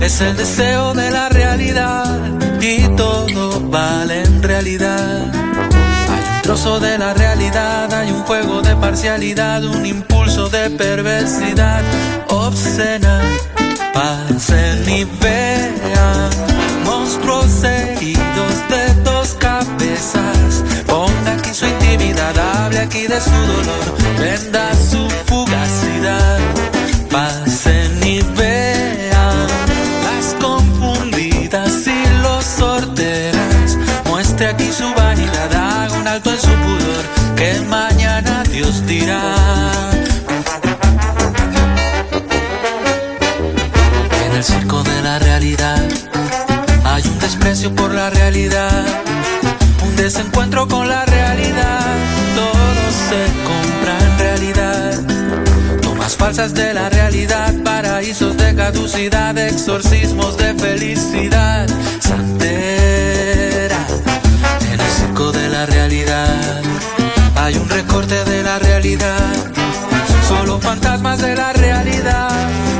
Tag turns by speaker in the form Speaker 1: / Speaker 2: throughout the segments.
Speaker 1: es el deseo de la realidad y todo vale en realidad. Hay un trozo de la realidad, hay un juego de parcialidad, un impulso de perversidad obscena. Pasen y vean monstruos heridos de dos cabezas. Ponga aquí su intimidad, hable aquí de su dolor, venda su fugacidad. Pasen En el circo de la realidad hay un desprecio por la realidad, un desencuentro con la realidad. Todo se compra en realidad. Tomas falsas de la realidad, paraísos de caducidad, exorcismos de felicidad. Santera, en el circo de la realidad hay un recorte de la realidad. Solo fantasmas de la realidad,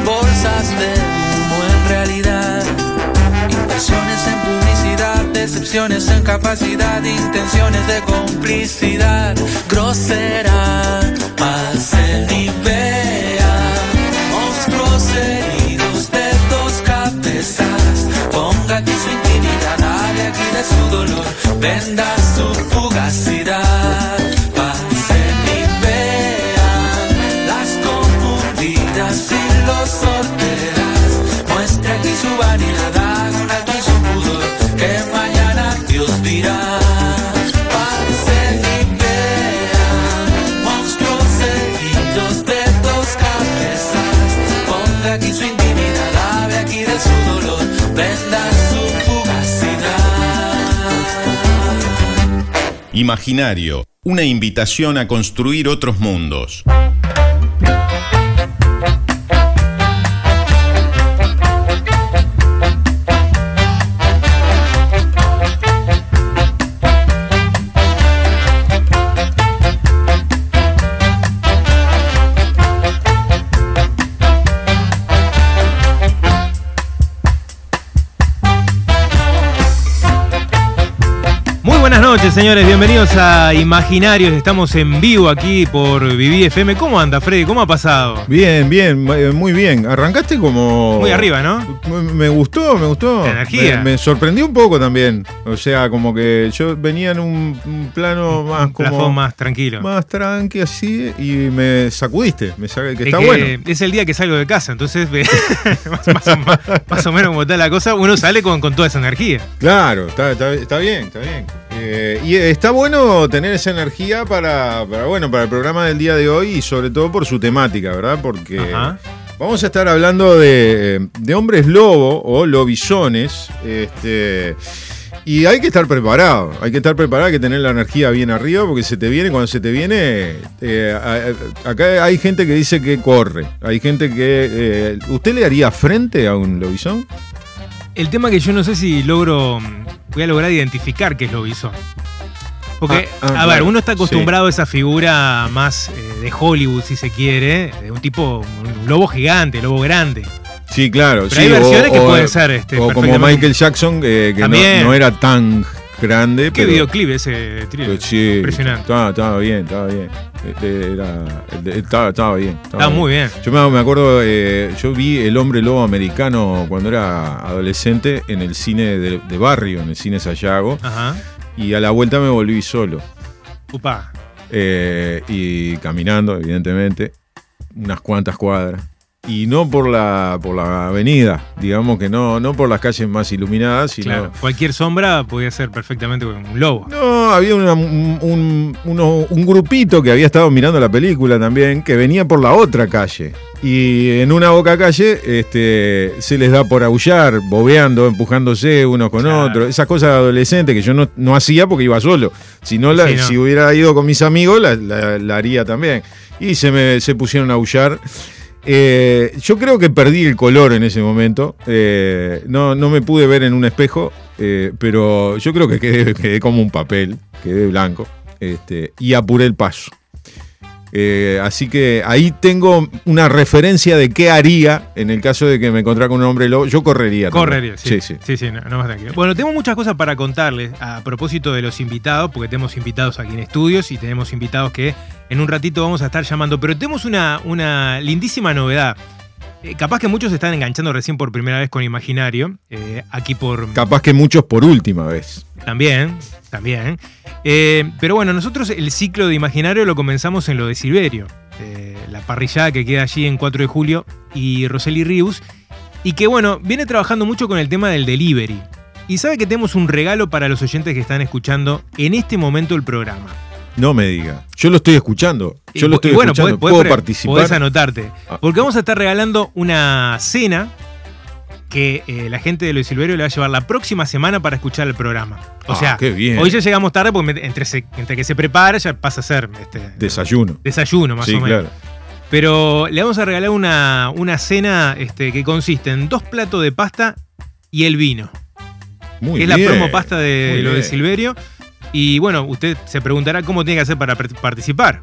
Speaker 1: bolsas de humo en realidad. Inversiones en publicidad, decepciones en capacidad, intenciones de complicidad grosera. Pasen y vean monstruos heridos de dos cabezas. Ponga aquí su intimidad, hable aquí de su dolor, venda su fugacidad.
Speaker 2: Imaginario. Una invitación a construir otros mundos.
Speaker 3: Noches, señores. Bienvenidos a Imaginarios. Estamos en vivo aquí por Viví FM. ¿Cómo anda, Freddy? ¿Cómo ha pasado?
Speaker 4: Bien, bien, eh, muy bien. Arrancaste como.
Speaker 3: Muy arriba, ¿no?
Speaker 4: Me, gustó, me gustó.
Speaker 3: La energía.
Speaker 4: Me, me sorprendió un poco también. O sea, como que yo venía en un, un plano más
Speaker 3: Un
Speaker 4: como.
Speaker 3: más tranquilo.
Speaker 4: más tranqui así y me sacudiste. Me que
Speaker 3: Es
Speaker 4: está
Speaker 3: que
Speaker 4: bueno.
Speaker 3: Es el día que salgo de casa, entonces más, más o, más- más o menos como está la cosa, uno sale con, con toda esa energía.
Speaker 4: Claro, está, está- está bien, está bien. Eh, y está bueno tener esa energía para, para, bueno, para el programa del día de hoy y sobre todo por su temática, ¿verdad? Porque
Speaker 3: Ajá.
Speaker 4: vamos a estar hablando de, de hombres lobo o lobisones. Este, y hay que estar preparado, hay que estar preparado, hay que tener la energía bien arriba porque se te viene, cuando se te viene, eh, acá hay gente que dice que corre, hay gente que... eh, ¿Usted le haría frente a un lobizón?
Speaker 3: El tema que yo no sé si logro, mm, voy a lograr identificar qué es lobizón. Porque,
Speaker 4: Ah, ah,
Speaker 3: a ver, uno está acostumbrado a esa figura más eh, de Hollywood, si se quiere, de un tipo, un lobo gigante, lobo grande.
Speaker 4: Sí, claro.
Speaker 3: Pero
Speaker 4: sí,
Speaker 3: hay versiones
Speaker 4: o-
Speaker 3: que
Speaker 4: o-
Speaker 3: pueden ser, este,
Speaker 4: o como Michael Jackson, eh, que no, no era tan grande.
Speaker 3: ¿Qué
Speaker 4: pero,
Speaker 3: videoclip ese thriller?
Speaker 4: sí,
Speaker 3: Impresionante.
Speaker 4: Estaba, estaba bien, estaba bien. Este, era- estaba, estaba bien.
Speaker 3: Estaba muy bien.
Speaker 4: Yo me, me acuerdo, eh, yo vi El Hombre Lobo Americano cuando era adolescente en el cine de, de barrio, en el cine Sayago,
Speaker 3: Ajá.
Speaker 4: y a la vuelta me volví solo.
Speaker 3: Upa.
Speaker 4: Eh, y caminando, evidentemente, unas cuantas cuadras. Y no por la, por la avenida, digamos que no, no por las calles más iluminadas, sino...
Speaker 3: Claro, cualquier sombra podía ser perfectamente un lobo.
Speaker 4: No, había una- un, un- uno- un grupito que había estado mirando la película también, que venía por la otra calle. Y en una boca calle este, se les da por aullar, bobeando, empujándose unos con
Speaker 3: Claro.
Speaker 4: otros. Esas cosas de adolescente que yo no, no hacía porque iba solo. Si, no la-
Speaker 3: Sí, no.
Speaker 4: si hubiera ido con mis amigos, la, la- la haría también. Y se me se pusieron a aullar. Eh, yo creo que perdí el color en ese momento. Eh, no, no me pude ver en un espejo, eh, pero yo creo que quedé, quedé como un papel, quedé blanco. Este, y apuré el paso. Eh, así que ahí tengo una referencia de qué haría en el caso de que me encontrara con un hombre lobo. Yo correría.
Speaker 3: Correría, sí.
Speaker 4: Sí, sí.
Speaker 3: Sí, sí, no, no más tranquilo. Bueno, tenemos muchas cosas para contarles a propósito de los invitados, porque tenemos invitados aquí en estudios y tenemos invitados que en un ratito vamos a estar llamando, pero tenemos una, una lindísima novedad. Eh, capaz que muchos se están enganchando recién por primera vez con Imaginario, eh, aquí por...
Speaker 4: Capaz que muchos por última vez.
Speaker 3: También, también. Eh, pero bueno, nosotros el ciclo de Imaginario lo comenzamos en lo de Silverio, la parrillada que queda allí en 4 de julio y Roseli Rius, y que bueno, viene trabajando mucho con el tema del delivery. Y sabe que tenemos un regalo para los oyentes que están escuchando en este momento el programa.
Speaker 4: No me diga. Yo lo estoy escuchando. Yo
Speaker 3: Y
Speaker 4: lo estoy
Speaker 3: bueno,
Speaker 4: escuchando.
Speaker 3: podés-
Speaker 4: ¿Puedo
Speaker 3: podés pre-
Speaker 4: participar?
Speaker 3: Podés anotarte.
Speaker 4: Ah.
Speaker 3: Porque vamos a estar regalando una cena que eh, la gente de Luis Silverio le va a llevar la próxima semana para escuchar el programa. O
Speaker 4: Ah,
Speaker 3: sea,
Speaker 4: qué bien.
Speaker 3: hoy ya llegamos tarde porque entre, se- entre que se prepara ya pasa a ser este,
Speaker 4: Desayuno.
Speaker 3: desayuno más
Speaker 4: sí,
Speaker 3: o menos.
Speaker 4: claro.
Speaker 3: Pero le vamos a regalar una, una cena este, que consiste en dos platos de pasta y el vino.
Speaker 4: Muy
Speaker 3: que es la
Speaker 4: bien.
Speaker 3: promo pasta de
Speaker 4: Muy
Speaker 3: lo de
Speaker 4: bien.
Speaker 3: Silverio. Y bueno, usted se preguntará cómo tiene que hacer para participar.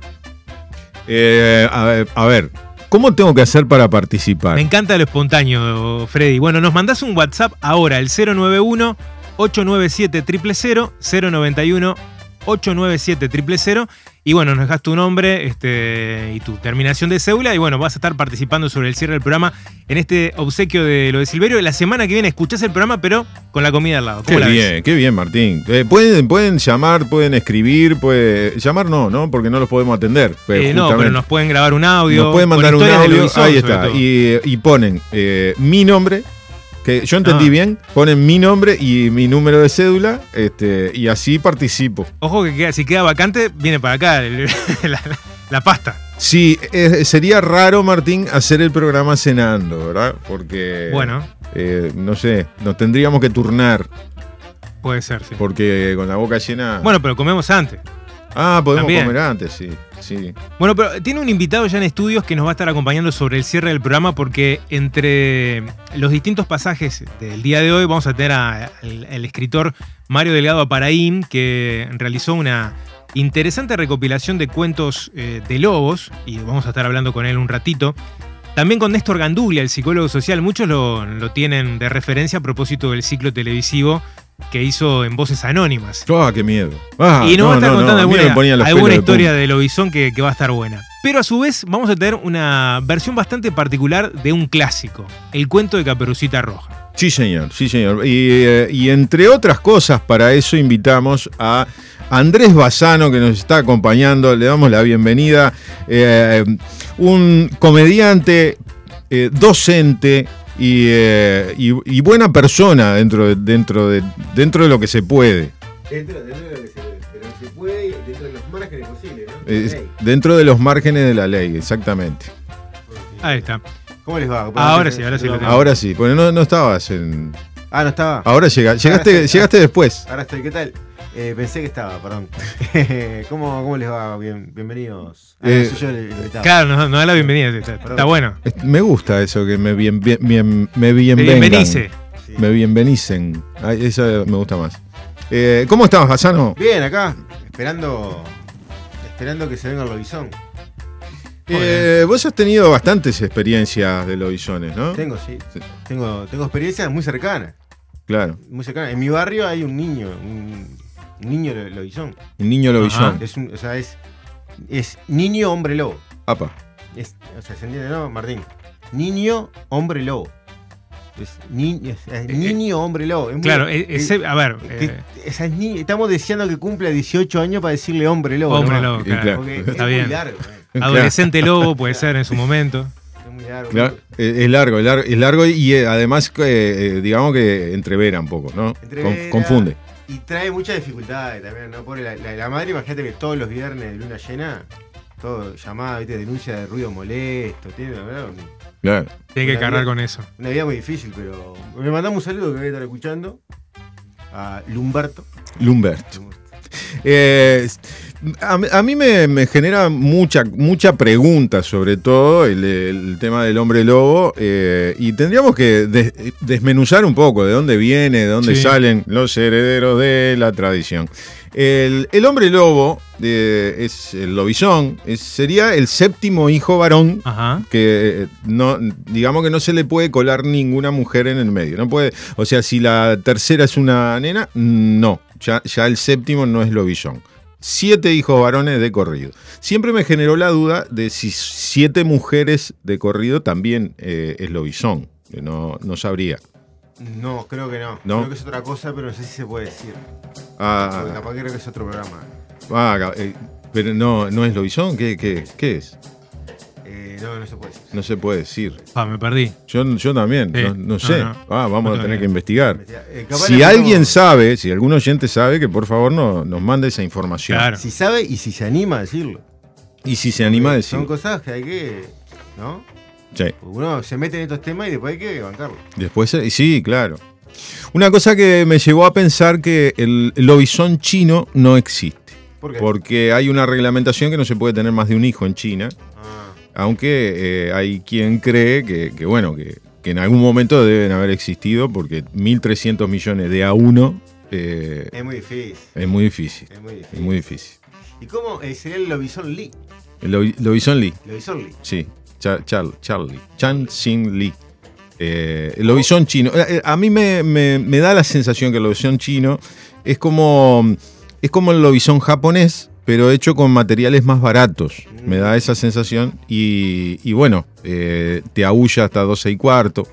Speaker 4: Eh, a, ver, a ver, ¿cómo tengo que hacer para participar?
Speaker 3: Me encanta lo espontáneo, Freddy. Bueno, nos mandás un WhatsApp ahora, el 091 897 000 091 897 000 y bueno, nos dejas tu nombre este, y tu terminación de cédula y bueno, vas a estar participando sobre el cierre del programa en este obsequio de lo de Silverio. La semana que viene escuchás el programa, pero con la comida al lado. ¿Cómo
Speaker 4: Qué
Speaker 3: la ves?
Speaker 4: bien, qué bien, Martín. Eh, pueden, pueden llamar, pueden escribir, puede llamar no, ¿no? Porque no los podemos atender. pues,
Speaker 3: Eh, no, pero nos pueden grabar un audio.
Speaker 4: Nos pueden mandar un audio, ahí está, y, y ponen eh, mi nombre, que yo entendí
Speaker 3: Ah.
Speaker 4: bien, ponen mi nombre y mi número de cédula, este, y así participo.
Speaker 3: Ojo que queda- si queda vacante, viene para acá el- la, la- la pasta.
Speaker 4: Sí, eh, sería raro, Martín, hacer el programa cenando, ¿verdad? Porque,
Speaker 3: Bueno,
Speaker 4: eh, no sé, nos tendríamos que turnar,
Speaker 3: puede ser, sí.
Speaker 4: porque con la boca llena...
Speaker 3: Bueno, pero comemos antes.
Speaker 4: Ah, podemos
Speaker 3: también.
Speaker 4: comer antes, sí, sí.
Speaker 3: Bueno, pero tiene un invitado ya en estudios que nos va a estar acompañando sobre el cierre del programa porque entre los distintos pasajes del día de hoy vamos a tener al escritor Mario Delgado Aparaín que realizó una interesante recopilación de cuentos eh, de lobos y vamos a estar hablando con él un ratito. También con Néstor Ganduglia, el psicólogo social, muchos lo, lo tienen de referencia a propósito del ciclo televisivo que hizo en Voces Anónimas.
Speaker 4: Ah, qué miedo. Ah,
Speaker 3: Y nos
Speaker 4: no,
Speaker 3: va a estar
Speaker 4: no,
Speaker 3: contando alguna,
Speaker 4: de
Speaker 3: historia
Speaker 4: punta.
Speaker 3: de Lobizón que, que va a estar buena. Pero a su vez vamos a tener una versión bastante particular de un clásico, el cuento de Caperucita Roja.
Speaker 4: Sí, señor, sí, señor. Y, eh, y entre otras cosas, para eso invitamos a Andrés Bassano, que nos está acompañando. Le damos la bienvenida. Eh, un comediante, eh, docente y, eh, y- y buena persona dentro de, dentro, de, dentro de lo que se puede.
Speaker 5: Dentro, dentro de lo que se, de lo que se puede y dentro de los márgenes posibles, ¿no?
Speaker 4: Es- dentro de los márgenes de la ley, exactamente.
Speaker 3: Ahí está.
Speaker 5: ¿Cómo les va?
Speaker 3: Ahora sí, ahora sí lo tengo.
Speaker 4: Ahora sí, porque no, no estabas en.
Speaker 5: Ah, no estaba.
Speaker 4: Ahora llega, llegaste,
Speaker 5: sí.
Speaker 4: llegaste después.
Speaker 5: Ahora estoy, ¿qué tal? Eh, pensé que estaba, perdón. ¿Cómo, ¿Cómo les va? Bien, bienvenidos. Ah,
Speaker 4: Eh,
Speaker 5: no, soy yo el, invitado.
Speaker 3: Claro, nos, nos da la bienvenida. Está, está bueno.
Speaker 4: Me gusta eso que me bien, bien, bien- me.
Speaker 3: Bienvenice.
Speaker 5: Sí.
Speaker 4: Me bienvenicen. Ay, Eso me gusta más. Eh, ¿Cómo estás, Bassano?
Speaker 5: Bien, acá, esperando esperando que se venga el lobizón.
Speaker 4: Eh, vos has tenido bastantes experiencias de lobisones, ¿no?
Speaker 5: Tengo, sí.
Speaker 4: Sí.
Speaker 5: Tengo, tengo experiencias muy cercanas.
Speaker 4: Claro.
Speaker 5: Muy cercanas. En mi barrio hay un niño, un, niño lo- lobizón.
Speaker 4: Niño lobizón.
Speaker 5: Es un, o sea, es, es niño hombre lobo.
Speaker 4: Apa.
Speaker 5: Es, o sea, ¿se entiende, no, Martín? Niño, hombre lobo. Es, ni- es- es niño, hombre lobo. Es
Speaker 3: Claro, e- ese- a ver.
Speaker 5: que-
Speaker 3: eh,
Speaker 5: ni- estamos deseando que cumpla 18 años para decirle hombre lobo.
Speaker 3: Hombre lobo, claro. Está
Speaker 5: es
Speaker 3: bien.
Speaker 5: muy largo. eh.
Speaker 3: adolescente lobo puede ser en su momento.
Speaker 5: Es muy largo.
Speaker 4: Claro, es largo, es largo, es largo y eh, además, eh, eh, digamos que entrevera un poco, ¿no?
Speaker 5: Entrevera.
Speaker 4: confunde.
Speaker 5: Y trae muchas dificultades también, ¿no? Pobre la, la- la madre, imagínate que todos los viernes de luna llena, todo llamada, ¿viste? denuncia de ruido molesto, tiene ¿verdad?
Speaker 4: Claro.
Speaker 3: Tiene que cargar con eso.
Speaker 5: una vida muy difícil, pero le mandamos un saludo que voy a estar escuchando a Lumberto.
Speaker 4: Lumbert. Eh, a, a mí me, me genera mucha, mucha pregunta sobre todo el, el tema del hombre lobo eh, y tendríamos que des- desmenuzar un poco de dónde viene, de dónde
Speaker 3: Sí.
Speaker 4: salen los herederos de la tradición. El, el hombre lobo eh, es el lobizón, es- sería el séptimo hijo varón
Speaker 3: Ajá.
Speaker 4: que eh, no, digamos que no se le puede colar ninguna mujer en el medio. No puede, o sea, si la tercera es una nena, no. Ya, ya el séptimo no es lobillón. Siete hijos varones de corrido. Siempre me generó la duda de si siete mujeres de corrido también eh, es lobizón. que No, no sabría.
Speaker 5: No, creo que no.
Speaker 4: ¿No?
Speaker 5: Creo que es otra cosa, pero no sé si se puede decir. Porque
Speaker 4: Ah,
Speaker 5: capaz creo que es otro programa.
Speaker 4: ah, eh, pero no, no es lobizón. ¿Qué, qué, qué es?
Speaker 5: Eh, no, no se puede decir.
Speaker 4: No se puede decir.
Speaker 3: Pa, me perdí.
Speaker 4: Yo, yo también,
Speaker 3: Sí.
Speaker 4: no, sé.
Speaker 3: no.
Speaker 4: Ah, vamos
Speaker 3: No
Speaker 4: a tener que investigar.
Speaker 5: Eh,
Speaker 4: Si alguien sabe, si algún oyente sabe, que por favor no, nos mande esa información.
Speaker 3: Claro.
Speaker 5: Si sabe y si se anima a decirlo.
Speaker 4: Y si se anima a decir.
Speaker 5: Son cosas que hay que. ¿No?
Speaker 4: Sí.
Speaker 5: Uno se mete en estos temas y después hay que bancarlo.
Speaker 4: Después, eh, sí, claro. Una cosa que me llevó a pensar que el lobizón chino no existe.
Speaker 5: ¿Por qué?
Speaker 4: Porque hay una reglamentación que no se puede tener más de un hijo en China. Aunque eh, hay quien cree que, que, bueno, que, que en algún momento deben haber existido, porque 1.300 millones de a uno eh,
Speaker 5: es muy difícil.
Speaker 4: es muy difícil.
Speaker 5: Es muy difícil.
Speaker 4: Es muy difícil.
Speaker 5: ¿Y cómo eh, sería el Lobizón Lee?
Speaker 4: El lobi- lobizón Lee.
Speaker 5: Lobizón Lee.
Speaker 4: Sí, Cha- Char- Charlie, Chan Xin Lee. Eh, el lobizón chino. A mí me, me- me da la sensación que el lobizón chino es como, es como el lobizón japonés, pero hecho con materiales más baratos. Me da esa sensación. Y, y bueno, eh, te aúlla hasta 12 y cuarto.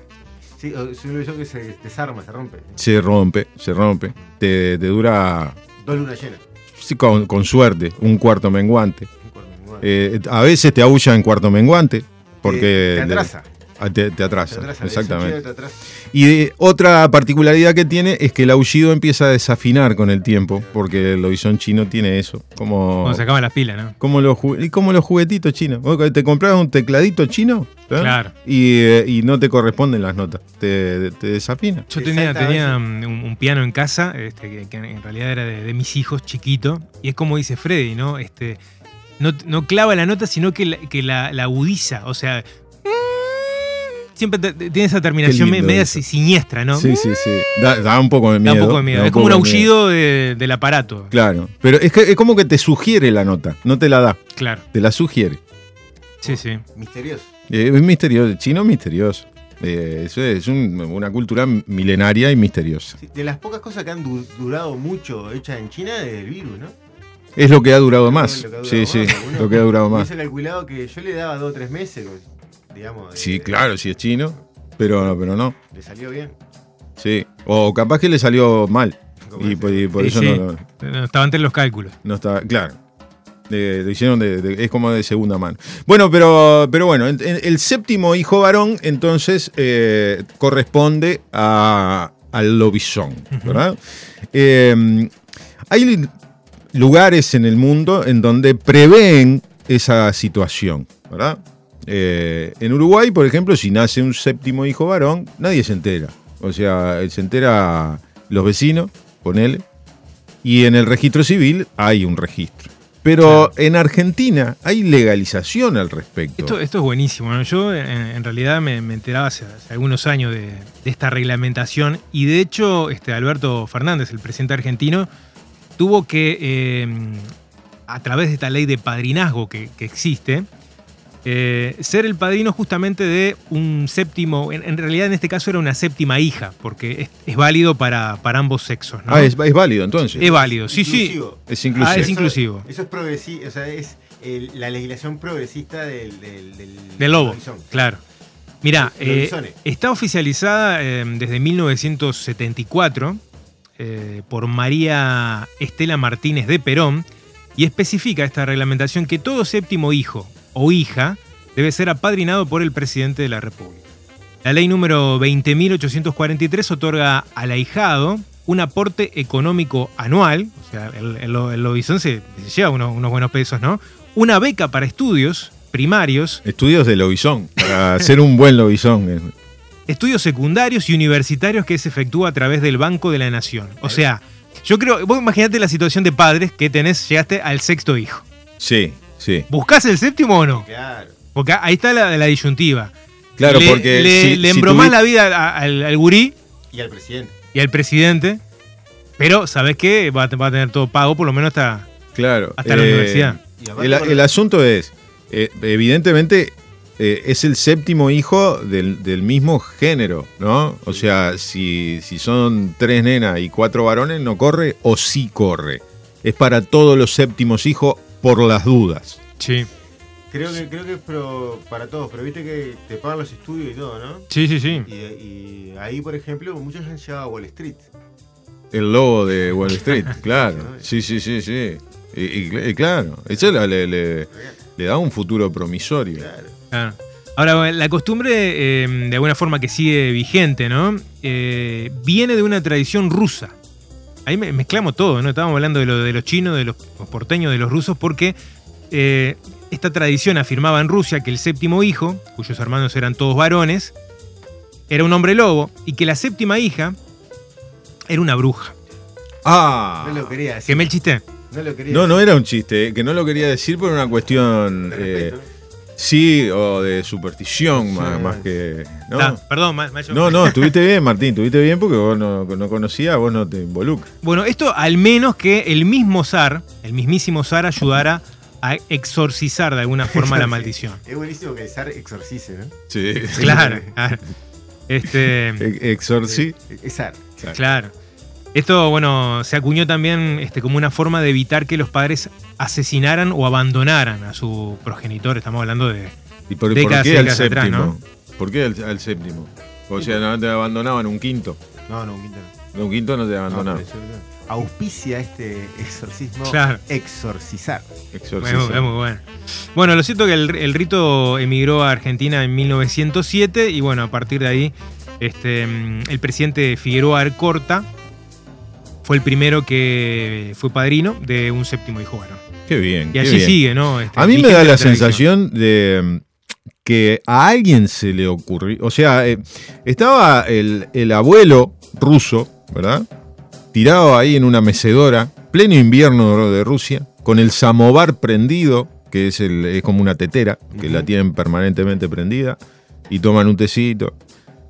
Speaker 5: Sí, es un que se desarma, se rompe.
Speaker 4: Se rompe, se rompe. Te, te dura,
Speaker 5: Dos lunas llenas.
Speaker 4: sí, con, con suerte, un cuarto menguante.
Speaker 5: Un cuarto menguante.
Speaker 4: Eh, a veces te aúlla en cuarto menguante. Porque
Speaker 5: Te-
Speaker 4: le-
Speaker 5: atrasa.
Speaker 4: Ah, Te, te
Speaker 5: Te
Speaker 4: atrasa, exactamente.
Speaker 5: Te atrasa.
Speaker 4: Y otra particularidad que tiene es que el aullido empieza a desafinar con el tiempo, porque el lobizón chino tiene eso. Como,
Speaker 3: Cuando se acaban las pilas, ¿no?
Speaker 4: como, los, como los juguetitos chinos. Te compras un tecladito chino ¿eh?
Speaker 3: Claro.
Speaker 4: y, eh, y no te corresponden las notas. Te, te desafina.
Speaker 3: Yo tenía, tenía mm, un, un piano en casa, este, que, que en realidad era de, de mis hijos, chiquito, y es como dice Freddy, ¿no? Este, no, no clava la nota, sino que la, que la, la agudiza. O sea, siempre tiene esa terminación media
Speaker 4: eso.
Speaker 3: siniestra, ¿no?
Speaker 4: Sí, sí, sí. Da, da un poco de
Speaker 3: Da
Speaker 4: miedo.
Speaker 3: un poco de miedo.
Speaker 4: da
Speaker 3: Es como un aullido de- del aparato.
Speaker 4: Claro. Pero es, que, es como que te sugiere la nota, no te la da,
Speaker 3: Claro.
Speaker 4: te la sugiere.
Speaker 3: Sí, sí.
Speaker 5: Misterioso.
Speaker 4: Eh, es misterioso, el chino es misterioso. Eh, eso es un- una cultura milenaria y misteriosa.
Speaker 5: Sí, de las pocas cosas que han du- durado mucho hechas en China es el virus, ¿no?
Speaker 4: Es lo que ha durado más.
Speaker 5: Lo que ha durado
Speaker 4: Sí,
Speaker 5: más,
Speaker 4: sí, lo que ha durado más.
Speaker 5: Hubiese calculado que yo le daba dos o tres meses, digamos. de-
Speaker 4: Sí, claro, si es chino, pero, pero no.
Speaker 5: Le salió bien.
Speaker 4: Sí. O capaz que le salió mal. Y por, y por
Speaker 3: Sí,
Speaker 4: eso
Speaker 3: sí.
Speaker 4: No, no-
Speaker 3: No Estaba entre los cálculos.
Speaker 4: no está. Claro. De- lo hicieron de, de- es como de segunda mano. Bueno, pero, pero bueno, en- en- el séptimo hijo varón entonces eh, corresponde a, al lobizón, ¿verdad? Eh, hay lugares en el mundo en donde prevén esa situación, ¿verdad? Eh, en Uruguay, por ejemplo, si nace un séptimo hijo varón, nadie se entera. O sea, se entera los vecinos, ponele, y en el registro civil hay un registro. Pero en Argentina hay legalización al respecto.
Speaker 3: Esto, esto es buenísimo. Yo en, en realidad me, me enteraba hace, hace algunos años de, de esta reglamentación y de hecho este, Alberto Fernández, el presidente argentino, tuvo que, eh, a través de esta ley de padrinazgo que, que existe, eh, ser el padrino justamente de un séptimo, en, en realidad en este caso era una séptima hija, porque es, es válido para, para ambos sexos. ¿no?
Speaker 4: Ah, es, es válido entonces.
Speaker 3: Es válido, sí, sí.
Speaker 5: Inclusivo.
Speaker 4: Es inclusivo.
Speaker 3: Ah, es inclusivo.
Speaker 5: Eso es progresivo, o sea, es el- la legislación progresista del, del, del,
Speaker 3: Del lobo, claro. Mirá, eh, está oficializada eh, desde 1974 eh, por María Estela Martínez de Perón y especifica esta reglamentación que todo séptimo hijo o hija debe ser apadrinado por el presidente de la República. La ley número 20.843 otorga al ahijado un aporte económico anual, o sea, el, el, el lobizón se, se lleva unos, unos buenos pesos, ¿no? Una beca para estudios primarios,
Speaker 4: Estudios de lobizón, para ser un buen lobizón.
Speaker 3: estudios secundarios y universitarios que se efectúa a través del Banco de la Nación. O sea, yo creo, vos imaginate la situación de padres que tenés, llegaste al sexto hijo.
Speaker 4: Sí, sí.
Speaker 3: ¿Buscás el séptimo o no?
Speaker 5: Claro.
Speaker 3: Porque ahí está la, la disyuntiva.
Speaker 4: Claro,
Speaker 3: le,
Speaker 4: porque
Speaker 3: le,
Speaker 4: si-
Speaker 3: le
Speaker 4: si
Speaker 3: embromás
Speaker 4: tuvi-
Speaker 3: la vida a- al, al gurí
Speaker 5: Y al presidente.
Speaker 3: y al presidente, pero ¿sabés qué? Va, a- va a tener todo pago, por lo menos hasta,
Speaker 4: Claro.
Speaker 3: hasta la
Speaker 4: eh,
Speaker 3: universidad.
Speaker 4: El, asunto es, eh, evidentemente, eh, es el séptimo hijo del, del mismo género, ¿no? O sea, si, si son tres nenas y cuatro varones, no corre o sí corre. Es para todos los séptimos hijos por las dudas.
Speaker 3: Sí.
Speaker 5: Creo que, creo que es pro- para todos, pero viste que te pagan los estudios y todo, ¿no?
Speaker 3: Sí, sí, sí.
Speaker 5: Y, y ahí, por ejemplo, muchos han llegado a Wall Street.
Speaker 4: El lobo de Wall Street, claro. Sí, sí, sí, sí. Y, y- y claro, eso le, le- le- le da un futuro promisorio.
Speaker 5: Claro.
Speaker 3: Claro. Ahora, bueno, la costumbre, eh, de alguna forma que sigue vigente, ¿no? Eh, viene de una tradición rusa. Ahí me- mezclamos todo, ¿no? Estábamos hablando de, lo, de los chinos, de los porteños, de los rusos, porque eh, esta tradición afirmaba en Rusia que el séptimo hijo, cuyos hermanos eran todos varones, era un hombre lobo y que la séptima hija era una bruja.
Speaker 4: Ah.
Speaker 5: No lo quería decir.
Speaker 3: ¿Quemé el chiste?
Speaker 5: No lo quería
Speaker 4: No, no era un chiste, eh, que no lo quería decir por una cuestión,
Speaker 5: De
Speaker 4: eh,
Speaker 5: respeto.
Speaker 4: Sí, o de superstición más,
Speaker 5: Sí.
Speaker 4: más que... ¿no?
Speaker 3: Ah, perdón, ma-
Speaker 4: no, no, estuviste bien, Martín, estuviste bien porque vos no, no conocías, vos no te involucras.
Speaker 3: Bueno, esto al menos que el mismo zar, el mismísimo zar, ayudara a exorcizar de alguna forma la maldición.
Speaker 5: Es buenísimo que el zar exorcice, ¿no?
Speaker 4: Sí.
Speaker 3: Claro, claro. Este,
Speaker 4: Exorci.
Speaker 5: Es zar.
Speaker 3: claro. Esto, bueno, se acuñó también este, como una forma de evitar que los padres asesinaran o abandonaran a su progenitor. Estamos hablando de.
Speaker 4: ¿Y por, por
Speaker 3: Décadas y
Speaker 4: qué al séptimo?
Speaker 3: atrás,
Speaker 4: ¿Por qué al, al séptimo? O sea, no te abandonaban un quinto.
Speaker 5: No, no, un quinto no.
Speaker 4: Un quinto no te
Speaker 5: No,
Speaker 4: abandonaban.
Speaker 5: creo- Auspicia este exorcismo.
Speaker 3: Claro.
Speaker 5: Exorcizar.
Speaker 4: Exorcizar.
Speaker 3: Muy, bueno. Bueno, lo cierto es que el, el rito emigró a Argentina en 1907 y bueno, a partir de ahí, este, mm, el presidente Figueroa Arcorta fue el primero que fue padrino de un séptimo hijo varón.
Speaker 4: Qué bien.
Speaker 3: Y allí
Speaker 4: bien.
Speaker 3: sigue, ¿no? Este,
Speaker 4: A mí me da la sensación de mm, que a alguien se le ocurrió. O sea, eh, estaba el, el abuelo ruso, ¿verdad? Tirado ahí en una mecedora, pleno invierno de Rusia, con el samovar prendido, que es, el, es como una tetera, que la tienen permanentemente prendida, y toman un tecito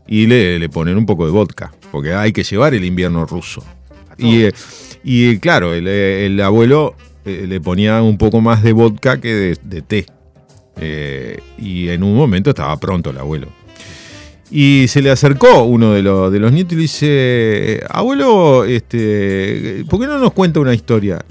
Speaker 4: y le, le ponen un poco de vodka, porque hay que llevar el invierno ruso. Y, eh, y, claro, el, el abuelo eh, le ponía un poco más de vodka que de, de té. Eh, y en un momento estaba pronto el abuelo. Y se le acercó uno de, los- de los nietos y le dice, abuelo, este, ¿por qué no nos cuenta una historia?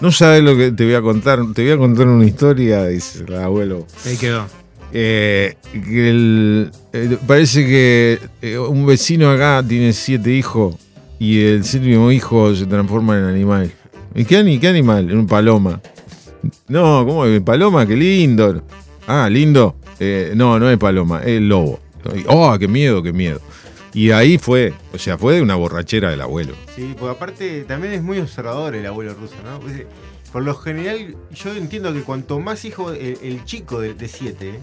Speaker 4: No sabes lo que te voy a contar, te voy a contar una historia, dice el abuelo.
Speaker 3: Ahí quedó.
Speaker 4: Eh, que el- eh, parece que un vecino acá tiene siete hijos y el séptimo hijo se transforma en animal. ¿Y qué, qué animal? En un paloma. No, ¿cómo? Paloma, qué lindo. Ah, lindo. Eh, no, no es paloma, es lobo. Oh, qué miedo, qué miedo. Y ahí fue, o sea, fue de una borrachera del abuelo.
Speaker 5: Sí, porque aparte también es muy observador el abuelo ruso, ¿no? Pues, Por lo general, yo entiendo que cuanto más hijo el, el chico de 7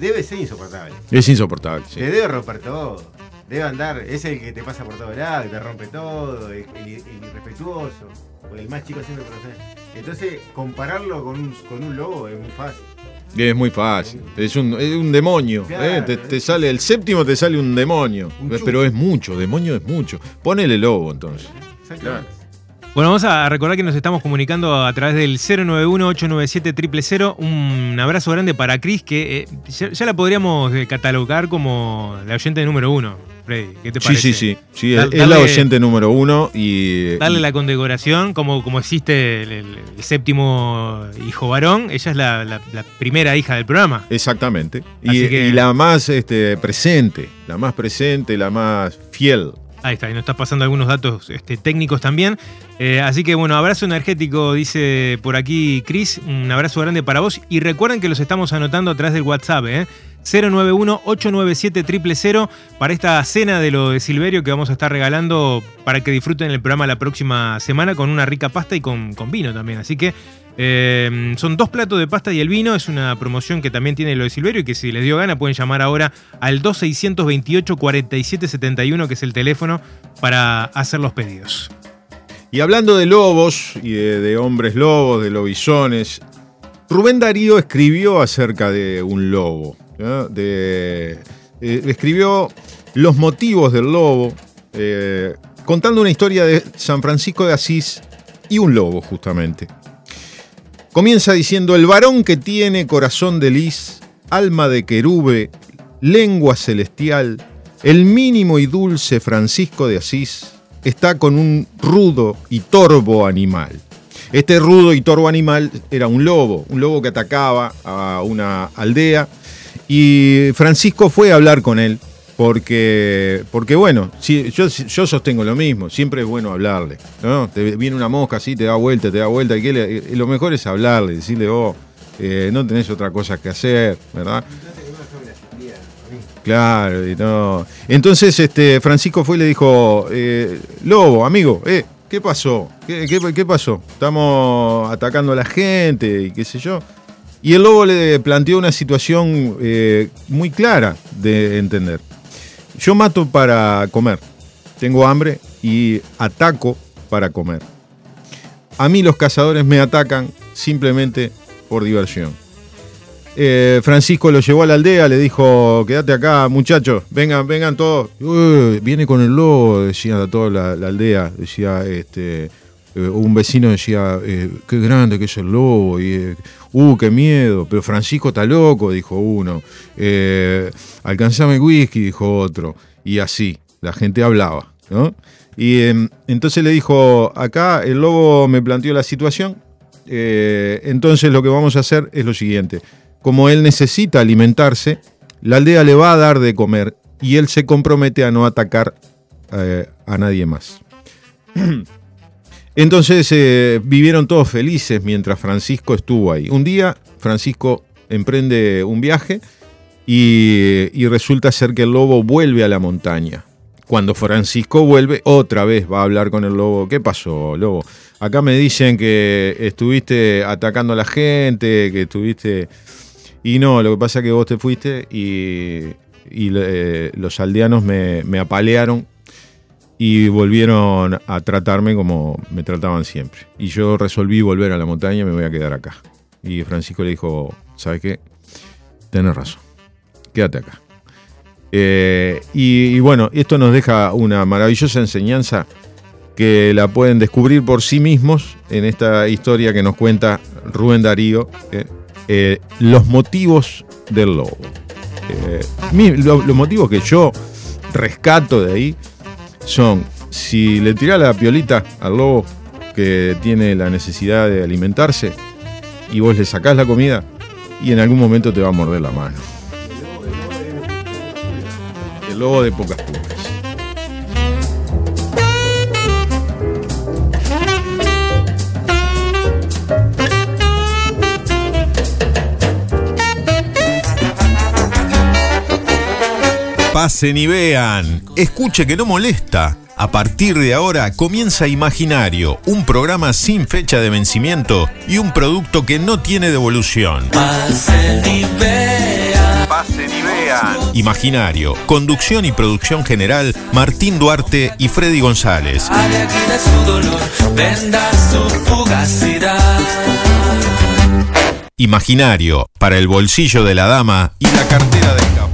Speaker 5: debe ser insoportable.
Speaker 4: Es insoportable. sí.
Speaker 5: Te debe romper todo. Debe andar, es el que te pasa por todo lado, que te rompe todo, el, el- el irrespetuoso, o el más chico siempre conoce. Entonces, compararlo con un, con un lobo es muy fácil.
Speaker 4: Es muy fácil. Es un, es un demonio.
Speaker 5: Claro.
Speaker 4: ¿eh? Te, te sale el séptimo, te sale un demonio.
Speaker 5: Un.
Speaker 4: Pero es mucho, demonio es mucho. Ponele lobo entonces.
Speaker 5: Exactamente.
Speaker 3: Bueno, vamos a recordar que nos estamos comunicando a través del 091-897-000. Un abrazo grande para Cris, que eh, ya, ya la podríamos eh, catalogar como la oyente número uno. Freddy, ¿qué te
Speaker 4: Sí,
Speaker 3: parece?
Speaker 4: sí, sí. sí es la oyente número uno y.
Speaker 3: Darle la condecoración, como, como existe el, el- el séptimo hijo varón, ella es la, la- la primera hija del programa.
Speaker 4: Exactamente. Y,
Speaker 3: que-
Speaker 4: y la más este, presente, la más presente, la más fiel.
Speaker 3: Ahí está, y nos está pasando algunos datos este, técnicos también. Eh, así que bueno, abrazo energético, dice por aquí Cris. Un abrazo grande para vos. Y recuerden que los estamos anotando a través del WhatsApp, ¿eh? 091-897-000 para esta cena de lo de Silverio que vamos a estar regalando para que disfruten el programa la próxima semana con una rica pasta y con vino también. Así que eh, son dos platos de pasta y el vino. Es una promoción que también tiene lo de Silverio y que si les dio gana pueden llamar ahora al 2628 4771 que es el teléfono para hacer los pedidos.
Speaker 4: Y hablando de lobos y de, hombres lobos, de lobisones, Rubén Darío escribió acerca de un lobo. eh, escribió los motivos del lobo, eh, contando una historia de San Francisco de Asís y un lobo, justamente. Comienza diciendo, el varón que tiene corazón de lis, alma de querube, lengua celestial, el mínimo y dulce Francisco de Asís, está con un rudo y torvo animal. Este rudo y torvo animal era un lobo, un lobo que atacaba a una aldea y Francisco fue a hablar con él porque, porque bueno, yo, sostengo lo mismo, siempre es bueno hablarle. Te viene una mosca así, te da vuelta, te da vuelta, y, que y lo mejor es hablarle, decirle, oh, eh, no tenés otra cosa que hacer, ¿verdad? Claro, y no. Entonces, este, Francisco fue y le dijo, eh, Lobo, amigo, eh, ¿qué pasó? ¿Qué, pasó? Estamos atacando a la gente y qué sé yo. Y el lobo le planteó una situación eh, muy clara de entender. Yo mato para comer, tengo hambre y ataco para comer. A mí los cazadores me atacan simplemente por diversión. Eh, Francisco lo llevó a la aldea, le dijo, quédate acá, muchachos, vengan, vengan todos. "Uy, viene con el lobo, decía toda la, aldea, decía este. eh, un vecino decía, eh, qué grande que es el lobo, uh, qué miedo, pero Francisco está loco, dijo uno. Eh, alcanzame whisky, dijo otro. Y así, la gente hablaba, ¿no? Y em, entonces le dijo, acá el lobo me planteó la situación, eh, entonces lo que vamos a hacer es lo siguiente. Como él necesita alimentarse, la aldea le va a dar de comer y él se compromete a no atacar eh, a nadie más. Entonces eh, vivieron todos felices mientras Francisco estuvo ahí. Un día Francisco emprende un viaje y, resulta ser que el lobo vuelve a la montaña. Cuando Francisco vuelve, otra vez va a hablar con el lobo. ¿Qué pasó, lobo? Acá me dicen que estuviste atacando a la gente, que estuviste... Y no, lo que pasa es que vos te fuiste y, y, eh, los aldeanos me, me apalearon y volvieron a tratarme como me trataban siempre. Y yo resolví volver a la montaña y me voy a quedar acá. Y Francisco le dijo, ¿sabes qué? Tenés razón, quédate acá. Eh, y, bueno, esto nos deja una maravillosa enseñanza que la pueden descubrir por sí mismos en esta historia que nos cuenta Rubén Darío, eh, eh, los motivos del lobo. Los motivos que yo rescato de ahí son, si le tirás la piolita al lobo que tiene la necesidad de alimentarse y vos le sacás la comida y en algún momento te va a morder la mano. El lobo de pocas
Speaker 2: Pasen y vean. Escuche que no molesta. A partir de ahora comienza Imaginario, un programa sin fecha de vencimiento y un producto que no tiene devolución.
Speaker 1: Pasen y vean.
Speaker 2: Pasen y vean. Imaginario, conducción y producción general, Martín Duarte y Freddy González.
Speaker 1: De su dolor, venda su fugacidad.
Speaker 2: Imaginario, para el bolsillo de la dama y la cartera del capo.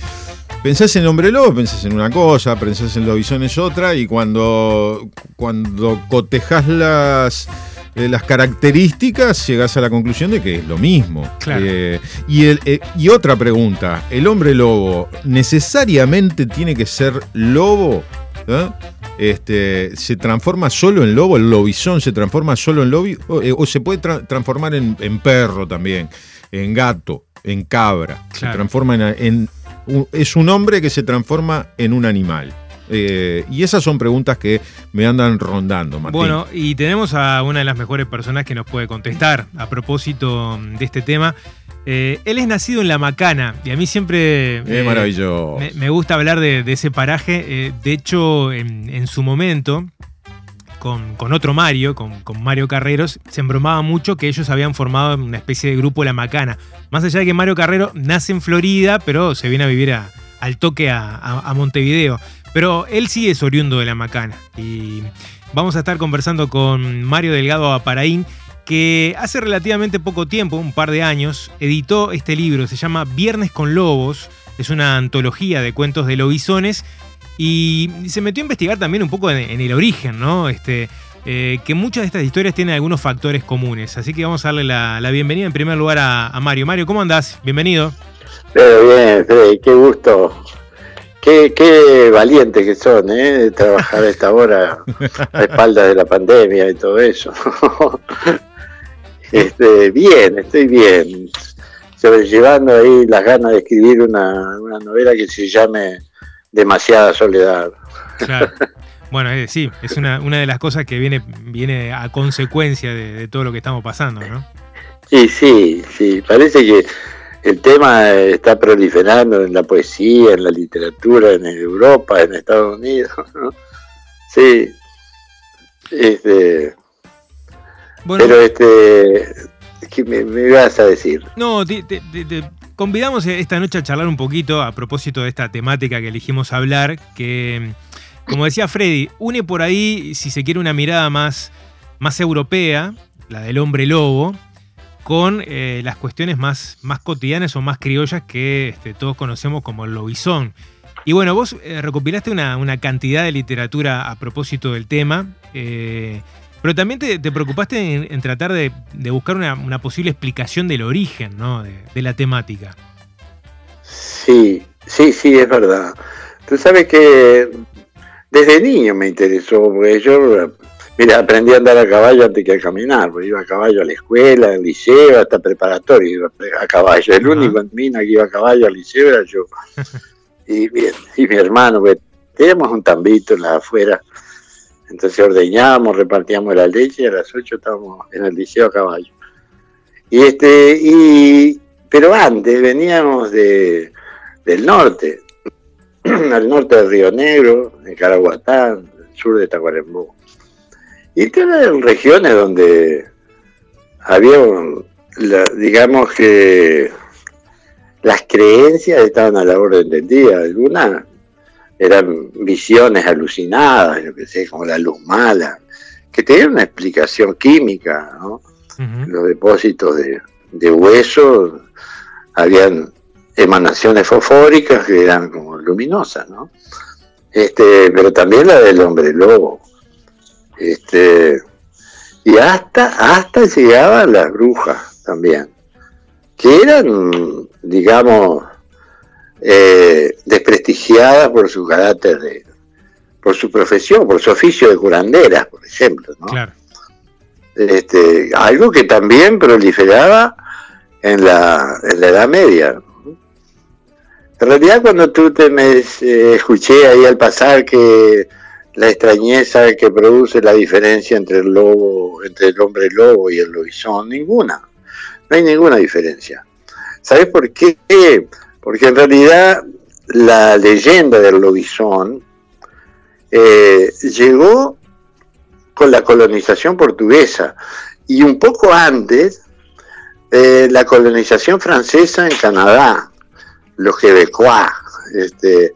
Speaker 4: pensás en hombre lobo, pensás en una cosa, pensás en lobizón es otra, y cuando, cuando cotejas las eh, las características, llegas a la conclusión de que es lo mismo. Eh, y, el, y otra pregunta, ¿el hombre lobo necesariamente tiene que ser lobo? Este, ¿Se transforma solo en lobo? ¿El lobizón se transforma solo en lobo? ¿O, eh, se puede transformar en, perro también? ¿En gato? ¿En cabra? Se transforma en, Es un hombre que se transforma en un animal. Eh, y esas son preguntas que me andan rondando, Martín.
Speaker 3: Bueno, y tenemos a una de las mejores personas que nos puede contestar a propósito de este tema. Eh, él es nacido en La Macana y a mí siempre
Speaker 4: eh, maravilloso.
Speaker 3: Me, gusta hablar de, ese paraje. Eh, de hecho, en, su momento, con, otro Mario, con, Mario Carreros, se embromaba mucho que ellos habían formado una especie de grupo La Macana. Más allá de que Mario Carrero nace en Florida, pero se viene a vivir al toque a, a Montevideo. Pero él sí es oriundo de La Macana. Y vamos a estar conversando con Mario Delgado Aparaín que hace relativamente poco tiempo, un par de años, editó este libro. Se llama Viernes con Lobos. Es una antología de cuentos de lobisones. Y se metió a investigar también un poco en, el origen, ¿no? Este, eh, que muchas de estas historias tienen algunos factores comunes. Así que vamos a darle la, bienvenida en primer lugar a, Mario. Mario, ¿cómo andás? Bienvenido.
Speaker 6: Pero bien, Freddy, qué gusto. Qué, qué valiente que son, ¿eh? trabajar a esta hora a espaldas de la pandemia y todo eso. Este, bien, estoy bien. Sobrellevando ahí las ganas de escribir una, novela que se llame Demasiada Soledad.
Speaker 3: Claro. Bueno, eh, sí, es una, de las cosas que viene, viene a consecuencia de, todo lo que estamos pasando, ¿no?
Speaker 6: Sí, sí, sí. Parece que el tema está proliferando en la poesía, en la literatura, en Europa, en Estados Unidos, ¿no? Sí. Este, pero este, ¿qué me, me, ibas a decir?
Speaker 3: No, te, convidamos esta noche a charlar un poquito a propósito de esta temática que elegimos hablar, que, como decía Freddy, une por ahí, si se quiere, una mirada más, más europea, la del hombre lobo, con eh, las cuestiones más, más cotidianas o más criollas que este, todos conocemos como el lobizón. Y bueno, vos eh, recopilaste una, una, cantidad de literatura a propósito del tema. Eh, pero también te, preocupaste en, tratar de, buscar una, posible explicación del origen ¿no? de, la temática.
Speaker 6: Sí, sí, sí, es verdad. Tú sabes que desde niño me interesó, porque yo mira, aprendí a andar a caballo antes que a caminar, porque iba a caballo a la escuela, al liceo, hasta preparatorio iba a caballo. El único en Mina que iba a caballo al liceo era yo. y, y mi hermano, pues, teníamos un tambito en la afuera entonces ordeñábamos, repartíamos la leche y a las 8 estábamos en el liceo a caballo. Y este, y, pero antes veníamos de, del norte, al norte del Río Negro, en Caraguatán, el sur de Tacuarembó. Y eran regiones donde había, digamos que las creencias estaban a la orden del día. Algunas eran visiones alucinadas, yo que sé, como la luz mala, que tenían una explicación química, ¿no? Los depósitos de, de hueso habían emanaciones fosfóricas que eran como luminosas, ¿no? Este, pero también la del hombre lobo. Este, y hasta, hasta llegaban las brujas también, que eran, digamos, eh, desprestigiada por su carácter de, por su profesión, por su oficio de curanderas, por ejemplo, ¿no? Este, algo que también proliferaba en la, en la Edad Media. En realidad cuando tú te me eh, escuché ahí al pasar que la extrañeza que produce la diferencia entre el lobo, entre el hombre lobo y el lobizón, ninguna. No hay ninguna diferencia. ¿Sabes por qué? Porque en realidad la leyenda del lobizón eh, llegó con la colonización portuguesa y un poco antes eh, la colonización francesa en Canadá, los quebecois. Este,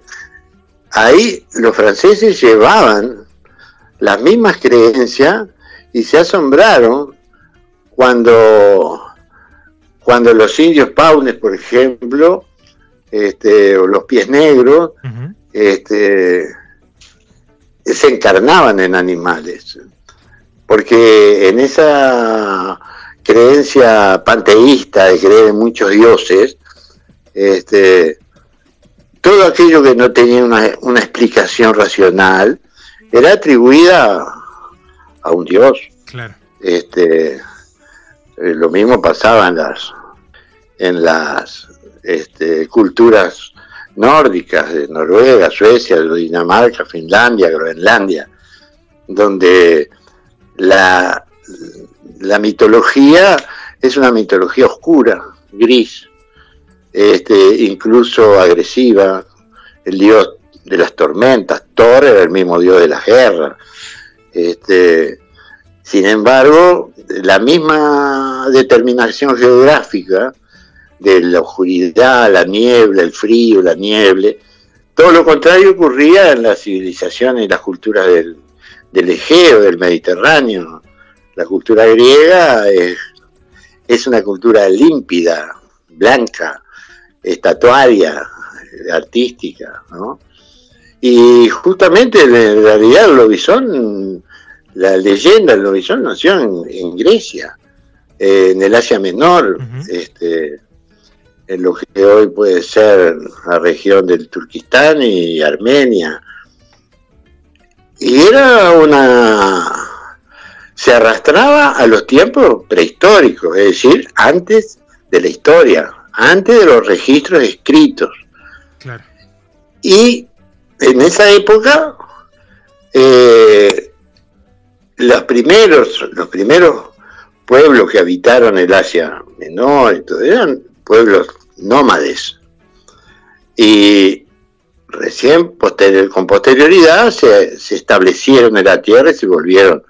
Speaker 6: ahí los franceses llevaban las mismas creencias y se asombraron cuando, cuando los indios paunes, por ejemplo, este, o los pies negros, este, se encarnaban en animales. Porque en esa creencia panteísta de creer en muchos dioses, este, todo aquello que no tenía una, una explicación racional era atribuida a un dios. Este, eh, lo mismo pasaba en las, en las este, culturas nórdicas de Noruega, Suecia, Dinamarca, Finlandia, Groenlandia, donde la, la mitología es una mitología oscura, gris, este, incluso agresiva. El dios de las tormentas, Thor era el mismo dios de la guerra. Este, sin embargo, la misma determinación geográfica de la oscuridad, la niebla, el frío, la niebla, todo lo contrario ocurría en las civilizaciones y las culturas del, del Egeo, del Mediterráneo. La cultura griega es, es una cultura límpida, blanca, estatuaria, artística, ¿no? Y justamente en realidad el lobizón, la leyenda del lobizón nació en, Grecia, en el Asia Menor, este, en lo que hoy puede ser la región del Turquistán y Armenia. Y era una... se arrastraba a los tiempos prehistóricos, es decir, antes de la historia, antes de los registros escritos. Y en esa época, eh, los primeros, los primeros pueblos que habitaron el Asia Menor eran pueblos nómades. Y recién, con posterioridad, se, establecieron en la tierra y se volvieron.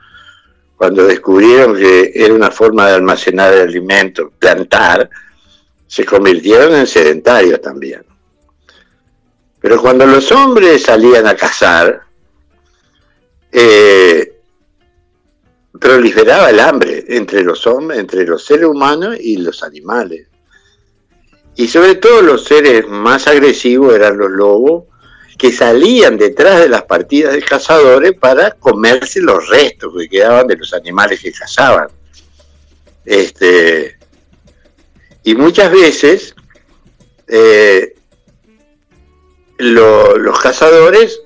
Speaker 6: Cuando descubrieron que era una forma de almacenar el alimento, plantar, se convirtieron en sedentarios también. Pero cuando los hombres salían a cazar, eh, proliferaba el hambre entre los hombres, entre los seres humanos y los animales. Y sobre todo los seres más agresivos eran los lobos, que salían detrás de las partidas de cazadores para comerse los restos que quedaban de los animales que cazaban. Este, y muchas veces eh, los cazadores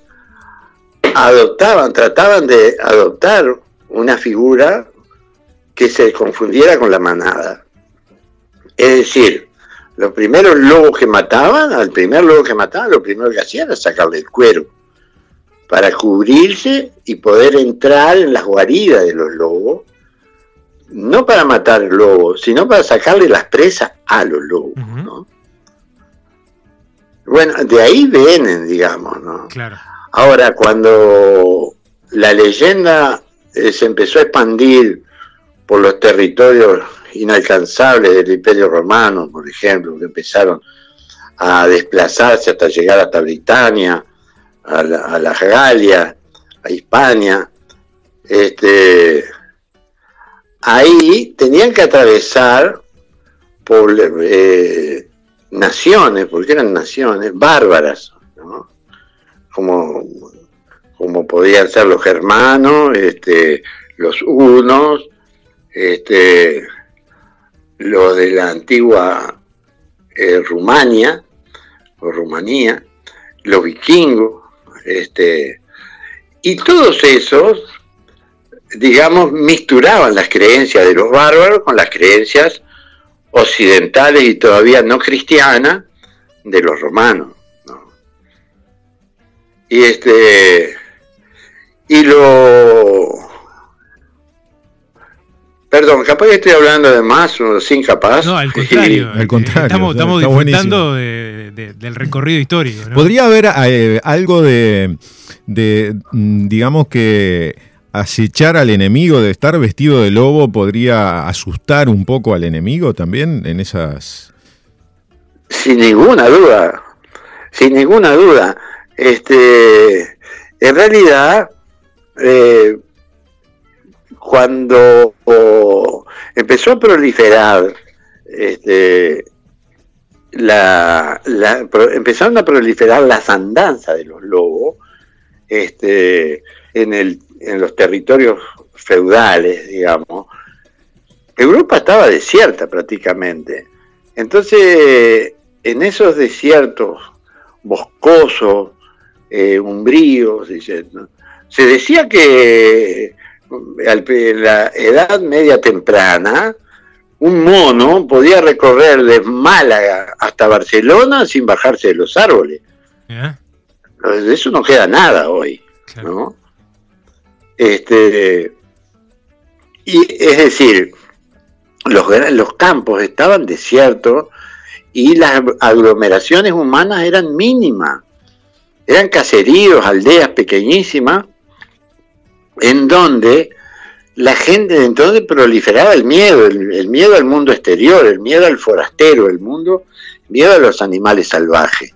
Speaker 6: adoptaban, trataban de adoptar una figura que se confundiera con la manada. Es decir, los primeros lobos que mataban, al primer lobo que mataban, lo primero que hacían era sacarle el cuero para cubrirse y poder entrar en las guaridas de los lobos, no para matar lobos, sino para sacarle las presas a los lobos. ¿no? Bueno, de ahí vienen, digamos, ¿no? Claro. Ahora, cuando la leyenda eh, se empezó a expandir por los territorios inalcanzables del Imperio Romano, por ejemplo, que empezaron a desplazarse hasta llegar hasta Britania, a la, a Galia, a Hispania, este, ahí tenían que atravesar eh, naciones, porque eran naciones bárbaras, como, como podían ser los germanos, este, los hunos, este, los de la antigua eh, Rumania o Rumanía, los vikingos, este, y todos esos, digamos, misturaban las creencias de los bárbaros con las creencias occidentales y todavía no cristianas de los romanos. Y este y lo Perdón, capaz que estoy hablando de más o sin capaz.
Speaker 3: No, al contrario.
Speaker 4: Al contrario,
Speaker 3: Estamos, estamos
Speaker 4: está
Speaker 3: disfrutando de- de- del recorrido histórico. ¿no?
Speaker 4: ¿Podría haber eh, algo de, de, mm, digamos que acechar al enemigo, de estar vestido de lobo, podría asustar un poco al enemigo también en esas...
Speaker 6: Sin ninguna duda, sin ninguna duda. Este, en realidad, eh, cuando empezó a proliferar, este, la, la- empezaron a proliferar las andanzas de los lobos este, en, el, en los territorios feudales, digamos. Europa estaba desierta prácticamente. Entonces, en esos desiertos boscosos, eh, umbríos, se decía que en la edad media temprana, un mono podía recorrer de Málaga hasta Barcelona sin bajarse de los árboles. De eso no queda nada hoy. ¿no? Este, y es decir, los, los campos estaban desiertos y las aglomeraciones humanas eran mínimas. Eran caseríos, aldeas pequeñísimas, en donde la gente entonces proliferaba el miedo, el, miedo al mundo exterior, el miedo al forastero, el mundo, miedo a los animales salvajes.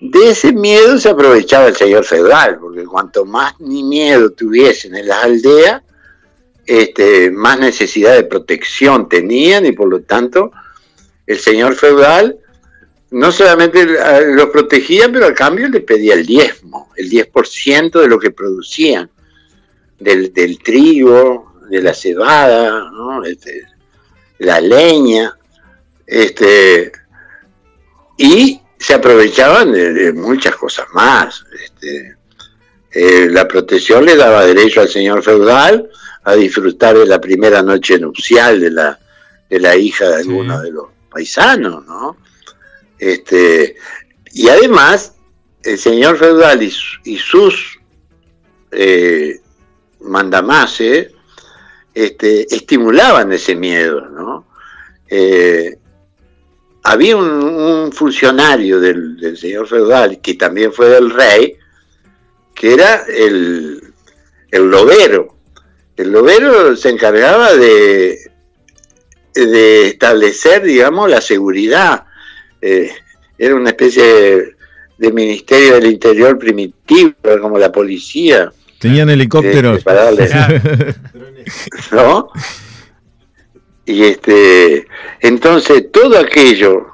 Speaker 6: De ese miedo se aprovechaba el señor feudal, porque cuanto más ni miedo tuviesen en las aldeas, este, más necesidad de protección tenían y por lo tanto el señor feudal no solamente eh, los protegía, pero a cambio le pedía el diezmo, el 10% de lo que producían, del, del trigo, de la cebada, ¿no? Este, la leña, este, y se aprovechaban de, de muchas cosas más. Este, eh, la protección le daba derecho al señor feudal a disfrutar de la primera noche nupcial de la, de la hija de alguno
Speaker 3: Sí.
Speaker 6: de los paisanos, ¿no? Este, y además, el señor feudal y, su- y sus eh, mandamases este, estimulaban ese miedo, ¿no? Eh, había un, un funcionario del, del señor feudal, que también fue del rey, que era el, el lobero. El lobero se encargaba de, de establecer, digamos, la seguridad. Eh, era una especie de, de ministerio del interior primitivo, como la policía.
Speaker 4: Tenían helicópteros.
Speaker 6: Este, para darle-. ¿no? Y este, entonces todo aquello,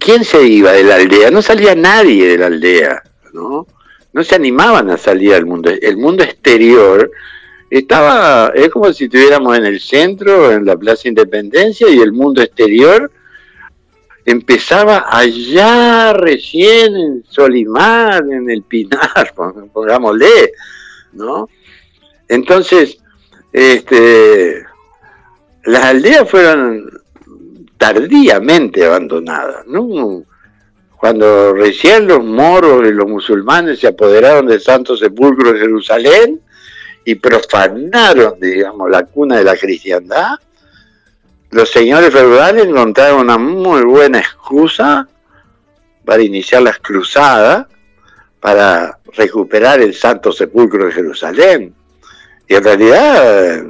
Speaker 6: ¿quién se iba de la aldea? No salía nadie de la aldea, ¿no? No se animaban a salir al mundo. El mundo exterior estaba, es como si estuviéramos en el centro, en la Plaza Independencia, y el mundo exterior empezaba allá recién en Solimar, en el Pinar, pongámosle, ¿no? Entonces, este, las aldeas fueron tardíamente abandonadas, ¿no? Cuando recién los moros y los musulmanes se apoderaron del Santo Sepulcro de Jerusalén y profanaron, digamos, la cuna de la cristiandad, los señores feudales encontraron una muy buena excusa para iniciar las cruzadas, para recuperar el Santo Sepulcro de Jerusalén. Y en realidad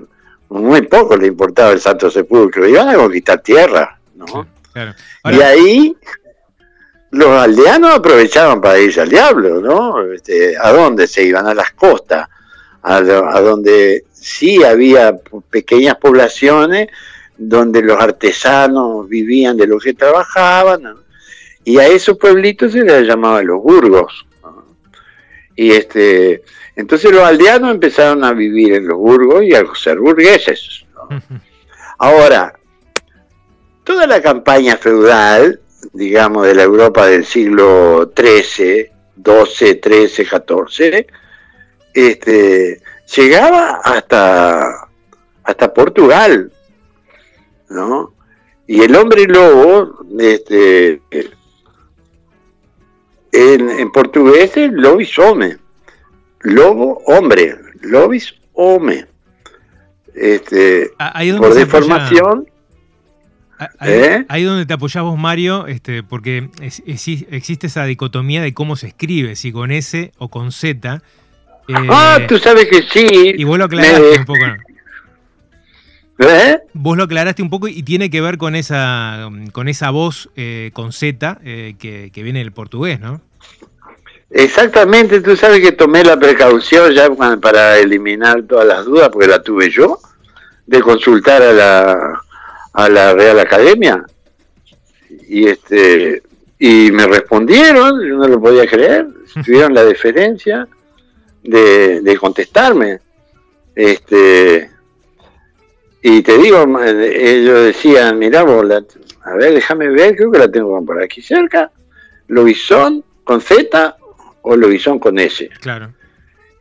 Speaker 6: muy poco le importaba el Santo Sepulcro, iban a conquistar tierra, ¿no?
Speaker 3: Claro.
Speaker 6: Y ahí los aldeanos aprovechaban para irse al diablo, ¿no? Este, ¿A dónde se iban? A las costas, a, lo- a donde sí había pequeñas poblaciones, donde los artesanos vivían de lo que trabajaban, ¿no? y a esos pueblitos se les llamaba los burgos. ¿no? Y este, entonces los aldeanos empezaron a vivir en los burgos y a ser burgueses. ¿no? Ahora, toda la campaña feudal, digamos, de la Europa del siglo XIII, XII, XIII, XIV, este, llegaba hasta, hasta Portugal, ¿no? Y el hombre lobo, este, en, en portugués es lobis home, lobo hombre, lobis home. este,
Speaker 3: Ah, ahí es donde
Speaker 6: por
Speaker 3: apoya-
Speaker 6: deformación.
Speaker 3: Ah, Ahí,
Speaker 6: ¿Eh?
Speaker 3: ahí donde te apoyás vos, Mario, este, porque es- es- existe esa dicotomía de cómo se escribe, si con S o con Z. eh,
Speaker 6: ah, tú sabes que sí.
Speaker 3: y vos lo
Speaker 6: me-
Speaker 3: aclaraste un poco. ¿no?
Speaker 6: ¿Eh?
Speaker 3: Vos lo aclaraste un poco y tiene que ver con esa, con esa voz eh, con Z eh, que, que viene del portugués, ¿no?
Speaker 6: Exactamente, tú sabes que tomé la precaución ya pa- para eliminar todas las dudas, porque la tuve yo, de consultar a la, a la Real Academia. Y este y me respondieron, yo no lo podía creer, tuvieron la deferencia de, de contestarme. Este y te digo, ma- ellos decían, mirá vos, la- a ver, déjame ver, creo que la tengo por aquí cerca. Lobizón con Z o Lobizón con S.
Speaker 3: Claro.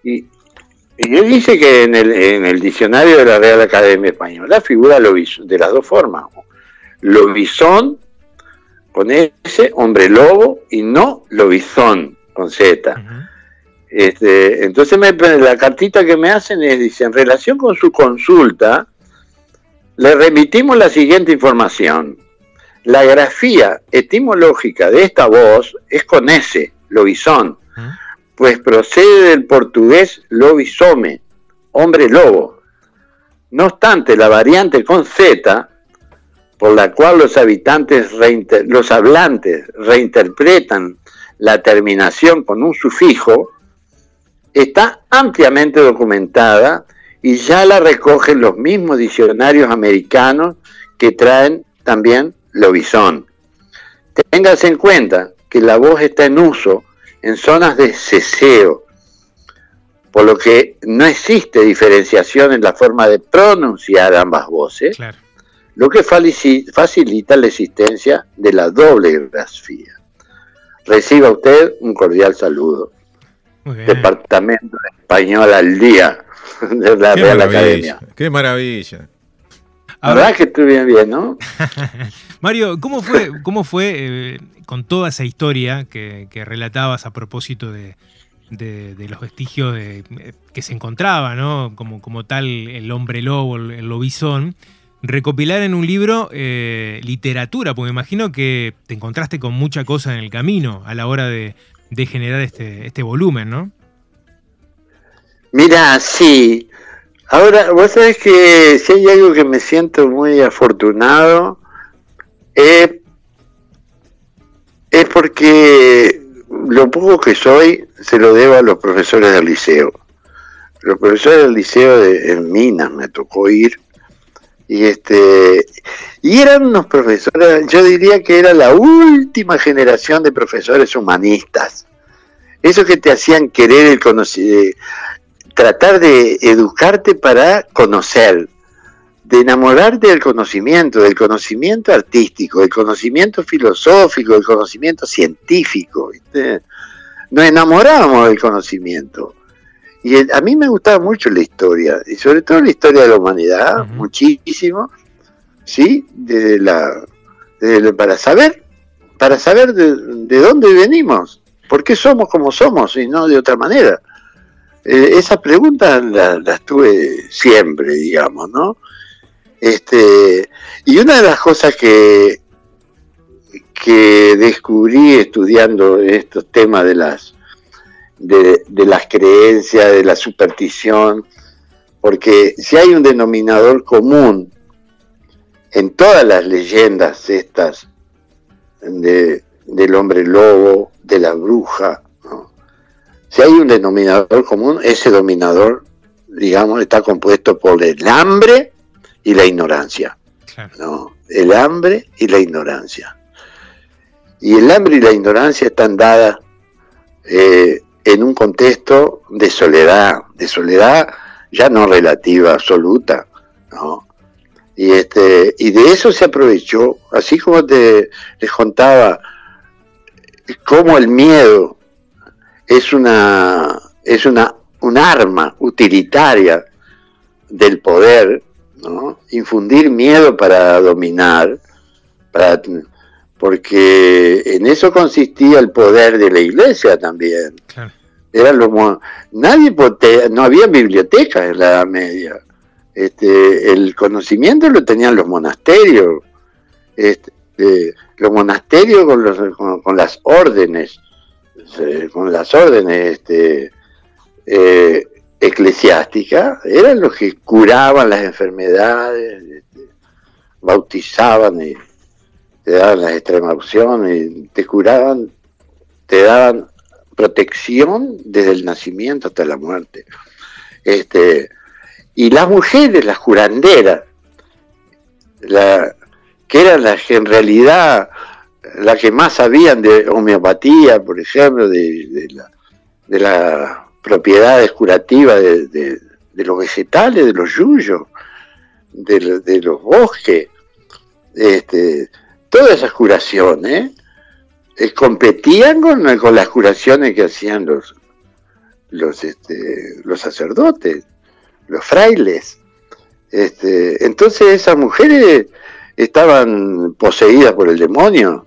Speaker 6: Y, y él dice que en el, en el diccionario de la Real Academia Española figura lobizón, de las dos formas. Lobizón con S, hombre lobo, y no lobizón con Z. Este, entonces me, la cartita que me hacen es, dice, en relación con su consulta, le remitimos la siguiente información. La grafía etimológica de esta voz es con S, lobizón,
Speaker 3: Ujú.
Speaker 6: pues procede del portugués lobisome, hombre lobo. No obstante, la variante con Z, por la cual los habitantes, reinter- los hablantes reinterpretan la terminación con un sufijo, está ampliamente documentada y ya la recogen los mismos diccionarios americanos que traen también lobizón. Téngase en cuenta que la voz está en uso en zonas de ceseo, por lo que no existe diferenciación en la forma de pronunciar ambas voces,
Speaker 3: Claro.
Speaker 6: lo que facilita la existencia de la doble grafía. Reciba usted un cordial saludo. Departamento Español al día de la
Speaker 4: Qué
Speaker 6: Real. Academia.
Speaker 4: Qué maravilla.
Speaker 6: La verdad que estuve bien, bien, ¿no?
Speaker 3: Mario, ¿cómo fue, cómo fue eh, con toda esa historia que, que relatabas a propósito de, de- de los vestigios de- eh, que se encontraba, ¿no? Como, como tal el hombre lobo, el, el lobizón, recopilar en un libro eh, literatura, porque me imagino que te encontraste con mucha cosa en el camino a la hora de, de generar este, este volumen, ¿no?
Speaker 6: Mira, sí. Ahora, vos sabés que si hay algo que me siento muy afortunado, es, es porque lo poco que soy se lo debo a los profesores del liceo. Los profesores del liceo de, en Minas me tocó ir y este y eran unos profesores, yo diría que era la última generación de profesores humanistas. Esos que te hacían querer el conocimiento tratar de educarte para conocer, de enamorarte del conocimiento, del conocimiento artístico, del conocimiento filosófico, del conocimiento científico. Nos enamorábamos del conocimiento. Y el- a mí me gustaba mucho la historia, y sobre todo la historia de la humanidad, muchísimo, ¿sí? Desde la, desde la- para saber, para saber de, de dónde venimos, por qué somos como somos y no de otra manera. Eh, esa pregunta la- las tuve siempre, digamos, ¿no? Este, y una de las cosas que, que descubrí estudiando estos temas de las, de, de las creencias, de la superstición, porque si hay un denominador común en todas las leyendas estas de, del hombre lobo, de la bruja, ¿no? si hay un denominador común, ese denominador, digamos, está compuesto por el hambre y la ignorancia. ¿no? El hambre y la ignorancia. Y el hambre y la ignorancia están dadas eh, en un contexto de soledad, de soledad ya no relativa, absoluta, ¿no? Y, este, y de eso se aprovechó, así como te les contaba, cómo el miedo es una, es una, un arma utilitaria del poder, ¿no? Infundir miedo para dominar, porque en eso consistía el poder de la iglesia también.
Speaker 3: Claro.
Speaker 6: Era lo nadie no había bibliotecas en la Edad Media. Este, el conocimiento lo tenían los monasterios, este, eh, los monasterios con, los, con, las órdenes, con las órdenes este, eh, eclesiásticas, eran los que curaban las enfermedades, este, bautizaban y te daban las extremaunciones, te curaban, te daban protección desde el nacimiento hasta la muerte. Este, y las mujeres, las curanderas, la, que eran las que en realidad las que más sabían de homeopatía, por ejemplo, de, las propiedades curativas de, los vegetales, de los yuyos, de, los bosques, este, todas esas curaciones eh, competían con, las curaciones que hacían los, los, este, los sacerdotes, los frailes. Este, entonces esas mujeres estaban poseídas por el demonio.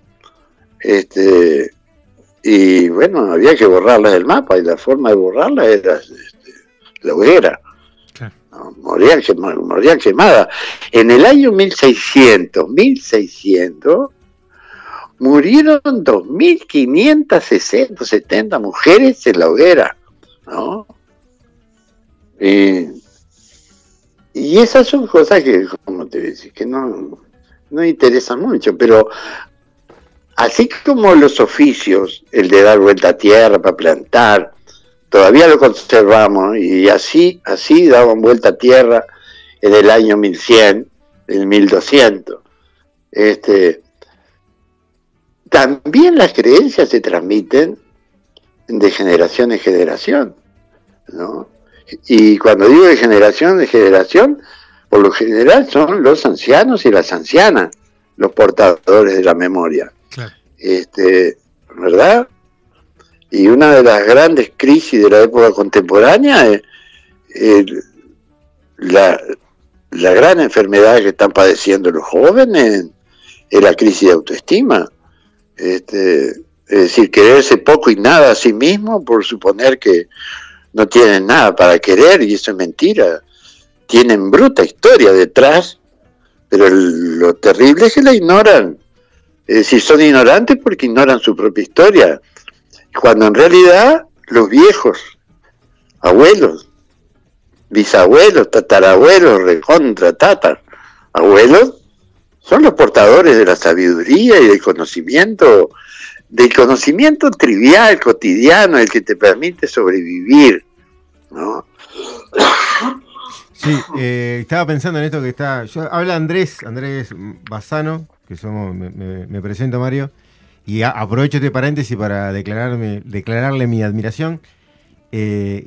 Speaker 6: Este, y bueno, había que borrarlas del mapa y la forma de borrarlas era este, la hoguera. Morían, morían quemadas. En el año 1600, 1600, murieron 2.560, 70 mujeres en la hoguera. ¿no? Y, y esas son cosas que, como te decía, que no, no interesa mucho, pero así como los oficios, el de dar vuelta a tierra para plantar, todavía lo conservamos y así, así daban vuelta a tierra en el año 1100, en 1200. Este, también las creencias se transmiten de generación en generación, ¿no? Y cuando digo de generación en generación, por lo general son los ancianos y las ancianas los portadores de la memoria. Este, ¿Verdad? Y una de las grandes crisis de la época contemporánea es, la, gran enfermedad que están padeciendo los jóvenes es la crisis de autoestima. Este, es decir, quererse poco y nada a sí mismo por suponer que no tienen nada para querer y eso es mentira tienen bruta historia detrás, pero lo terrible es que la ignoran. Es decir, son ignorantes porque ignoran su propia historia. Cuando en realidad los viejos, abuelos, bisabuelos, tatarabuelos, recontra, tatar, abuelos, son los portadores de la sabiduría y del conocimiento, del conocimiento trivial, cotidiano, el que te permite sobrevivir, ¿no?
Speaker 5: Sí, eh, estaba pensando en esto que está. habla Andrés, Andrés Bazano, que somos, me, presento Mario, y aprovecho este paréntesis para declararme, declararle mi admiración. Eh,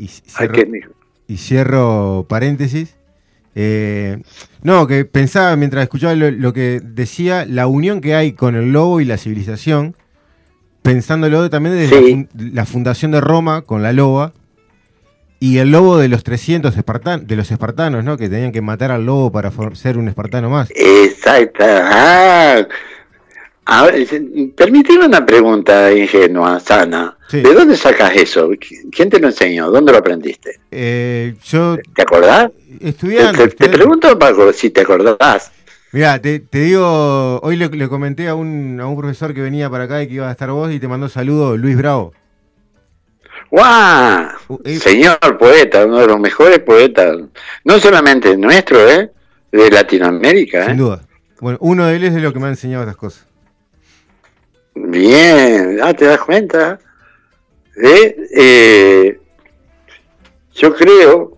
Speaker 5: y, cierro, paréntesis. Eh, no, que pensaba mientras escuchaba lo, que decía, la unión que hay con el lobo y la civilización, pensándolo también desde la fundación de Roma con la loba y el lobo de los 300 espartanos, de los espartanos, ¿no? Que tenían que matar al lobo para ser un espartano más.
Speaker 6: Exacto. Ah. Permíteme una pregunta ingenua, sana. ¿De dónde sacas eso? ¿Quién te lo enseñó? ¿Dónde lo aprendiste?
Speaker 5: Eh, yo
Speaker 6: ¿Te acordás?
Speaker 5: Estudiando.
Speaker 6: Te, pregunto Paco, si te acordás.
Speaker 5: Mira, te, digo, hoy le, comenté a un, a un profesor que venía para acá y que iba a estar vos y te mandó saludo Luis Bravo.
Speaker 6: ¡Guau! Uh, eh, Señor poeta, uno de los mejores poetas, no solamente nuestro, ¿eh? De Latinoamérica, ¿eh?
Speaker 5: Sin duda. Bueno, uno de ellos es lo que me ha enseñado estas cosas.
Speaker 6: Bien, ah, ¿te das cuenta? ¿Eh? eh yo creo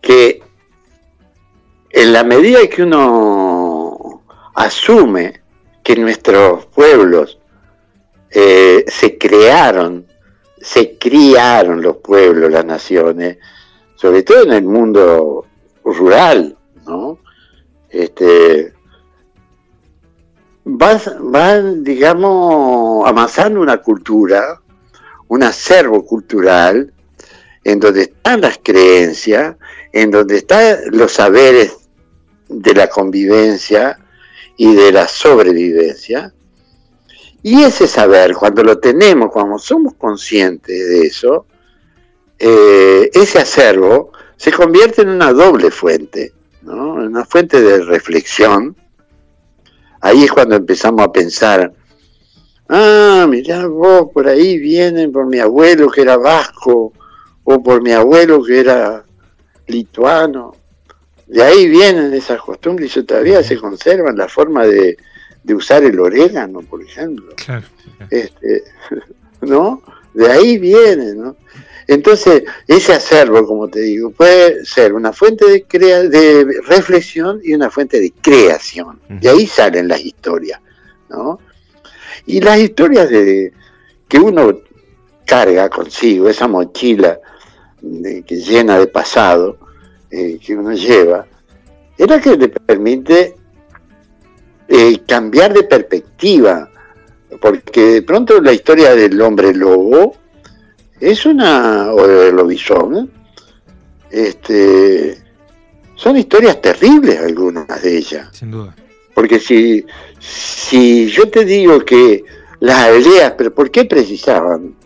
Speaker 6: que en la medida que uno asume que nuestros pueblos eh, se crearon se criaron los pueblos, las naciones, sobre todo en el mundo rural, ¿no? Este, van, digamos, amasando una cultura, un acervo cultural, en donde están las creencias, en donde están los saberes de la convivencia y de la sobrevivencia, y ese saber, cuando lo tenemos, cuando somos conscientes de eso, eh, ese acervo se convierte en una doble fuente, ¿no? una fuente de reflexión. Ahí es cuando empezamos a pensar, ah, mirá vos, por ahí vienen por mi abuelo que era vasco, o por mi abuelo que era lituano. De ahí vienen esas costumbres y todavía se conservan la forma de, usar el orégano, por ejemplo. Este, ¿No? De ahí viene, ¿no? Entonces, ese acervo, como te digo, puede ser una fuente de, crea de reflexión y una fuente de creación. De ahí salen las historias, ¿no? Y las historias de que uno carga consigo, esa mochila que llena de pasado eh, que uno lleva, es la que le permite eh, cambiar de perspectiva, porque de pronto la historia del hombre lobo es una, o lobizón, este, son historias terribles algunas de ellas. Sin duda. Porque si, si yo te digo que las aldeas, pero ¿por qué precisaban?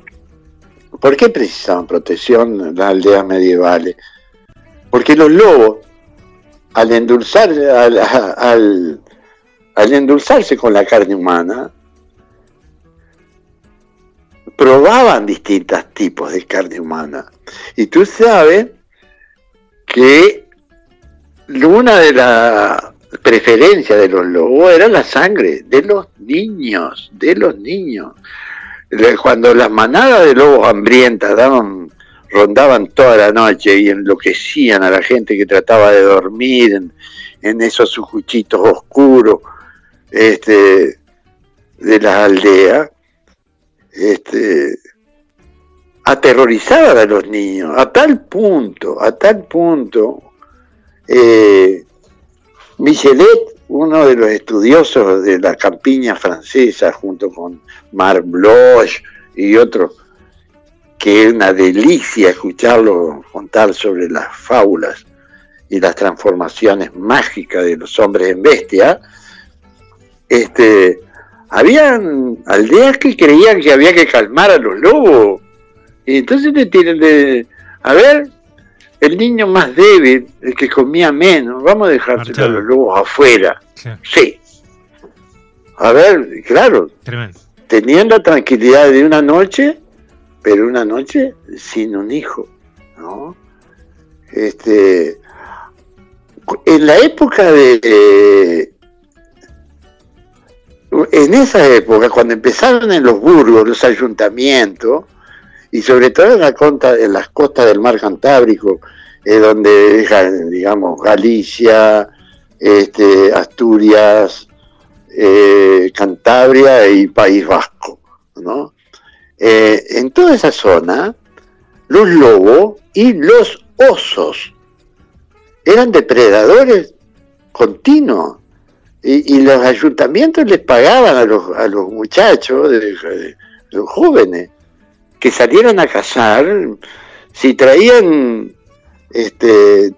Speaker 6: ¿Por qué precisaban protección las aldeas medievales? Porque los lobos, al endulzar, al, al endulzarse con la carne humana, probaban distintos tipos de carne humana. Y tú sabes que una de las preferencias de los lobos era la sangre de los niños, de los niños. Cuando las manadas de lobos hambrientas daban, rondaban toda la noche y enloquecían a la gente que trataba de dormir en, esos sujuchitos oscuros este, de las aldeas, este, aterrorizaban a los niños, a tal punto, a tal punto, eh, Michelet, uno de los estudiosos de la campiña francesa, junto con Marc Bloch y otros, que es una delicia escucharlo contar sobre las fábulas y las transformaciones mágicas de los hombres en bestia, este, habían aldeas que creían que había que calmar a los lobos. Y entonces le tienen de, a ver, el niño más débil, el que comía menos, vamos a dejarse a los lobos afuera. Sí. A ver, claro. Teniendo la tranquilidad de una noche, pero una noche sin un hijo, ¿no? Este, en la época de, en esa época, cuando empezaron en los burgos los ayuntamientos, y sobre todo en, la en las costas del mar Cantábrico, eh, donde, digamos, Galicia, este, Asturias, eh, Cantabria y País Vasco, ¿no? Eh, en toda esa zona, los lobos y los osos eran depredadores continuos y, los ayuntamientos les pagaban a los, a los muchachos, los jóvenes, que salieran a cazar, si traían este,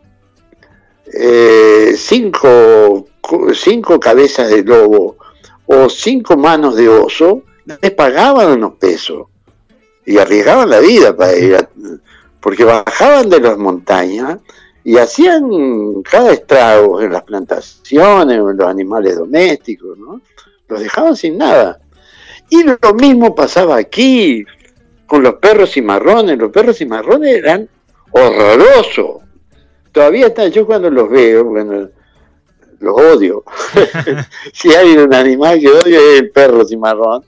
Speaker 6: eh, cinco, cinco cabezas de lobo o cinco manos de oso, les pagaban unos pesos y arriesgaban la vida para ir porque bajaban de las montañas y hacían cada estrago en las plantaciones en los animales domésticos, ¿no? Los dejaban sin nada. Y lo mismo pasaba aquí con los perros y marrones. Los perros y marrones eran horrorosos. Todavía están, yo cuando los veo, bueno, los odio. si hay un animal que odio es el perro cimarrón.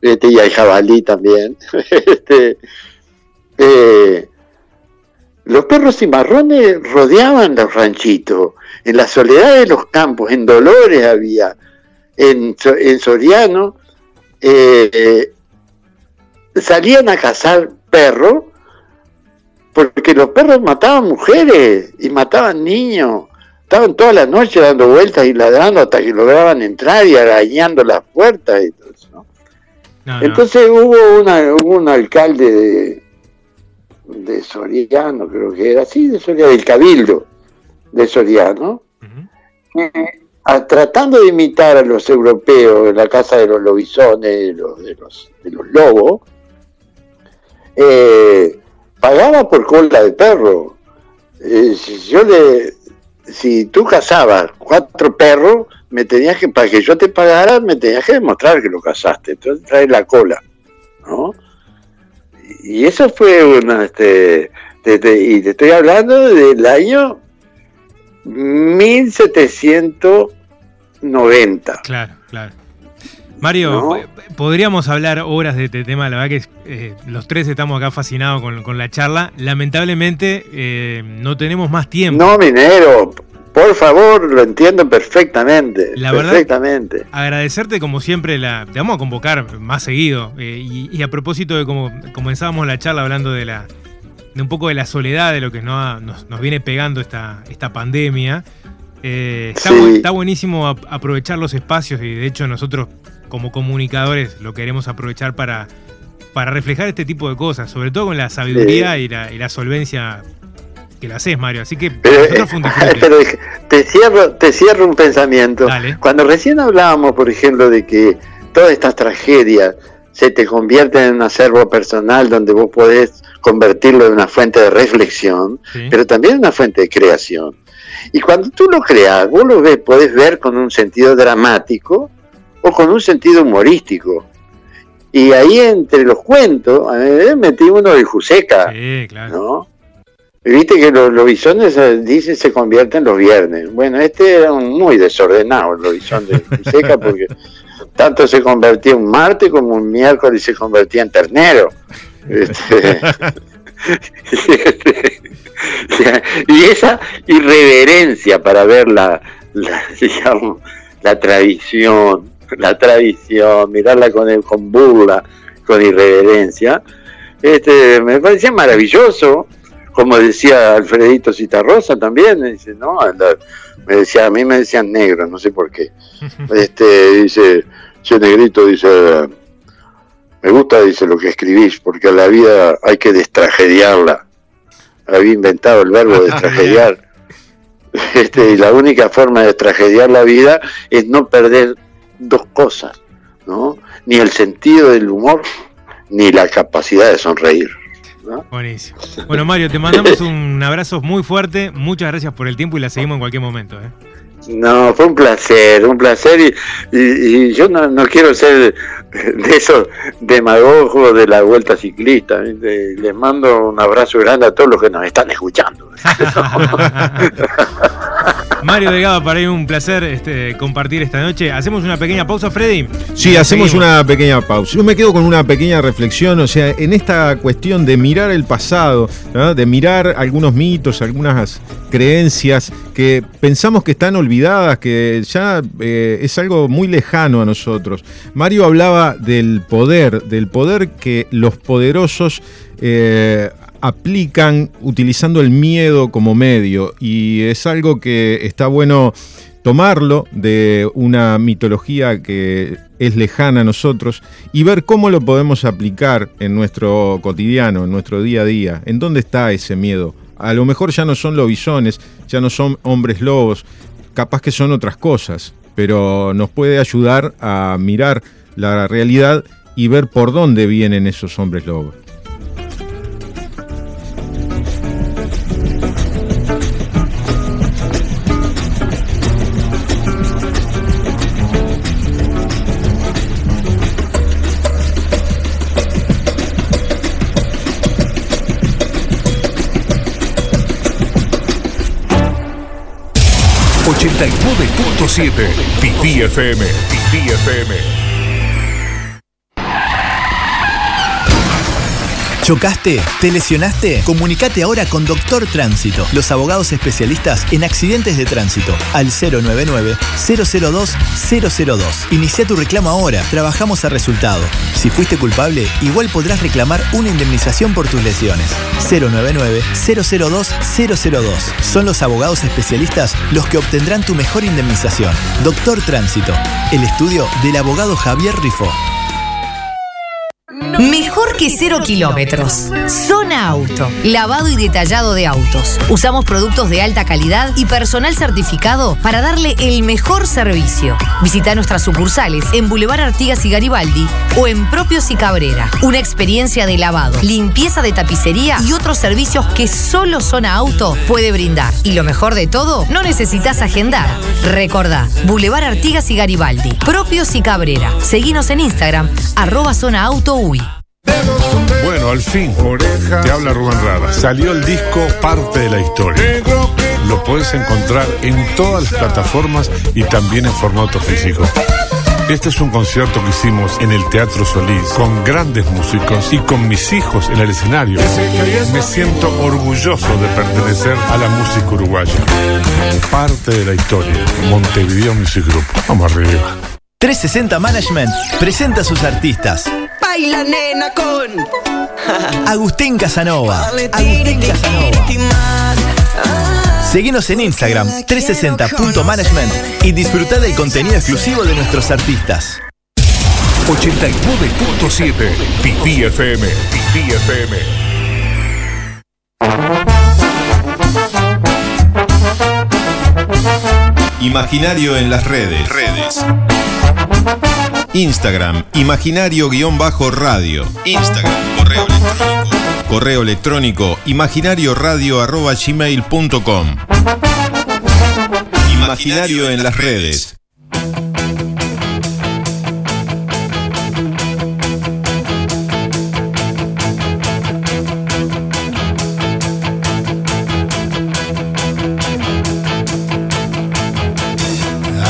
Speaker 6: Este, y hay jabalí también. este, eh, los perros cimarrones rodeaban los ranchitos, en la soledad de los campos, en Dolores había, en, Soriano, eh, salían a cazar perros, porque los perros mataban mujeres y mataban niños. Estaban toda la noche dando vueltas y ladrando hasta que lograban entrar y arañando las puertas y todo eso. Entonces hubo, una, hubo un alcalde de, de Soriano, creo que era así, de Soriano, del Cabildo de Soriano, tratando de imitar a los europeos en la casa de los lobisones, de los, de los, de los lobos, eh, pagaba por cola de perro. eh, yo le, si tú cazabas cuatro perros, me tenías que, para que yo te pagara, me tenías que demostrar que lo cazaste. Entonces traes la cola, ¿no? Y eso fue una, este, y te estoy hablando del año 1790.
Speaker 3: Claro, claro. Mario, podríamos hablar horas de este tema, la verdad que eh, los tres estamos acá fascinados con, la charla. Lamentablemente eh, no tenemos más tiempo.
Speaker 6: No, minero, por favor, lo entiendo perfectamente. La perfectamente.
Speaker 3: Verdad, agradecerte como siempre, la, te vamos a convocar más seguido. Eh, y, a propósito de cómo comenzábamos la charla hablando de la de un poco de la soledad de lo que nos, nos, viene pegando esta, esta pandemia. está, está, buenísimo aprovechar los espacios y de hecho nosotros como comunicadores lo queremos aprovechar para, para reflejar este tipo de cosas, sobre todo con la sabiduría y, la, solvencia que la haces, Mario. Así que
Speaker 6: pero, te cierro, te cierro un pensamiento. Cuando recién hablábamos, por ejemplo, de que todas estas tragedias se te convierten en un acervo personal donde vos podés convertirlo en una fuente de reflexión, pero también en una fuente de creación. Y cuando tú lo creas, vos lo ves, podés ver con un sentido dramático, o con un sentido humorístico. Y ahí entre los cuentos, metí uno de Juseca, sí, claro. ¿no? Viste que los, los bisones, eh, dice, se convierten los viernes. Bueno, este era un muy desordenado, el lobizón de Juseca, porque tanto se convertía en martes como un miércoles se convertía en ternero. Este, y esa irreverencia para ver la, la, digamos, la tradición, la tradición, mirarla con, con burla, con irreverencia, este, me parecía maravilloso, como decía Alfredito Citarrosa también, me dice, no, me decía, a mí me decían negro, no sé por qué. Este, dice, ese negrito dice, me gusta, dice, lo que escribís, porque a la vida hay que destragediarla. Había inventado el verbo destragediar. Este, y la única forma de destragediar la vida es no perder dos cosas, ¿no? Ni el sentido del humor, ni la capacidad de sonreír.
Speaker 3: Buenísimo. Bueno, Mario, te mandamos un abrazo muy fuerte. Muchas gracias por el tiempo y la seguimos en cualquier momento. ¿eh?
Speaker 6: No, fue un placer, un placer y, yo no, quiero ser de esos demagogos de la vuelta ciclista. Les mando un abrazo grande a todos los que nos están escuchando.
Speaker 3: Mario Delgado, para mí un placer este, compartir esta noche. ¿Hacemos una pequeña pausa, Freddy?
Speaker 4: Sí, hacemos una pequeña pausa. Yo me quedo con una pequeña reflexión, o sea, en esta cuestión de mirar el pasado, de mirar algunos mitos, algunas creencias que pensamos que están olvidadas, que ya eh, es algo muy lejano a nosotros. Mario hablaba del poder, del poder que los poderosos eh, aplican utilizando el miedo como medio y es algo que está bueno tomarlo de una mitología que es lejana a nosotros y ver cómo lo podemos aplicar en nuestro cotidiano, en nuestro día a día. ¿En dónde está ese miedo? A lo mejor ya no son lobisones, ya no son hombres lobos, capaz que son otras cosas, pero nos puede ayudar a mirar la realidad y ver por dónde vienen esos hombres lobos.
Speaker 7: 89.7 Fifi FM. Fifi FM.
Speaker 8: ¿Chocaste? ¿Te lesionaste? Comunicate ahora con Doctor Tránsito, los abogados especialistas en accidentes de tránsito, al 099-002-002. Inicia tu reclamo ahora, trabajamos a resultado. Si fuiste culpable, igual podrás reclamar una indemnización por tus lesiones. 099-002-002. Son los abogados especialistas los que obtendrán tu mejor indemnización. Doctor Tránsito, el estudio del abogado Javier Rifo.
Speaker 9: Mejor que cero kilómetros. Auto, lavado y detallado de autos. Usamos productos de alta calidad y personal certificado para darle el mejor servicio. Visita nuestras sucursales en Boulevard Artigas y Garibaldi o en Propios y Cabrera. Una experiencia de lavado, limpieza de tapicería y otros servicios que solo Zona Auto puede brindar. Y lo mejor de todo, no necesitas agendar. Recordá, Boulevard Artigas y Garibaldi, Propios y Cabrera. Seguinos en Instagram, arroba Zona Auto UI.
Speaker 10: Bueno, al fin, te habla Rubén Rada. Salió el disco Parte de la Historia. Lo puedes encontrar en todas las plataformas y también en formato físico. Este es un concierto que hicimos en el Teatro Solís con grandes músicos y con mis hijos en el escenario. Me siento orgulloso de pertenecer a la música uruguaya. Parte de la historia. Montevideo Music Group. Vamos arriba.
Speaker 8: 360 Management presenta a sus artistas.
Speaker 11: Baila nena con
Speaker 8: Agustín Casanova. Agustín Casanova. Seguinos en Instagram 360.management y disfruta del contenido exclusivo de nuestros artistas.
Speaker 7: 89.7 Pipí FM. Pipí FM.
Speaker 2: Imaginario en las redes. Redes. Instagram, imaginario-radio. Instagram, correo electrónico. Correo electrónico, imaginarioradio.gmail.com. Imaginario en las redes.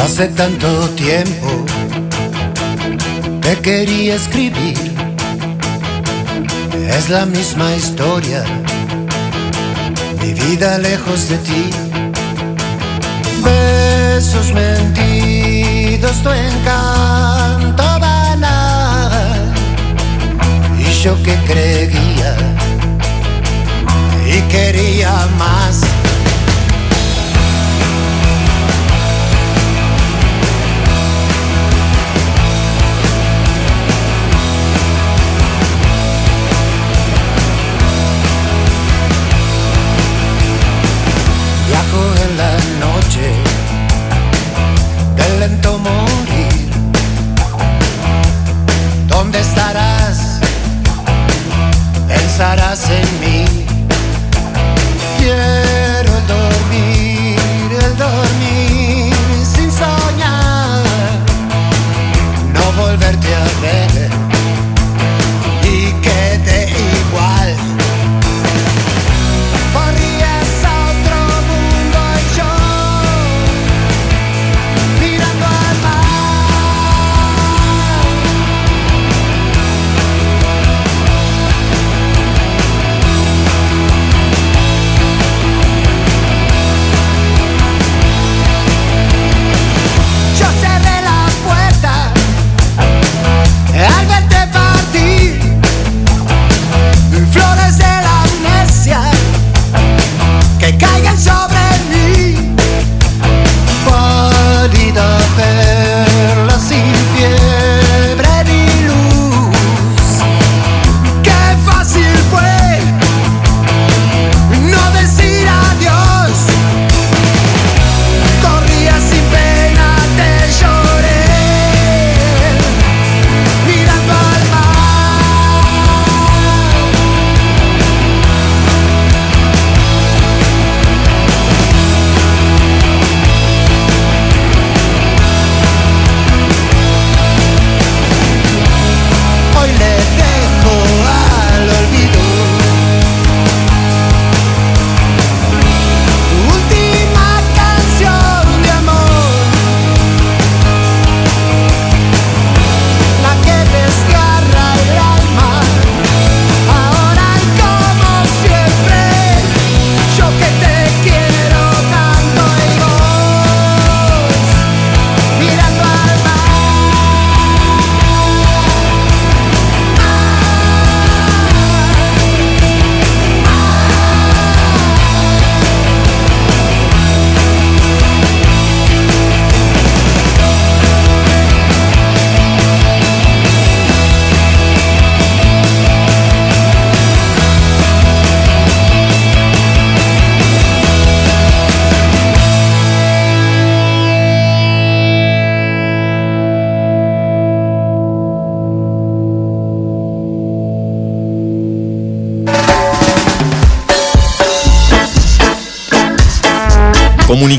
Speaker 12: Hace tanto tiempo te quería escribir. Es la misma historia, mi vida lejos de ti. Besos mentidos, tu encanto banal. Y yo que creía y quería más.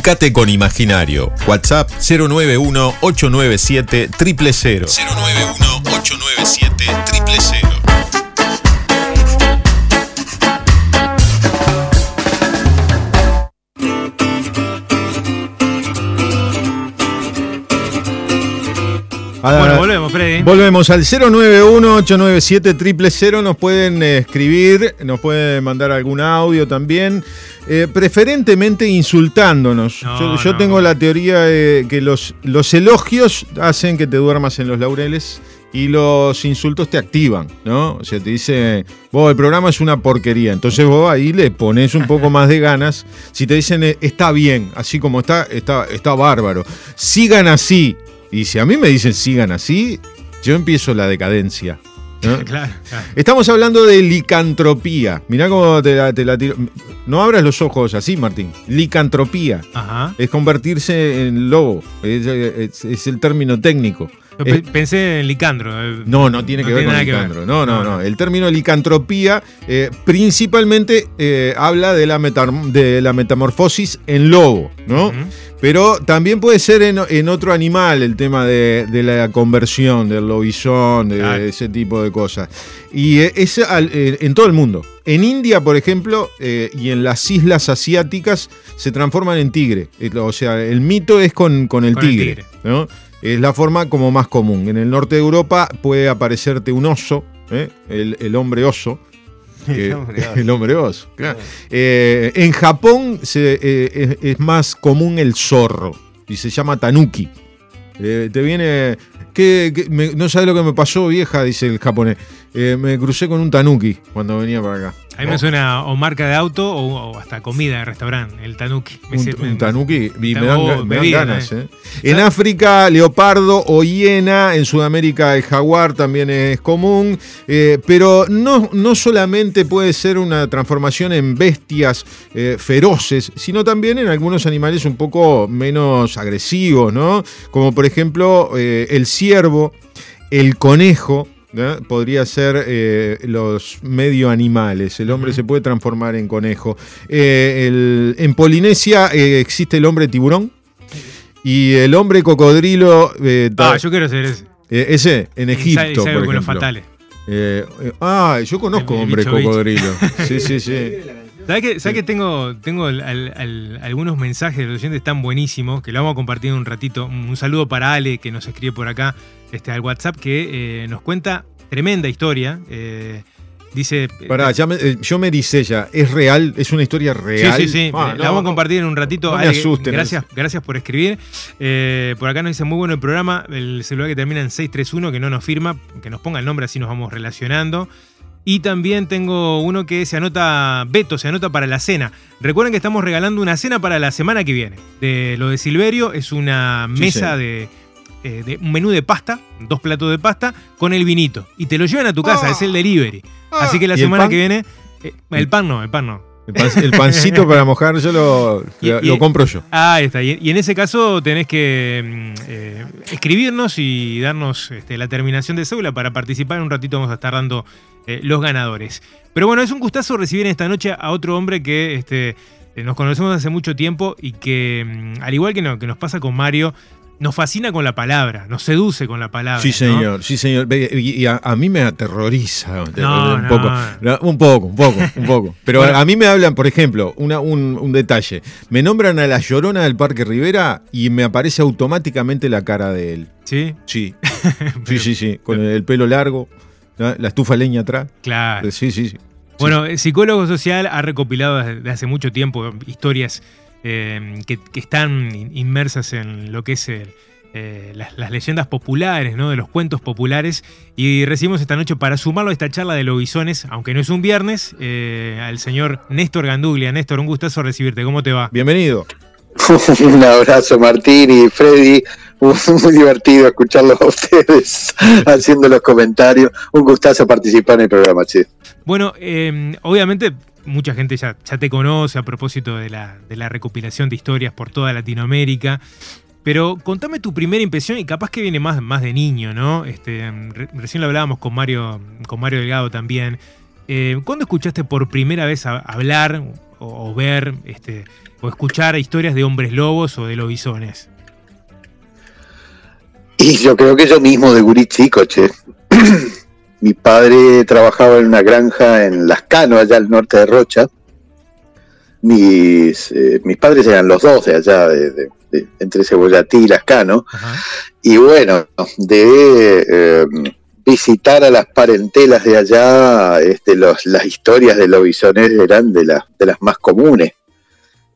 Speaker 2: Comunicate con Imaginario. WhatsApp 091-897-000. 091-897-000.
Speaker 3: Bueno, volvemos, Freddy.
Speaker 4: Volvemos al 091-897-000. Nos pueden eh, escribir, nos pueden mandar algún audio también. Eh, preferentemente insultándonos.
Speaker 3: No,
Speaker 4: yo yo
Speaker 3: no.
Speaker 4: tengo la teoría de que los, los elogios hacen que te duermas en los laureles y los insultos te activan, ¿no? O sea, te dice, vos, el programa es una porquería. Entonces vos ahí le pones un poco más de ganas. Si te dicen, eh, está bien, así como está, está, está bárbaro. Sigan así. Y si a mí me dicen sigan así, yo empiezo la decadencia. ¿no?
Speaker 3: Claro, claro.
Speaker 4: Estamos hablando de licantropía. Mirá cómo te la, te la tiro. No abras los ojos así, Martín. Licantropía.
Speaker 3: Ajá.
Speaker 4: Es convertirse en lobo. Es, es- es el término técnico.
Speaker 3: Pe- pensé en Licandro. eh,
Speaker 4: no, no tiene que ver con licandro. No, no, no. El término licantropía eh, principalmente eh, habla de la, de la metamorfosis en lobo, ¿no? Pero también puede ser en, en otro animal el tema de, de la conversión, del lobizón, de ese tipo de cosas. Y eh, es al- eh, en todo el mundo. En India, por ejemplo, eh, y en las islas asiáticas se transforman en tigre. Eh, O sea, el mito es con, con el
Speaker 3: Con el
Speaker 4: tigre.
Speaker 3: tigre.
Speaker 4: ¿no? Es la forma como más común. En el norte de Europa puede aparecerte un oso, ¿eh? el, el hombre oso. que-
Speaker 5: El hombre oso.
Speaker 4: el hombre oso, claro. Eh, en Japón se- eh, es, es más común el zorro y se llama tanuki. Te viene. ¿qué- qué- me- no sabes lo que me pasó, vieja, dice el japonés. Eh, me crucé con un tanuki cuando venía para acá.
Speaker 3: A mí me suena o marca de auto o, o hasta comida de restaurante, el tanuki. Me
Speaker 4: Un,
Speaker 3: sir-
Speaker 4: un
Speaker 3: me-
Speaker 4: tanuki y me dan, me ganas.
Speaker 3: eh.
Speaker 4: eh. En África, leopardo o hiena. En Sudamérica, el jaguar también es común. pero no, no solamente puede ser una transformación en bestias feroces, sino también en algunos animales un poco menos agresivos, ¿no? Como por ejemplo el ciervo, el conejo. ¿No? Podría ser eh, los medio animales. El hombre se puede transformar en conejo. Eh, el- en Polinesia eh, existe el hombre tiburón y el hombre cocodrilo. eh,
Speaker 3: Ah, yo quiero ser ese.
Speaker 4: eh, ese en Egipto. por
Speaker 3: con los fatales.
Speaker 4: Eh, eh, ah, yo conozco
Speaker 3: El- el
Speaker 4: hombre
Speaker 3: bicho, bicho.
Speaker 4: cocodrilo. Sí, sí, sí.
Speaker 3: ¿Sabes que, tengo, tengo al- al- al- algunos mensajes de los oyentes tan buenísimos que lo vamos a compartir en un ratito? Un, saludo para Ale que nos escribe por acá este, al WhatsApp que eh, nos cuenta tremenda historia. eh, dice.
Speaker 4: Pará, ya me- eh, yo me dice ya, ¿es real? ¿Es una historia
Speaker 3: Sí,
Speaker 4: real?
Speaker 3: sí, sí.
Speaker 4: Ah,
Speaker 3: la
Speaker 4: no,
Speaker 3: vamos a compartir en un ratito.
Speaker 4: No me
Speaker 3: Ale,
Speaker 4: asusten.
Speaker 3: gracias, gracias por escribir. Eh, por acá nos dice muy bueno el programa. El celular que termina en 631, que no nos firma, que nos ponga el nombre, así nos vamos relacionando. Y también tengo uno que se anota, Beto, se anota para la cena. Recuerden que estamos regalando una cena para la semana que viene. De lo de Silverio es una
Speaker 4: Sí,
Speaker 3: mesa de, eh, de un menú de pasta, dos platos de pasta, con el vinito. Y te lo llevan a tu casa,
Speaker 4: Ah.
Speaker 3: es el delivery. Así que la
Speaker 4: ¿Y el
Speaker 3: semana que viene. eh, el pan no, el pan no.
Speaker 4: El, pan- el pancito para mojar yo lo,
Speaker 3: Y-
Speaker 4: lo-
Speaker 3: y-
Speaker 4: lo compro yo.
Speaker 3: Ah, ahí está. Y, y en ese caso tenés que mm, eh, escribirnos y darnos este, la terminación de cédula para participar. En un ratito vamos a estar dando eh, los ganadores. Pero bueno, es un gustazo recibir esta noche a otro hombre que este, eh, nos conocemos hace mucho tiempo y que, mm, al igual que, no- que nos pasa con Mario, nos fascina con la palabra, nos seduce con la palabra.
Speaker 4: Sí,
Speaker 3: ¿no?
Speaker 4: señor, sí, señor. Y, a, a mí me aterroriza
Speaker 3: No,
Speaker 4: un,
Speaker 3: no.
Speaker 4: Poco, un poco, un poco, un poco. Pero
Speaker 3: Bueno.
Speaker 4: a mí me hablan, por ejemplo, una- un, un detalle. Me nombran a la llorona del Parque Rivera y me aparece automáticamente la cara de él.
Speaker 3: ¿Sí?
Speaker 4: Sí, sí, sí, sí. Con el pelo largo, la estufa leña atrás.
Speaker 3: Claro.
Speaker 4: Sí, sí, sí.
Speaker 3: Bueno, el psicólogo social ha recopilado desde hace mucho tiempo historias eh, que, que están in- inmersas en lo que es el, eh, las, las leyendas populares, ¿no? de los cuentos populares. Y recibimos esta noche para sumarlo a esta charla de lobisones, aunque no es un viernes, eh, al señor Néstor Ganduglia. Néstor, un gustazo recibirte. ¿Cómo te va?
Speaker 4: Bienvenido.
Speaker 13: Un abrazo Martín y Freddy, muy divertido escucharlos a ustedes haciendo los comentarios. Un gustazo participar en el programa, che.
Speaker 3: Bueno, eh, obviamente mucha gente ya, te conoce a propósito de la, recopilación de historias por toda Latinoamérica. Pero contame tu primera impresión y capaz que viene más, de niño, ¿no? Este, re- recién lo hablábamos con Mario, con Mario Delgado también. Eh, ¿Cuándo escuchaste por primera vez hablar o, ver este, o escuchar historias de hombres lobos o de lobisones?
Speaker 13: Y yo creo que yo mismo de gurí chico, che. Mi padre trabajaba en una granja en Lascano, allá al norte de Rocha. Mis, eh, mis padres eran los dos de allá, de, entre Cebollatí y Lascano. Y bueno, de eh, visitar a las parentelas de allá, este, los, las historias de lobisones eran de, las de las más comunes.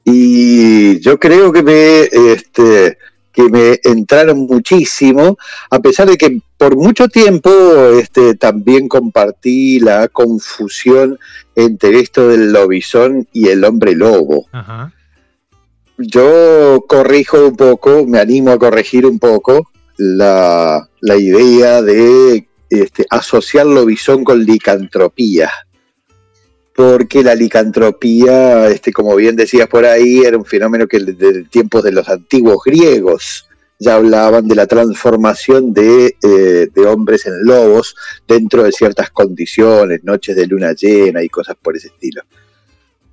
Speaker 13: Y yo creo que me, este, que me entraron muchísimo, a pesar de que por mucho tiempo este, también compartí la confusión entre esto del lobizón y el hombre lobo. Yo corrijo un poco, me animo a corregir un poco la, idea de este, asociar lobizón con licantropía porque la licantropía, este, como bien decías por ahí, era un fenómeno que desde tiempos de los antiguos griegos ya hablaban de la transformación de, eh, de, hombres en lobos dentro de ciertas condiciones, noches de luna llena y cosas por ese estilo.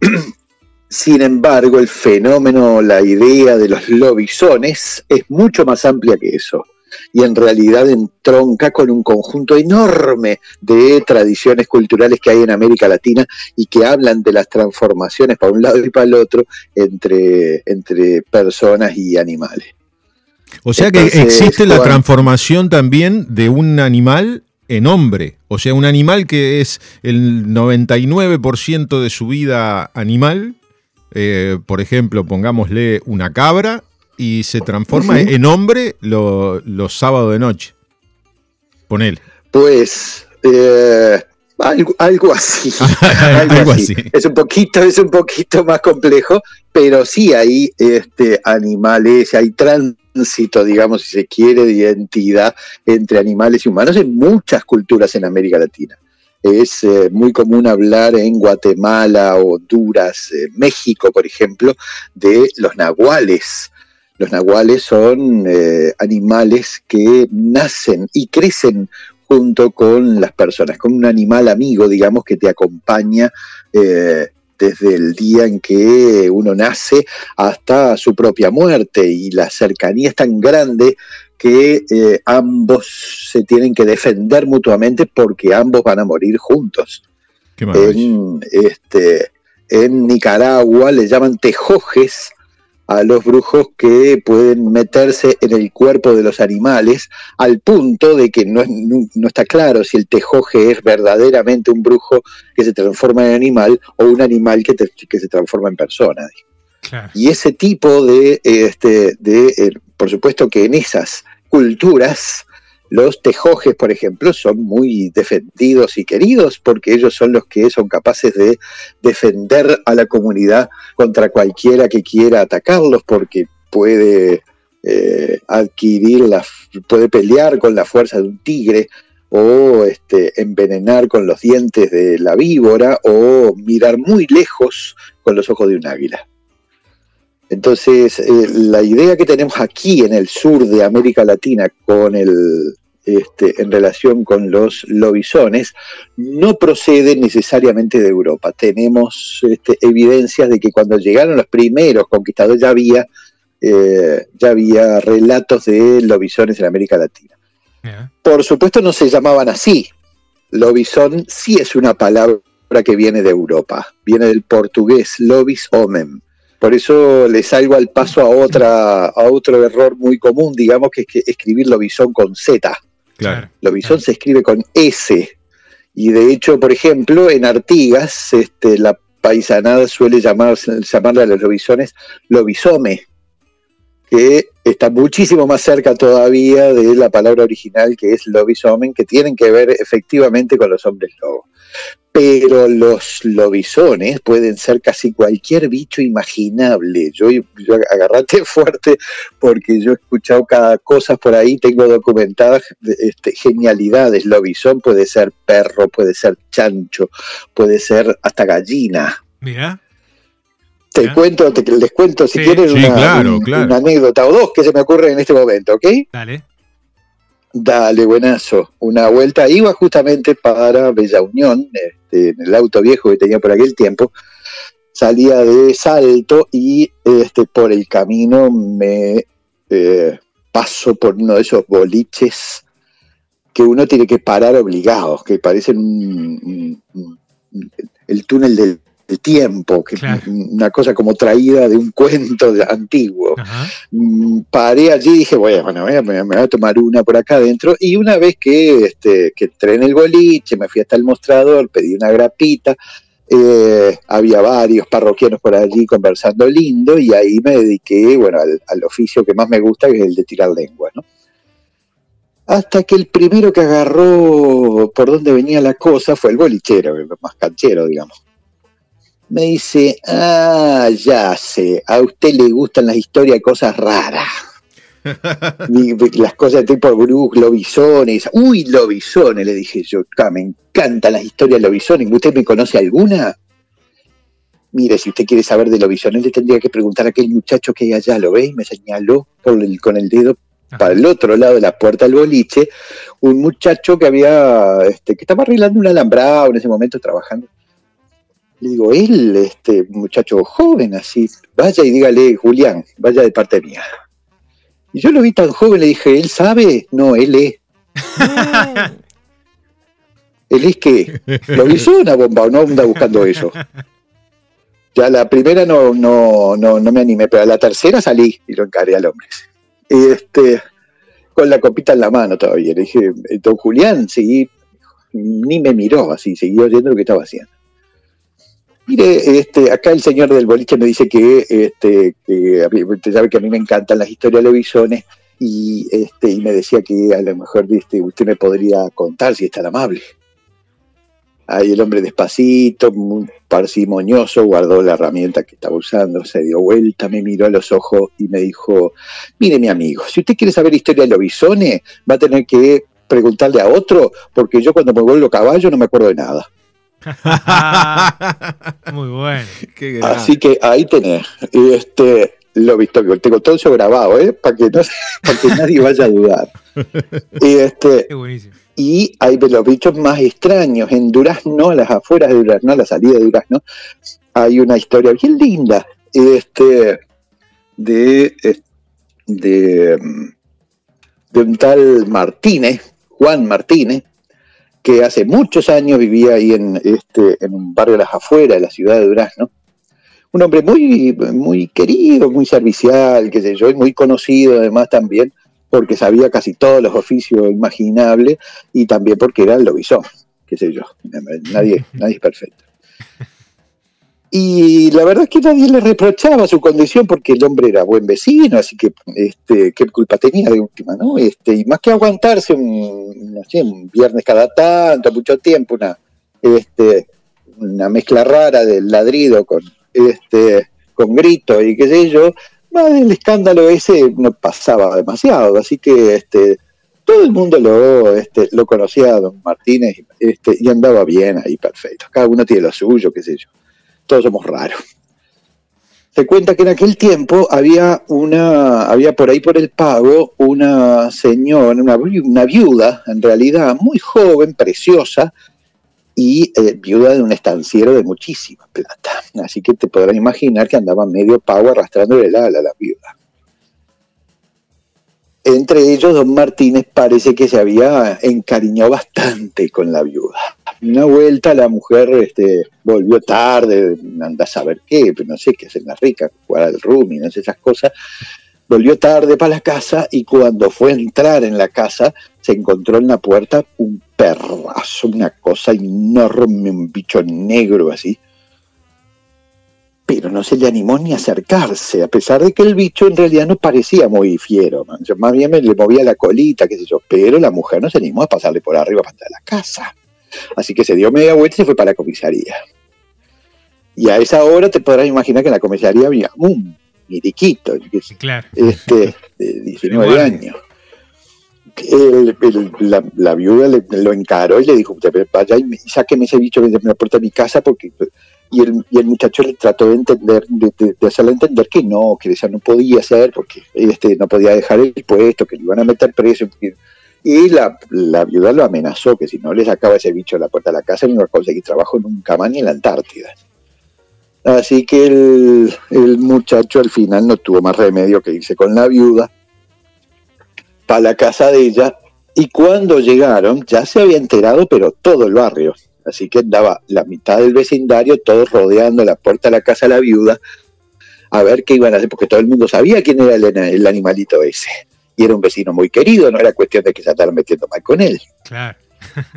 Speaker 13: Sin embargo, el fenómeno, la idea de los lobisones es mucho más amplia que eso y en realidad entronca con un conjunto enorme de tradiciones culturales que hay en América Latina y que hablan de las transformaciones para un lado y para el otro entre, entre personas y animales.
Speaker 4: O sea que existe la transformación también de un animal en hombre. O sea, un animal que es el 99% de su vida animal, eh, por ejemplo, pongámosle una cabra, y se transforma en hombre los sábados de noche. Ponele.
Speaker 13: Pues eh, algo, así. algo, así. Es un poquito, es un poquito más complejo, pero sí hay este, animales, hay tránsito, digamos, si se quiere, de identidad entre animales y humanos en muchas culturas en América Latina. Es eh, muy común hablar en Guatemala, Honduras, eh, México, por ejemplo, de los nahuales, los nahuales son eh, animales que nacen y crecen junto con las personas, con un animal amigo, digamos, que te acompaña eh, desde el día en que uno nace hasta su propia muerte y la cercanía es tan grande que eh, ambos se tienen que defender mutuamente porque ambos van a morir juntos. en, este, en Nicaragua le llaman tejojes a los brujos que pueden meterse en el cuerpo de los animales al punto de que no, está claro si el tejoje es verdaderamente un brujo que se transforma en animal o un animal que, que se transforma en persona. Y ese tipo de, este, de eh, por supuesto que en esas culturas los tejojes, por ejemplo, son muy defendidos y queridos porque ellos son los que son capaces de defender a la comunidad contra cualquiera que quiera atacarlos porque puede eh, adquirir, la, puede pelear con la fuerza de un tigre o este, envenenar con los dientes de la víbora o mirar muy lejos con los ojos de un águila. Entonces, eh, la idea que tenemos aquí en el sur de América Latina con el, este, en relación con los lobisones no procede necesariamente de Europa. Tenemos este, evidencias de que cuando llegaron los primeros conquistadores ya había, eh, ya había relatos de lobisones en América Latina. Por supuesto no se llamaban así. Lobisón sí es una palabra que viene de Europa, viene del portugués lobis homem, por eso le salgo al paso a otra a otro error muy común, digamos, que es que escribir lobisón con Z. Claro. Lobizón se escribe con S. Y de hecho, por ejemplo, en Artigas, este, la paisanada suele llamarse, llamarle a los lobisones lobisome, que está muchísimo más cerca todavía de la palabra original que es lobisomen, que tienen que ver efectivamente con los hombres lobos pero los lobisones pueden ser casi cualquier bicho imaginable. Yo, yo agarrate fuerte porque yo he escuchado cada cosa por ahí, tengo documentadas este, genialidades. Lobizón puede ser perro, puede ser chancho, puede ser hasta gallina.
Speaker 3: Mira.
Speaker 13: Te cuento, te, les cuento si quieren una, una anécdota o dos que se me ocurren en este momento, ¿ok?
Speaker 3: Dale.
Speaker 13: Dale, buenazo. Una vuelta. Iba justamente para Bella Unión, este, en el auto viejo que tenía por aquel tiempo. salía de Salto y este, por el camino me eh, paso por uno de esos boliches que uno tiene que parar obligados, que parecen el túnel del, tiempo, que una cosa como traída de un cuento antiguo. Mm, paré allí y dije, bueno, me, voy a tomar una por acá adentro. Y una vez que, este, que entré en el boliche, me fui hasta el mostrador, pedí una grapita, eh, había varios parroquianos por allí conversando lindo y ahí me dediqué, bueno, al, al, oficio que más me gusta, que es el de tirar lengua, ¿no? hasta que el primero que agarró por donde venía la cosa fue el bolichero, el más canchero, digamos. Me dice, ah, ya sé, a usted le gustan las historias de cosas raras. las cosas tipo Bruce, lobisones. Uy, lobisones, le dije yo. me encantan las historias de lobisones. ¿Usted me conoce alguna? Mire, si usted quiere saber de lobisones, le tendría que preguntar a aquel muchacho que hay allá, ¿lo ve? Y me señaló con el dedo para el otro lado de la puerta del boliche, un muchacho que había, este, que estaba arreglando un alambrado en ese momento trabajando. Le digo, él, este muchacho joven así, vaya y dígale, Julián, vaya de parte mía. Y yo lo vi tan joven, le dije, ¿él sabe? No, él es. ¿Él es que ¿Lo hizo una bomba o no anda buscando eso? Ya la primera no, no, no, no me animé, pero a la tercera salí y lo encaré al hombre este, con la copita en la mano todavía. Le dije, don Julián, seguí, ni me miró así, siguió oyendo lo que estaba haciendo. Mire, este, acá el señor del boliche me dice que, este, usted sabe que a mí me encantan las historias de los bisones y, este, y me decía que a lo mejor este, usted me podría contar si es tan amable. Ahí el hombre despacito, muy parsimonioso, guardó la herramienta que estaba usando, se dio vuelta, me miró a los ojos y me dijo, mire mi amigo, si usted quiere saber historia de los bisones, va a tener que preguntarle a otro, porque yo cuando me vuelvo caballo no me acuerdo de nada.
Speaker 3: Muy bueno.
Speaker 13: Así que ahí tenés. Este, lo visto, tengo todo eso grabado, ¿eh? Para que, no, para que nadie vaya a dudar. Y este, Qué buenísimo y hay de los bichos más extraños. En Durazno, a las afueras de Durazno, a la salida de Durazno, hay una historia bien linda este, de, de, de un tal Martínez, Juan Martínez, que hace muchos años vivía ahí en, este, en un barrio de las afueras de la ciudad de Durazno. Un hombre muy, muy querido, muy servicial, qué sé yo, y muy conocido además también porque sabía casi todos los oficios imaginables y también porque era el lobizón, qué sé yo, nadie, nadie es perfecto. Y la verdad es que nadie le reprochaba su condición porque el hombre era buen vecino, así que este, qué culpa tenía de última, ¿no? Este, y más que aguantarse un, viernes cada tanto, mucho tiempo, una, este, una mezcla rara del ladrido con, este, con grito y qué sé yo, el escándalo ese no pasaba demasiado, así que este, todo el mundo lo, este, lo conocía don Martínez este, y andaba bien ahí, perfecto. Cada uno tiene lo suyo, qué sé yo. Todos somos raros. Se cuenta que en aquel tiempo había una, había por ahí por el pago una señora, una, una viuda, en realidad, muy joven, preciosa, y eh, viuda de un estanciero de muchísima plata. Así que te podrás imaginar que andaba medio pago arrastrándole ala a la viuda. Entre ellos, don Martínez parece que se había encariñado bastante con la viuda. Una vuelta la mujer este, volvió tarde, anda a saber qué, pero no sé qué hacer la rica, jugar al y no sé esas cosas. Volvió tarde para la casa y cuando fue a entrar en la casa se encontró en la puerta un perrazo, una cosa enorme, un bicho negro así. Pero no se le animó ni a acercarse, a pesar de que el bicho en realidad no parecía muy fiero. Más bien me le movía la colita, qué sé yo. Pero la mujer no se animó a pasarle por arriba para la casa. Así que se dio media vuelta y se fue para la comisaría. Y a esa hora te podrás imaginar que en la comisaría había un miriquito, este, de 19 años la, viuda lo encaró y le dijo, vaya y, sáqueme ese bicho de la puerta de mi casa porque... Y el, y el muchacho le trató de entender, de, hacerle entender que no, que esa no podía ser porque este, no podía dejar el puesto, que le iban a meter preso. Y la, viuda lo amenazó que si no le sacaba ese bicho de la puerta de la casa no iba a conseguir trabajo nunca más ni en la Antártida. Así que el muchacho al final no tuvo más remedio que irse con la viuda para la casa de ella y cuando llegaron ya se había enterado pero todo el barrio. Así que andaba la mitad del vecindario todos rodeando la puerta de la casa de la viuda a ver qué iban a hacer, porque todo el mundo sabía quién era el, animalito ese. Y era un vecino muy querido, no era cuestión de que se andaran metiendo mal con él.
Speaker 3: Claro.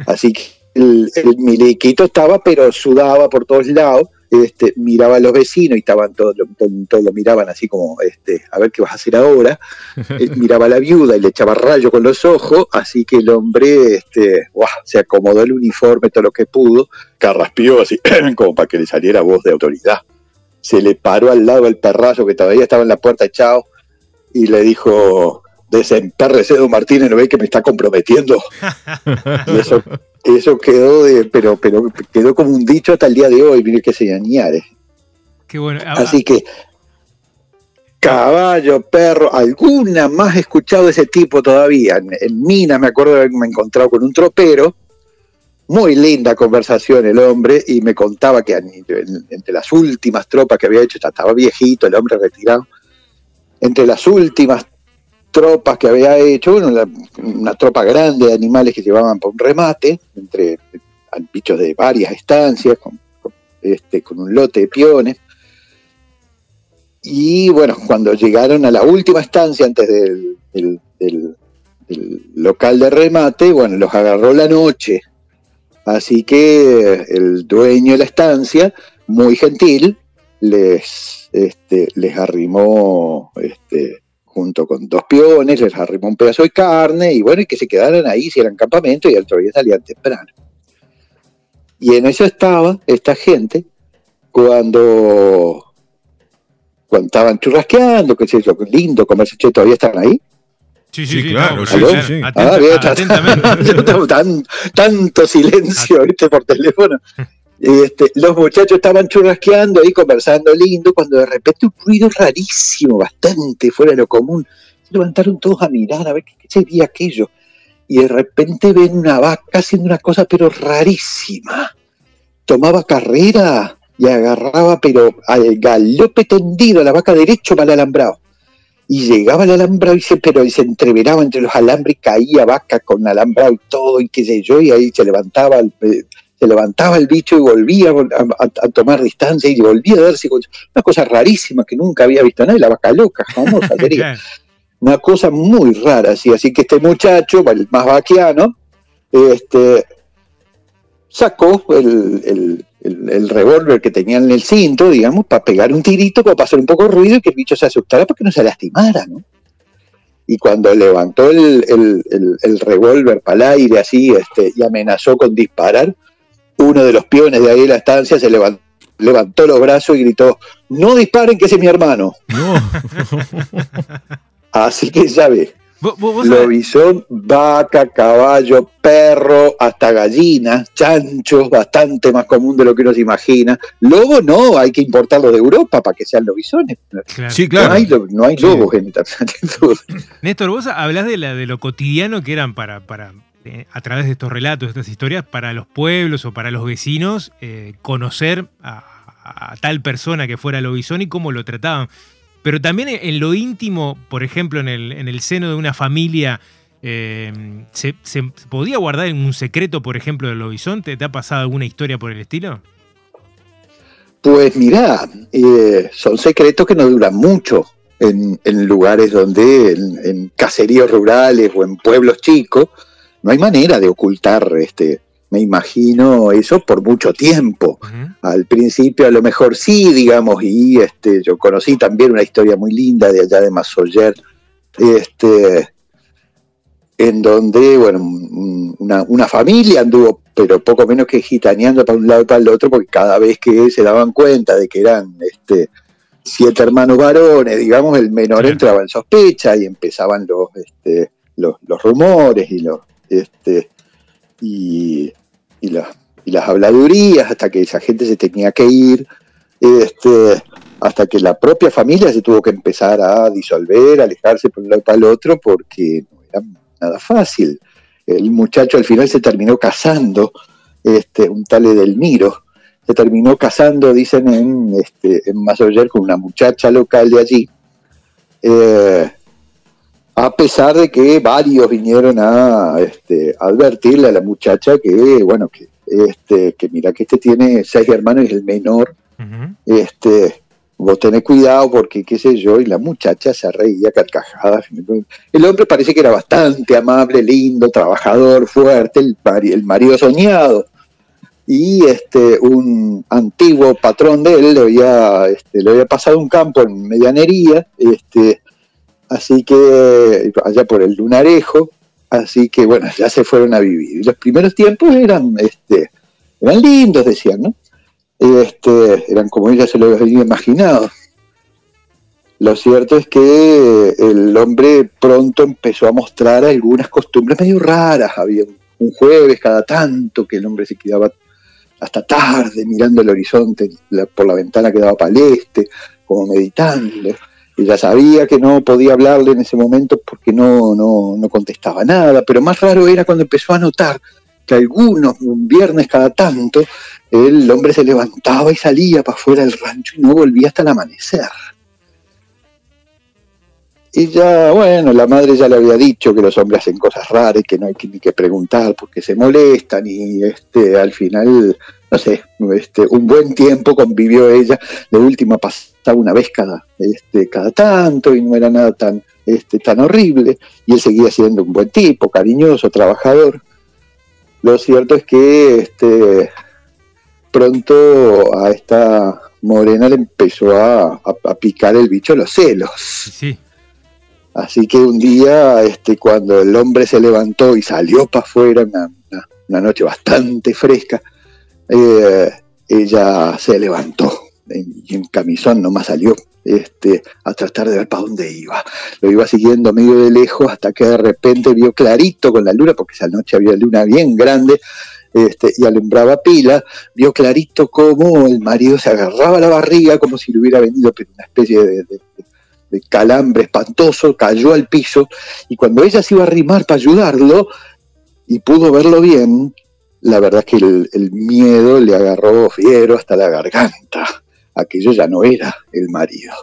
Speaker 13: Así que el, el miliquito estaba, pero sudaba por todos lados este, miraba a los vecinos y estaban todos, todos, lo miraban así como, este, a ver qué vas a hacer ahora. miraba a la viuda y le echaba rayo con los ojos, así que el hombre este, se acomodó el uniforme todo lo que pudo, carraspió así, como para que le saliera voz de autoridad. Se le paró al lado el perrazo que todavía estaba en la puerta echado y le dijo, desempérrese, don Martínez, ¿no ve que me está comprometiendo? y eso eso quedó de, pero, pero quedó como un dicho hasta el día de hoy, mire que se añade.
Speaker 3: Qué bueno.
Speaker 13: Ah, Así que caballo, perro, alguna más he escuchado de ese tipo todavía. En, Minas me acuerdo de haberme encontrado con un tropero, muy linda conversación el hombre, y me contaba que entre las últimas tropas que había hecho, estaba viejito, el hombre retirado, entre las últimas tropas que había hecho, una, tropa grande de animales que llevaban por un remate, entre bichos de varias estancias, con, este, con un lote de piones. Y bueno, cuando llegaron a la última estancia antes del, local de remate, bueno, los agarró la noche. Así que el dueño de la estancia, muy gentil, les, este, les arrimó este, junto con dos piones, les arrimó un pedazo de carne y bueno, y que se quedaran ahí, si eran campamento y el otro día salían temprano. Y en eso estaba esta gente cuando, cuando estaban churrasqueando, que es lo lindo comerse, che, todavía están ahí.
Speaker 3: Sí, sí, claro.
Speaker 13: Sí, sí, ah, atentamente. tanto silencio ¿viste? por teléfono. Este, los muchachos estaban churrasqueando ahí, conversando lindo, cuando de repente un ruido rarísimo, bastante fuera de lo común. Se levantaron todos a mirar a ver qué, sería aquello. Y de repente ven una vaca haciendo una cosa, pero rarísima. Tomaba carrera y agarraba, pero al galope tendido, la vaca derecho para el alambrado. Y llegaba al alambrado y se, pero se entreveraba entre los alambres y caía vaca con alambrado y todo, y qué sé yo, y ahí se levantaba el, eh, se levantaba el bicho y volvía a, tomar distancia y volvía a darse una cosa rarísima que nunca había visto nadie, la vaca loca, famosa sería. una cosa muy rara, así, así que este muchacho, el más vaquiano, este, sacó el, revólver que tenía en el cinto, digamos, para pegar un tirito, para pasar un poco de ruido y que el bicho se asustara porque no se lastimara, ¿no? Y cuando levantó el, revólver para el aire así este, y amenazó con disparar, uno de los peones de ahí de la estancia se levantó, los brazos y gritó, no disparen que ese es mi hermano. Así que ya ves, lobizón, vaca, caballo, perro, hasta gallinas, chanchos, bastante más común de lo que uno se imagina. Lobo no, hay que importarlo de Europa para que sean lobizones.
Speaker 3: Sí, claro.
Speaker 13: No hay, no hay lobos en
Speaker 3: Néstor, vos hablas de, la, de lo cotidiano que eran para, para eh, a través de estos relatos, estas historias, para los pueblos o para los vecinos, eh, conocer a, tal persona que fuera lobizón y cómo lo trataban. Pero también en lo íntimo, por ejemplo, en el, en el seno de una familia, eh, ¿se, podía guardar en un secreto, por ejemplo, del lobizón? ¿Te, ha pasado alguna historia por el estilo?
Speaker 13: Pues mira, son secretos que no duran mucho en, lugares donde, en, caseríos rurales o en pueblos chicos, no hay manera de ocultar este me imagino eso por mucho tiempo. Al principio a lo mejor sí, digamos, y este yo conocí también una historia muy linda de allá de Masoyer, este en donde, bueno, una, familia anduvo, pero poco menos que gitaneando para un lado y para el otro, porque cada vez que se daban cuenta de que eran este, siete hermanos varones, digamos, el menor entraba en sospecha y empezaban los, este, los, los rumores y los, este, y, y, las habladurías hasta que esa gente se tenía que ir, este, hasta que la propia familia se tuvo que empezar a disolver, alejarse por un lado para el otro, porque no era nada fácil. El muchacho al final se terminó casando, este, un tal Edelmiro, se terminó casando, dicen, en, este, en Masoyer con una muchacha local de allí. Eh, a pesar de que varios vinieron a este, advertirle a la muchacha que, bueno, que, este, que mira que este tiene seis hermanos y es el menor, este, vos tenés cuidado porque qué sé yo, y la muchacha se reía carcajada. El hombre parece que era bastante amable, lindo, trabajador, fuerte, el, el marido soñado. Y este, un antiguo patrón de él le había, este, le había pasado un campo en medianería, este, así que allá por el lunarejo, así que bueno, ya se fueron a vivir. Y los primeros tiempos eran, este, eran lindos, decían, ¿no? este, eran como ella se lo había imaginado. Lo cierto es que el hombre pronto empezó a mostrar algunas costumbres medio raras. Había un jueves cada tanto que el hombre se quedaba hasta tarde mirando el horizonte por la ventana que daba para el este, como meditando. Ella sabía que no podía hablarle en ese momento porque no, no, no contestaba nada, pero más raro era cuando empezó a notar que algunos, un viernes cada tanto, el hombre se levantaba y salía para afuera del rancho y no volvía hasta el amanecer. Y ya, bueno, la madre ya le había dicho que los hombres hacen cosas raras que no hay que, ni que preguntar porque se molestan y este, al final, no sé, este, un buen tiempo convivió ella. La última pasaba una vez cada, este, cada tanto y no era nada tan, este, tan horrible. Y él seguía siendo un buen tipo, cariñoso, trabajador. Lo cierto es que este, pronto a esta morena le empezó a, picar el bicho los celos. Sí. Así que un día, este, cuando el hombre se levantó y salió para afuera, una, noche bastante fresca, eh, ella se levantó y en camisón nomás salió este, a tratar de ver para dónde iba. Lo iba siguiendo medio de lejos hasta que de repente vio clarito con la luna, porque esa noche había luna bien grande, este, y alumbraba pila, vio clarito cómo el marido se agarraba la barriga como si le hubiera venido una especie de, calambre espantoso, cayó al piso y cuando ella se iba a arrimar para ayudarlo y pudo verlo bien, la verdad es que el, el miedo le agarró fiero hasta la garganta. Aquello ya no era el marido.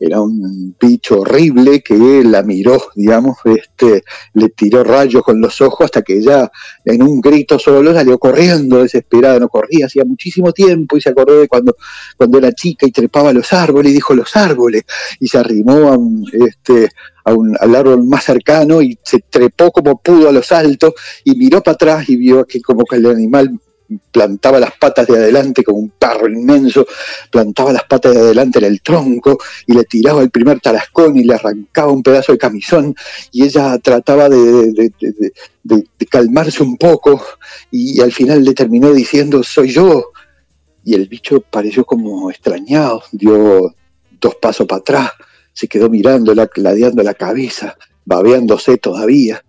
Speaker 13: Era un bicho horrible que la miró, digamos, este, le tiró rayos con los ojos hasta que ella en un grito solo salió corriendo desesperada, no corría hacía muchísimo tiempo y se acordó de cuando, cuando era chica y trepaba a los árboles y dijo los árboles y se arrimó a un, este, a un, al árbol más cercano y se trepó como pudo a los altos y miró para atrás y vio que como que el animal plantaba las patas de adelante como un perro inmenso, plantaba las patas de adelante en el tronco y le tiraba el primer tarascón y le arrancaba un pedazo de camisón y ella trataba de, calmarse un poco y, al final le terminó diciendo soy yo y el bicho pareció como extrañado, dio dos pasos para atrás, se quedó mirándola, ladeando la cabeza, babeándose todavía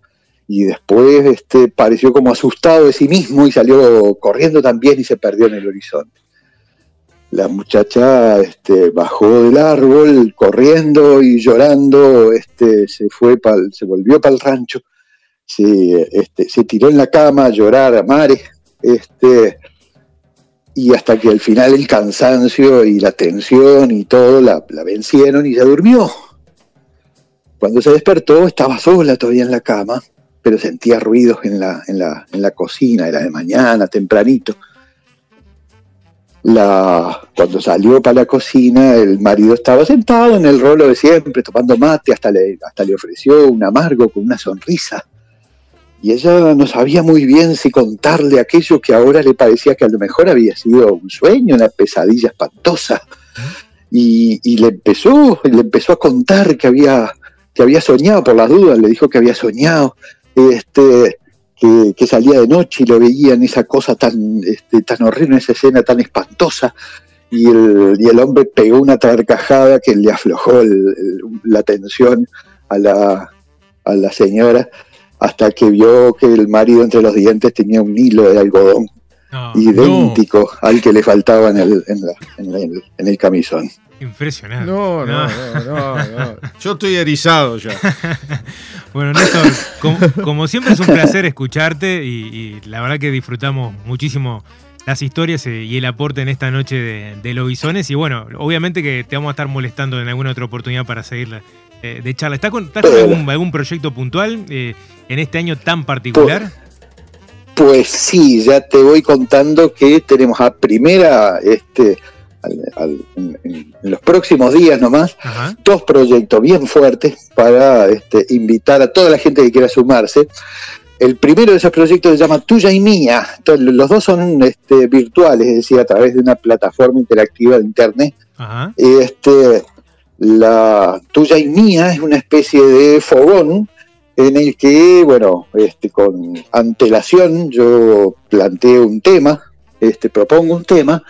Speaker 13: y después este, pareció como asustado de sí mismo y salió corriendo también y se perdió en el horizonte. La muchacha este, bajó del árbol corriendo y llorando, este, se, fue se volvió para el rancho, se, este, se tiró en la cama a llorar a mares, este, y hasta que al final el cansancio y la tensión y todo la, la vencieron y se durmió. Cuando se despertó estaba sola todavía en la cama pero sentía ruidos en la, en la, en la cocina, era de mañana, tempranito. La, cuando salió para la cocina, el marido estaba sentado en el rolo de siempre, tomando mate, hasta le, hasta le ofreció un amargo con una sonrisa. Y ella no sabía muy bien si contarle aquello que ahora le parecía que a lo mejor había sido un sueño, una pesadilla espantosa. Y, le, empezó, le empezó a contar que había, que había soñado, por las dudas, le dijo que había soñado este, que, salía de noche y lo veía en esa cosa tan, este, tan horrible, esa escena tan espantosa, y el, y el hombre pegó una carcajada que le aflojó la tensión a la, a la señora hasta que vio que el marido entre los dientes tenía un hilo de algodón idéntico al que le faltaba en el, en, el, en el camisón.
Speaker 3: Impresionante.
Speaker 4: No, no, no, no, Yo estoy erizado ya.
Speaker 3: bueno, Néstor, como, siempre es un placer escucharte y, la verdad que disfrutamos muchísimo las historias eh, y el aporte en esta noche de, de Lobisones. Y bueno, obviamente que te vamos a estar molestando en alguna otra oportunidad para seguir eh, de charla. ¿Estás con, algún, proyecto puntual en este año tan particular?
Speaker 13: Pues, sí, ya te voy contando que tenemos a primera, este, en, los próximos días nomás, dos proyectos bien fuertes para este, invitar a toda la gente que quiera sumarse. El primero de esos proyectos se llama Tuya y Mía. los dos son este, virtuales, es decir, a través de una plataforma interactiva de Internet. Este, la Tuya y Mía es una especie de fogón en el que, bueno, este, con antelación yo planteo un tema, este, propongo un tema,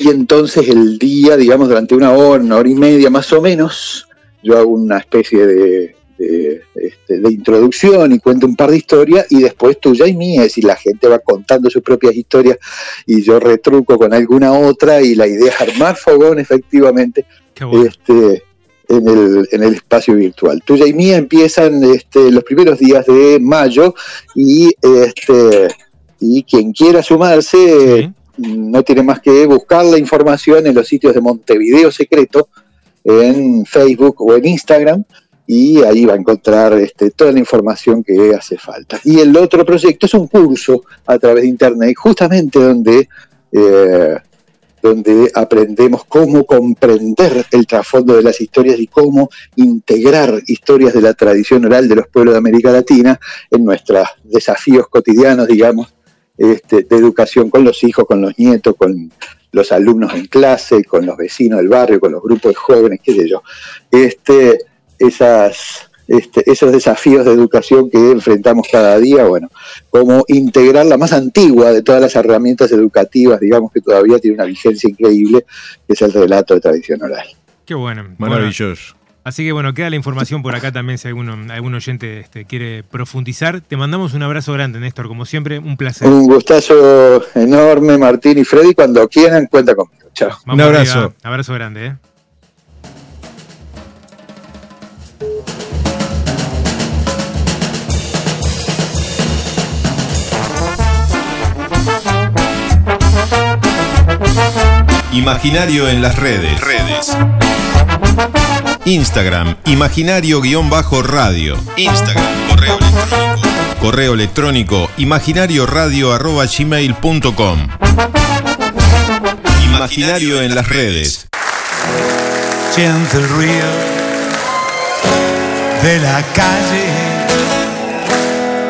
Speaker 13: y entonces el día, digamos, durante una hora, una hora y media más o menos, yo hago una especie de, este, de, introducción y cuento un par de historias y después tuya y mía, es decir, la gente va contando sus propias historias y yo retruco con alguna otra y la idea es armar fogón efectivamente este, en, el, en el espacio virtual. Tuya y mía empiezan este, los primeros días de mayo y, este, y quien quiera sumarse no tiene más que buscar la información en los sitios de Montevideo Secreto, en Facebook o en Instagram, y ahí va a encontrar este, toda la información que hace falta. Y el otro proyecto es un curso a través de Internet, justamente donde, eh, donde aprendemos cómo comprender el trasfondo de las historias y cómo integrar historias de la tradición oral de los pueblos de América Latina en nuestros desafíos cotidianos, digamos, este, de educación con los hijos, con los nietos, con los alumnos en clase, con los vecinos del barrio, con los grupos de jóvenes, qué sé yo. Este, esas, este, esos desafíos de educación que enfrentamos cada día, bueno, como integrar la más antigua de todas las herramientas educativas, digamos que todavía tiene una vigencia increíble, que es el relato de tradición oral.
Speaker 3: Qué bueno.
Speaker 14: Maravilloso.
Speaker 3: Así que bueno, queda la información por acá también si alguno, algún oyente este, quiere profundizar. Te mandamos un abrazo grande, Néstor, como siempre, un placer.
Speaker 13: Un gustazo enorme, Martín y Freddy. Cuando quieran, cuenta conmigo. Chao.
Speaker 3: un abrazo. Abrazo grande. ¿eh?
Speaker 4: Imaginario en las redes. Redes. Instagram, imaginario-radio. Instagram, correo electrónico. Correo electrónico, imaginarioradio.gmail.com Imaginario en las redes.
Speaker 15: Siente el ruido de la calle.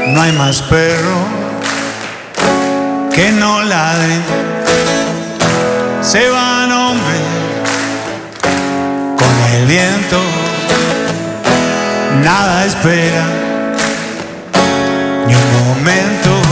Speaker 15: No hay más perro que no ladre. Se van nada espera ni un momento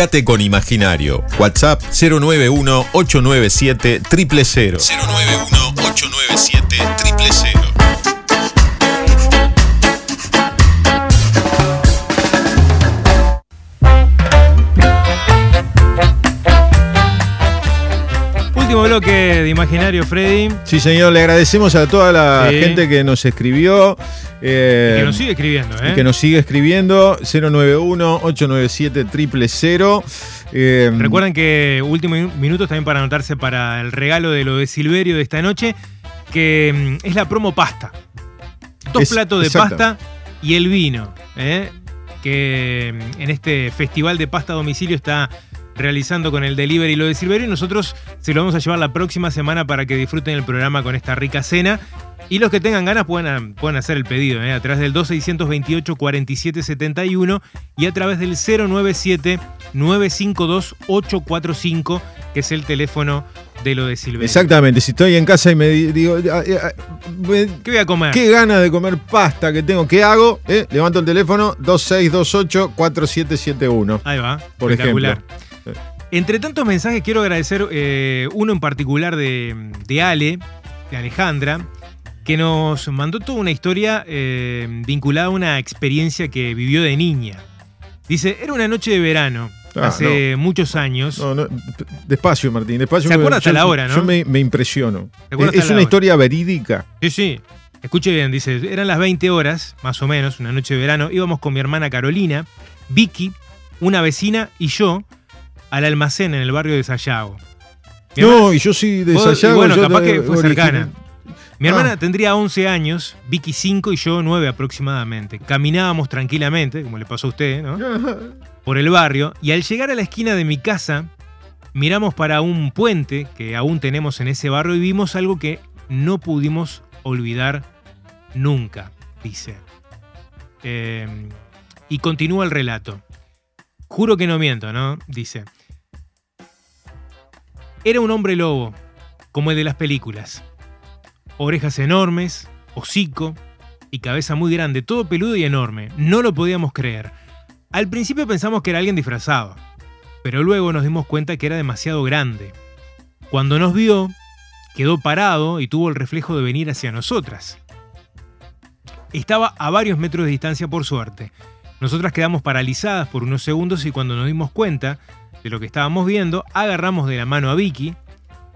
Speaker 2: Comunicate con Imaginario. WhatsApp 091-897 000. 091-897 000.
Speaker 3: Último bloque de Imaginario, Freddy.
Speaker 4: Sí, señor, le agradecemos a toda la sí. gente que nos escribió.
Speaker 3: Eh, y que nos sigue escribiendo, ¿eh?
Speaker 4: Que nos sigue escribiendo. 091-897
Speaker 3: eh, Recuerden que últimos minutos también para anotarse para el regalo de lo de Silverio de esta noche, que mm, es la promo pasta. Dos es, platos de exacto. pasta y el vino, ¿eh? que mm, en este festival de pasta a domicilio está realizando con el delivery lo de Silverio y nosotros se lo vamos a llevar la próxima semana para que disfruten el programa con esta rica cena. Y los que tengan ganas pueden, pueden hacer el pedido ¿eh? a través del 2628 4771 y a través del 097 952 845, que es el teléfono de lo de Silverio.
Speaker 4: Exactamente, si estoy en casa y me digo,
Speaker 3: ¿qué voy a comer?
Speaker 4: Qué ganas de comer pasta que tengo, ¿qué hago? ¿Eh? Levanto el teléfono 2628 4771.
Speaker 3: Ahí va,
Speaker 4: por
Speaker 3: espectacular.
Speaker 4: ejemplo.
Speaker 3: Entre tantos mensajes, quiero agradecer eh, uno en particular de, de, Ale, de Alejandra, que nos mandó toda una historia eh, vinculada a una experiencia que vivió de niña. Dice, era una noche de verano, ah, hace no. muchos años.
Speaker 4: No, no, despacio, Martín, despacio.
Speaker 3: ¿Se acuerda hasta
Speaker 4: yo,
Speaker 3: la hora, no?
Speaker 4: Yo me, me impresiono. Es, es una historia verídica.
Speaker 3: Sí, sí. Escuche bien, dice, eran las 20 horas, más o menos, una noche de verano. Íbamos con mi hermana Carolina, Vicky, una vecina y yo al almacén en el barrio de Sayago.
Speaker 4: No, y yo sí de Sayago.
Speaker 3: bueno,
Speaker 4: yo
Speaker 3: capaz que fue cercana. Mi ah. hermana tendría 11 años, Vicky 5 y yo 9 aproximadamente. Caminábamos tranquilamente, como le pasó a usted, ¿no? Por el barrio, y al llegar a la esquina de mi casa, miramos para un puente que aún tenemos en ese barrio y vimos algo que no pudimos olvidar nunca, dice. Eh, y continúa el relato. Juro que no miento, ¿no? Dice. Era un hombre lobo, como el de las películas. Orejas enormes, hocico y cabeza muy grande, todo peludo y enorme. No lo podíamos creer. Al principio pensamos que era alguien disfrazado, pero luego nos dimos cuenta que era demasiado grande. Cuando nos vio, quedó parado y tuvo el reflejo de venir hacia nosotras. Estaba a varios metros de distancia por suerte. Nosotras quedamos paralizadas por unos segundos y cuando nos dimos cuenta de lo que estábamos viendo, agarramos de la mano a Vicky,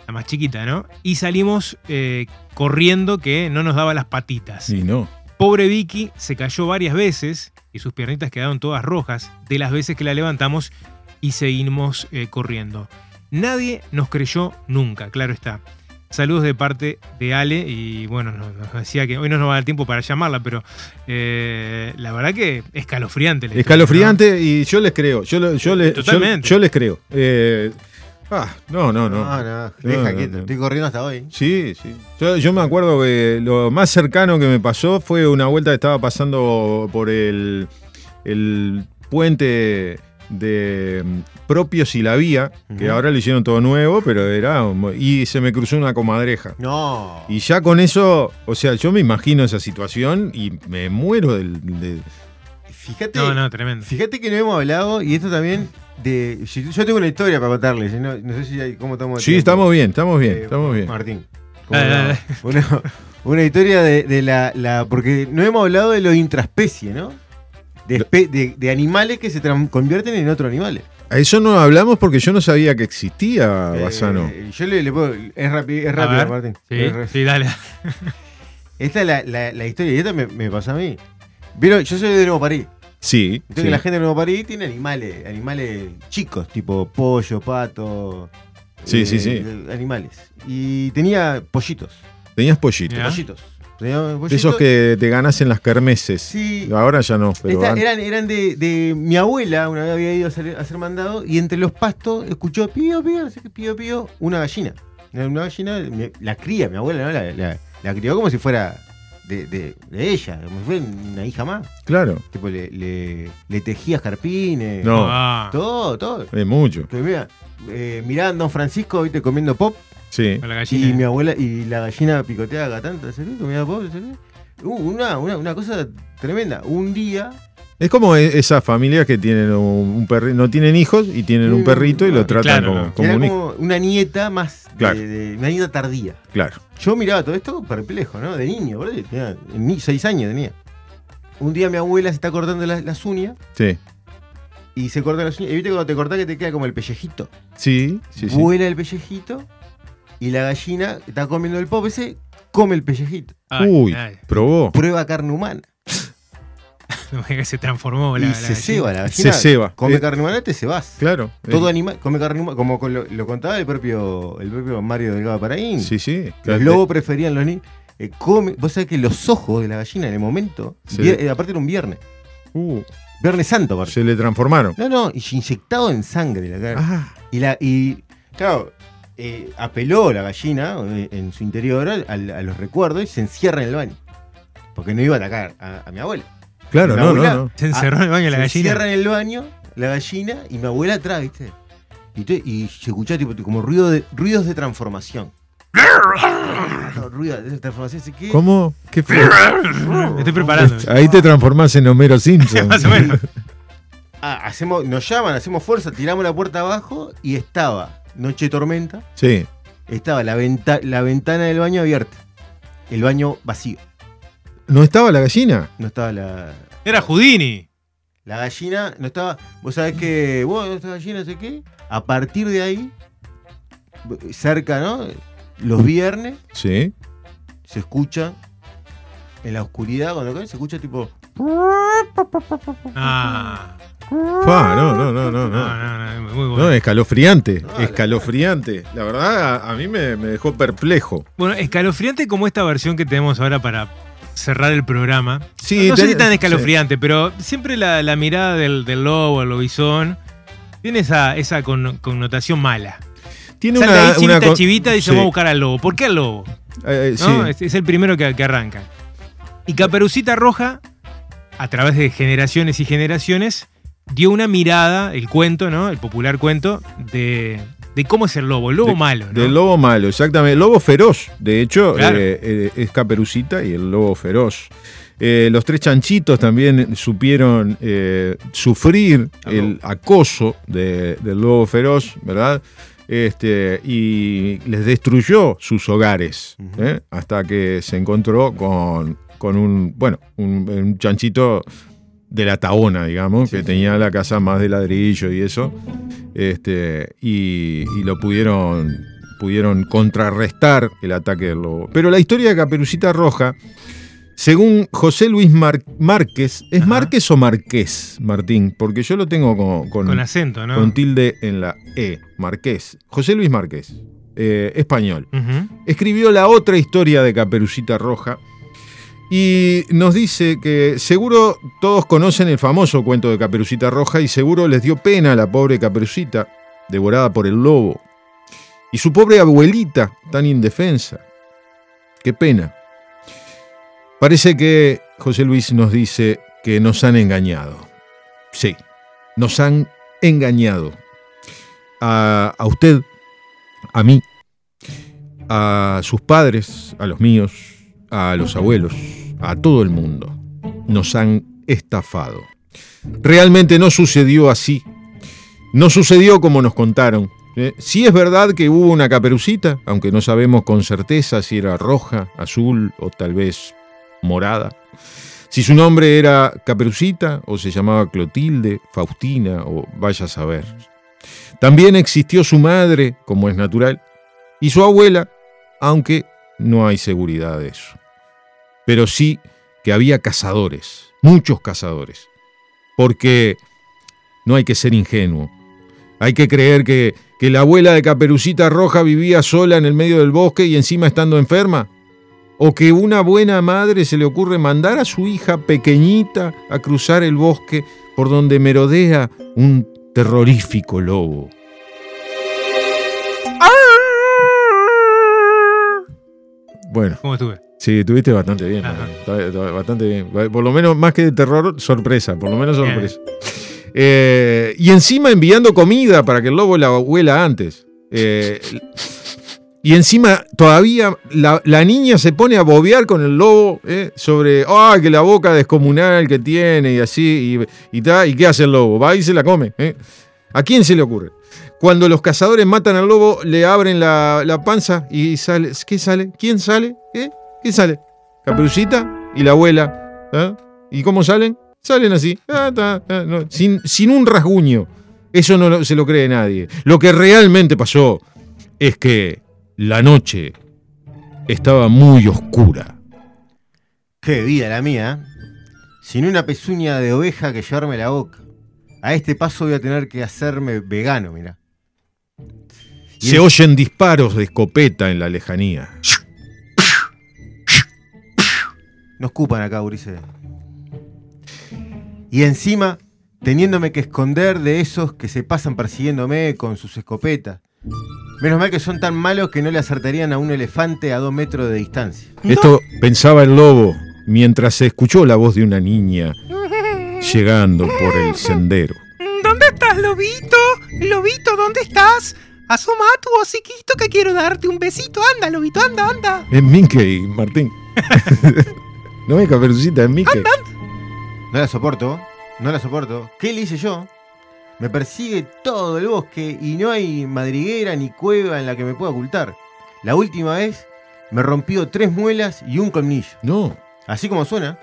Speaker 3: la más chiquita, ¿no? Y salimos eh, corriendo que no nos daba las patitas.
Speaker 4: Y no.
Speaker 3: Pobre Vicky se cayó varias veces y sus piernitas quedaron todas rojas de las veces que la levantamos y seguimos eh, corriendo. Nadie nos creyó nunca, claro está. Saludos de parte de Ale y bueno, nos, decía que hoy no nos va a dar tiempo para llamarla, pero eh, la verdad que escalofriante. La
Speaker 4: escalofriante
Speaker 3: historia,
Speaker 4: ¿no? y yo les creo, yo, yo, les, yo, yo les creo. Eh, ah, no, no, no.
Speaker 5: No, no, deja
Speaker 4: no,
Speaker 5: quieto.
Speaker 4: no.
Speaker 5: Estoy corriendo hasta hoy.
Speaker 4: Sí, sí. Yo, yo, me acuerdo que lo más cercano que me pasó fue una vuelta que estaba pasando por el, el puente de mm, Propios y la Vía, que uh -huh. ahora lo hicieron todo nuevo, pero era. Y se me cruzó una comadreja.
Speaker 5: No.
Speaker 4: Y ya con eso, o sea, yo me imagino esa situación y me muero del. De...
Speaker 5: Fíjate.
Speaker 3: No, no, tremendo.
Speaker 5: Fíjate que no hemos hablado, y esto también. De, yo tengo una historia para contarles. No, no sé si hay, cómo estamos.
Speaker 4: Sí, estamos bien, estamos bien, eh, estamos bien.
Speaker 5: Martín. Ah, una, una, historia de, de la, la, Porque no hemos hablado de lo intraspecie, ¿no? De, de, de, animales que se convierten en otros animales.
Speaker 4: A eso no hablamos porque yo no sabía que existía Basano.
Speaker 5: Eh, yo le, le, puedo. Es, rapi, es rápido, Martín.
Speaker 3: Sí, sí, dale.
Speaker 5: Esta es la, la, la, historia y esta me, me pasó a mí. Vieron, yo soy de Nuevo París.
Speaker 4: Sí.
Speaker 5: Entonces
Speaker 4: sí.
Speaker 5: la gente de Nuevo París tiene animales, animales chicos, tipo pollo, pato.
Speaker 4: Sí, eh, sí, sí.
Speaker 5: Animales. Y tenía pollitos.
Speaker 4: Tenías pollitos.
Speaker 5: Pollitos.
Speaker 4: De esos que te ganas en las kermeses.
Speaker 5: Sí.
Speaker 4: Ahora ya no. Pero
Speaker 5: Esta, eran eran de, de, mi abuela, una vez había ido a hacer, mandado, y entre los pastos escuchó pío, pío, no sé qué, pío, pío, una gallina. Una gallina, la cría, mi abuela, ¿no? La, la, la crió como si fuera de, de, de, ella, fuera una hija más.
Speaker 4: Claro.
Speaker 5: Tipo, le, le, le tejía escarpines.
Speaker 4: No.
Speaker 5: Ah. Todo, todo.
Speaker 4: Es mucho.
Speaker 5: Que mira, eh, mirá a Don Francisco, viste, comiendo pop.
Speaker 4: Sí.
Speaker 5: Y mi abuela, y la gallina picoteaba acá tanto, comía pop, uh, una, una, una cosa tremenda. Un día
Speaker 4: Es como e- esas familias que tienen un, perrito, no tienen hijos y tienen un perrito y lo tratan
Speaker 5: Claro,
Speaker 4: como,
Speaker 5: no.
Speaker 4: como
Speaker 5: Era
Speaker 4: un hijo.
Speaker 5: como una nieta más,
Speaker 4: Claro.
Speaker 5: de, una nieta tardía.
Speaker 4: Claro.
Speaker 5: Yo miraba todo esto perplejo, ¿no? De niño, boludo, tenía ni- seis años tenía. Un día mi abuela se está cortando las, las uñas
Speaker 4: Sí.
Speaker 5: y se corta las uñas. Y viste cuando te cortás que te queda como el pellejito.
Speaker 4: Sí, sí, sí.
Speaker 5: Vuela el pellejito y la gallina que está comiendo el pop ese, come el pellejito.
Speaker 4: Uy, probó.
Speaker 5: Prueba carne humana.
Speaker 3: que se transformó la,
Speaker 5: y
Speaker 3: la
Speaker 5: se ceba la gallina.
Speaker 4: Se ceba.
Speaker 5: Come
Speaker 4: Eh,
Speaker 5: carne humana, te cebas.
Speaker 4: Claro.
Speaker 5: Todo
Speaker 4: Eh,
Speaker 5: animal come carne humana, como lo, lo contaba el propio, el propio Mario Delgado Paraín.
Speaker 4: Sí, sí.
Speaker 5: Los
Speaker 4: Claro.
Speaker 5: lobos preferían los niños. come, vos sabés que los ojos de la gallina en el momento,
Speaker 4: Sí.
Speaker 5: vier- eh, aparte era un viernes.
Speaker 4: Uh,
Speaker 5: Viernes Santo, aparte.
Speaker 4: se le transformaron.
Speaker 5: No, no, y inyectado en sangre la cara.
Speaker 4: Ah.
Speaker 5: Y, la, y claro, eh, apeló la gallina eh, en su interior a, los recuerdos y se encierra en el baño. Porque no iba a atacar a, a mi abuela.
Speaker 4: Claro, no,
Speaker 5: abuela-
Speaker 4: no, no.
Speaker 3: Se encerró en el baño la
Speaker 5: se
Speaker 3: gallina.
Speaker 5: encierra en el baño la gallina y mi abuela atrás, ¿viste? Y, te- y se escuchaba tipo, como ruido de, ruidos de transformación. No, ruido de transformación, que.
Speaker 4: ¿Cómo? ¿Qué fue?
Speaker 3: Me estoy preparando.
Speaker 4: Ahí te transformás en Homero Simpson.
Speaker 3: Más o menos.
Speaker 5: Ah, hacemos, nos llaman, hacemos fuerza, tiramos la puerta abajo y estaba Noche Tormenta.
Speaker 4: Sí.
Speaker 5: Estaba la, venta- la ventana del baño abierta. El baño vacío.
Speaker 4: ¿No estaba la gallina?
Speaker 5: No estaba la.
Speaker 3: Era Houdini.
Speaker 5: La gallina no estaba. Vos sabés que. Vos, esta gallina, no sé qué. A partir de ahí, cerca, ¿no? Los viernes
Speaker 4: Sí.
Speaker 5: se escucha en la oscuridad, cuando cae, se escucha tipo.
Speaker 3: Ah.
Speaker 4: Fa, no, no, no, no, no.
Speaker 3: no, muy bueno.
Speaker 4: No, escalofriante, escalofriante. La verdad, a, a mí me, me dejó perplejo.
Speaker 3: Bueno, escalofriante como esta versión que tenemos ahora para cerrar el programa.
Speaker 4: Sí,
Speaker 3: no sé
Speaker 4: ten-
Speaker 3: si tan escalofriante, pero siempre la, la mirada del, del lobo, el lobizón, tiene esa, esa con- connotación mala.
Speaker 4: Tiene
Speaker 3: Sale
Speaker 4: una,
Speaker 3: ahí chivita,
Speaker 4: una co-
Speaker 3: chivita y dice
Speaker 4: sí.
Speaker 3: vamos a buscar al lobo. ¿Por qué al lobo?
Speaker 4: Eh, eh,
Speaker 3: ¿No?
Speaker 4: sí.
Speaker 3: Es, es el primero que, que arranca. Y Caperucita Roja, a través de generaciones y generaciones, dio una mirada, el cuento, ¿no? El popular cuento, de, de cómo es el lobo, el lobo
Speaker 4: De-
Speaker 3: malo, ¿no?
Speaker 4: Del lobo malo, exactamente. El lobo feroz, de hecho,
Speaker 3: Claro.
Speaker 4: eh, eh, es Caperucita y el lobo feroz. Eh, los tres chanchitos también supieron sufrir el acoso de- del lobo feroz, ¿verdad? Este, y les destruyó sus hogares, hasta que se encontró con, con un, bueno, un, un chanchito de la taona, digamos, que tenía la casa más de ladrillo y eso, este, y, y lo pudieron, pudieron contrarrestar el ataque del lobo. Pero la historia de Caperucita Roja, según José Luis Mar- Márquez, ¿es Márquez o Marqués, Martín? Porque yo lo tengo con, con,
Speaker 3: Con acento, ¿no?
Speaker 4: con tilde en la E, Marqués. José Luis Márquez, eh, español escribió la otra historia de Caperucita Roja y nos dice que seguro todos conocen el famoso cuento de Caperucita Roja y seguro les dio pena a la pobre Caperucita, devorada por el lobo, y su pobre abuelita, tan indefensa. Qué pena. Parece que José Luis nos dice que nos han engañado. Sí, nos han engañado. A, a usted, a mí, a sus padres, a los míos, a los abuelos, a todo el mundo. Nos han estafado. Realmente no sucedió así. No sucedió como nos contaron. ¿eh? Sí es verdad que hubo una caperucita, aunque no sabemos con certeza si era roja, azul o tal vez morada. Si su nombre era Caperucita o se llamaba Clotilde, Faustina o vaya a saber. También existió su madre, como es natural, y su abuela, aunque no hay seguridad de eso. Pero sí que había cazadores, muchos cazadores, porque no hay que ser ingenuo. Hay que creer que, que la abuela de Caperucita Roja vivía sola en el medio del bosque y encima estando enferma. O que una buena madre se le ocurre mandar a su hija pequeñita a cruzar el bosque por donde merodea un terrorífico lobo. Bueno.
Speaker 3: ¿Cómo estuve?
Speaker 4: Sí, estuviste bastante bien. Está Bastante bien. Por lo menos, más que de terror, sorpresa. Por lo menos sorpresa. Eh, y encima enviando comida para que el lobo la huela antes. Eh, Y encima todavía la, la niña se pone a bobear con el lobo ¿eh? sobre, ah, que la boca descomunal que tiene y así, y, y, ta, y qué hace el lobo, va y se la come. ¿eh? ¿A quién se le ocurre? Cuando los cazadores matan al lobo, le abren la, la panza y sale, ¿qué sale? ¿Quién sale? ¿Eh? ¿Qué sale? Caperucita y la abuela. ¿eh? ¿Y cómo salen? Salen así, ah, ta, ah, no, sin, sin un rasguño. Eso no lo- se lo cree nadie. Lo que realmente pasó es que la noche estaba muy oscura.
Speaker 5: Qué vida la mía. ¿eh? Sin una pezuña de oveja que llevarme la boca. A este paso voy a tener que hacerme vegano, mira.
Speaker 4: Se oyen disparos de escopeta en la lejanía.
Speaker 5: No escupan acá, Ulises. Y encima, teniéndome que esconder de esos que se pasan persiguiéndome con sus escopetas. Menos mal que son tan malos que no le acertarían a un elefante a dos metros de distancia.
Speaker 4: Esto pensaba el lobo mientras se escuchó la voz de una niña llegando por el sendero.
Speaker 3: ¿Dónde estás, lobito? Lobito, ¿dónde estás? Asoma tu hociquito que quiero darte un besito. Anda, lobito, anda, anda.
Speaker 4: Es Mickey, Martín. no es caperucita, es Mickey.
Speaker 5: No la soporto, no la soporto. ¿Qué le hice yo? Me persigue todo el bosque y no hay madriguera ni cueva en la que me pueda ocultar. La última vez me rompió tres muelas y un colmillo.
Speaker 4: No.
Speaker 5: Así como suena.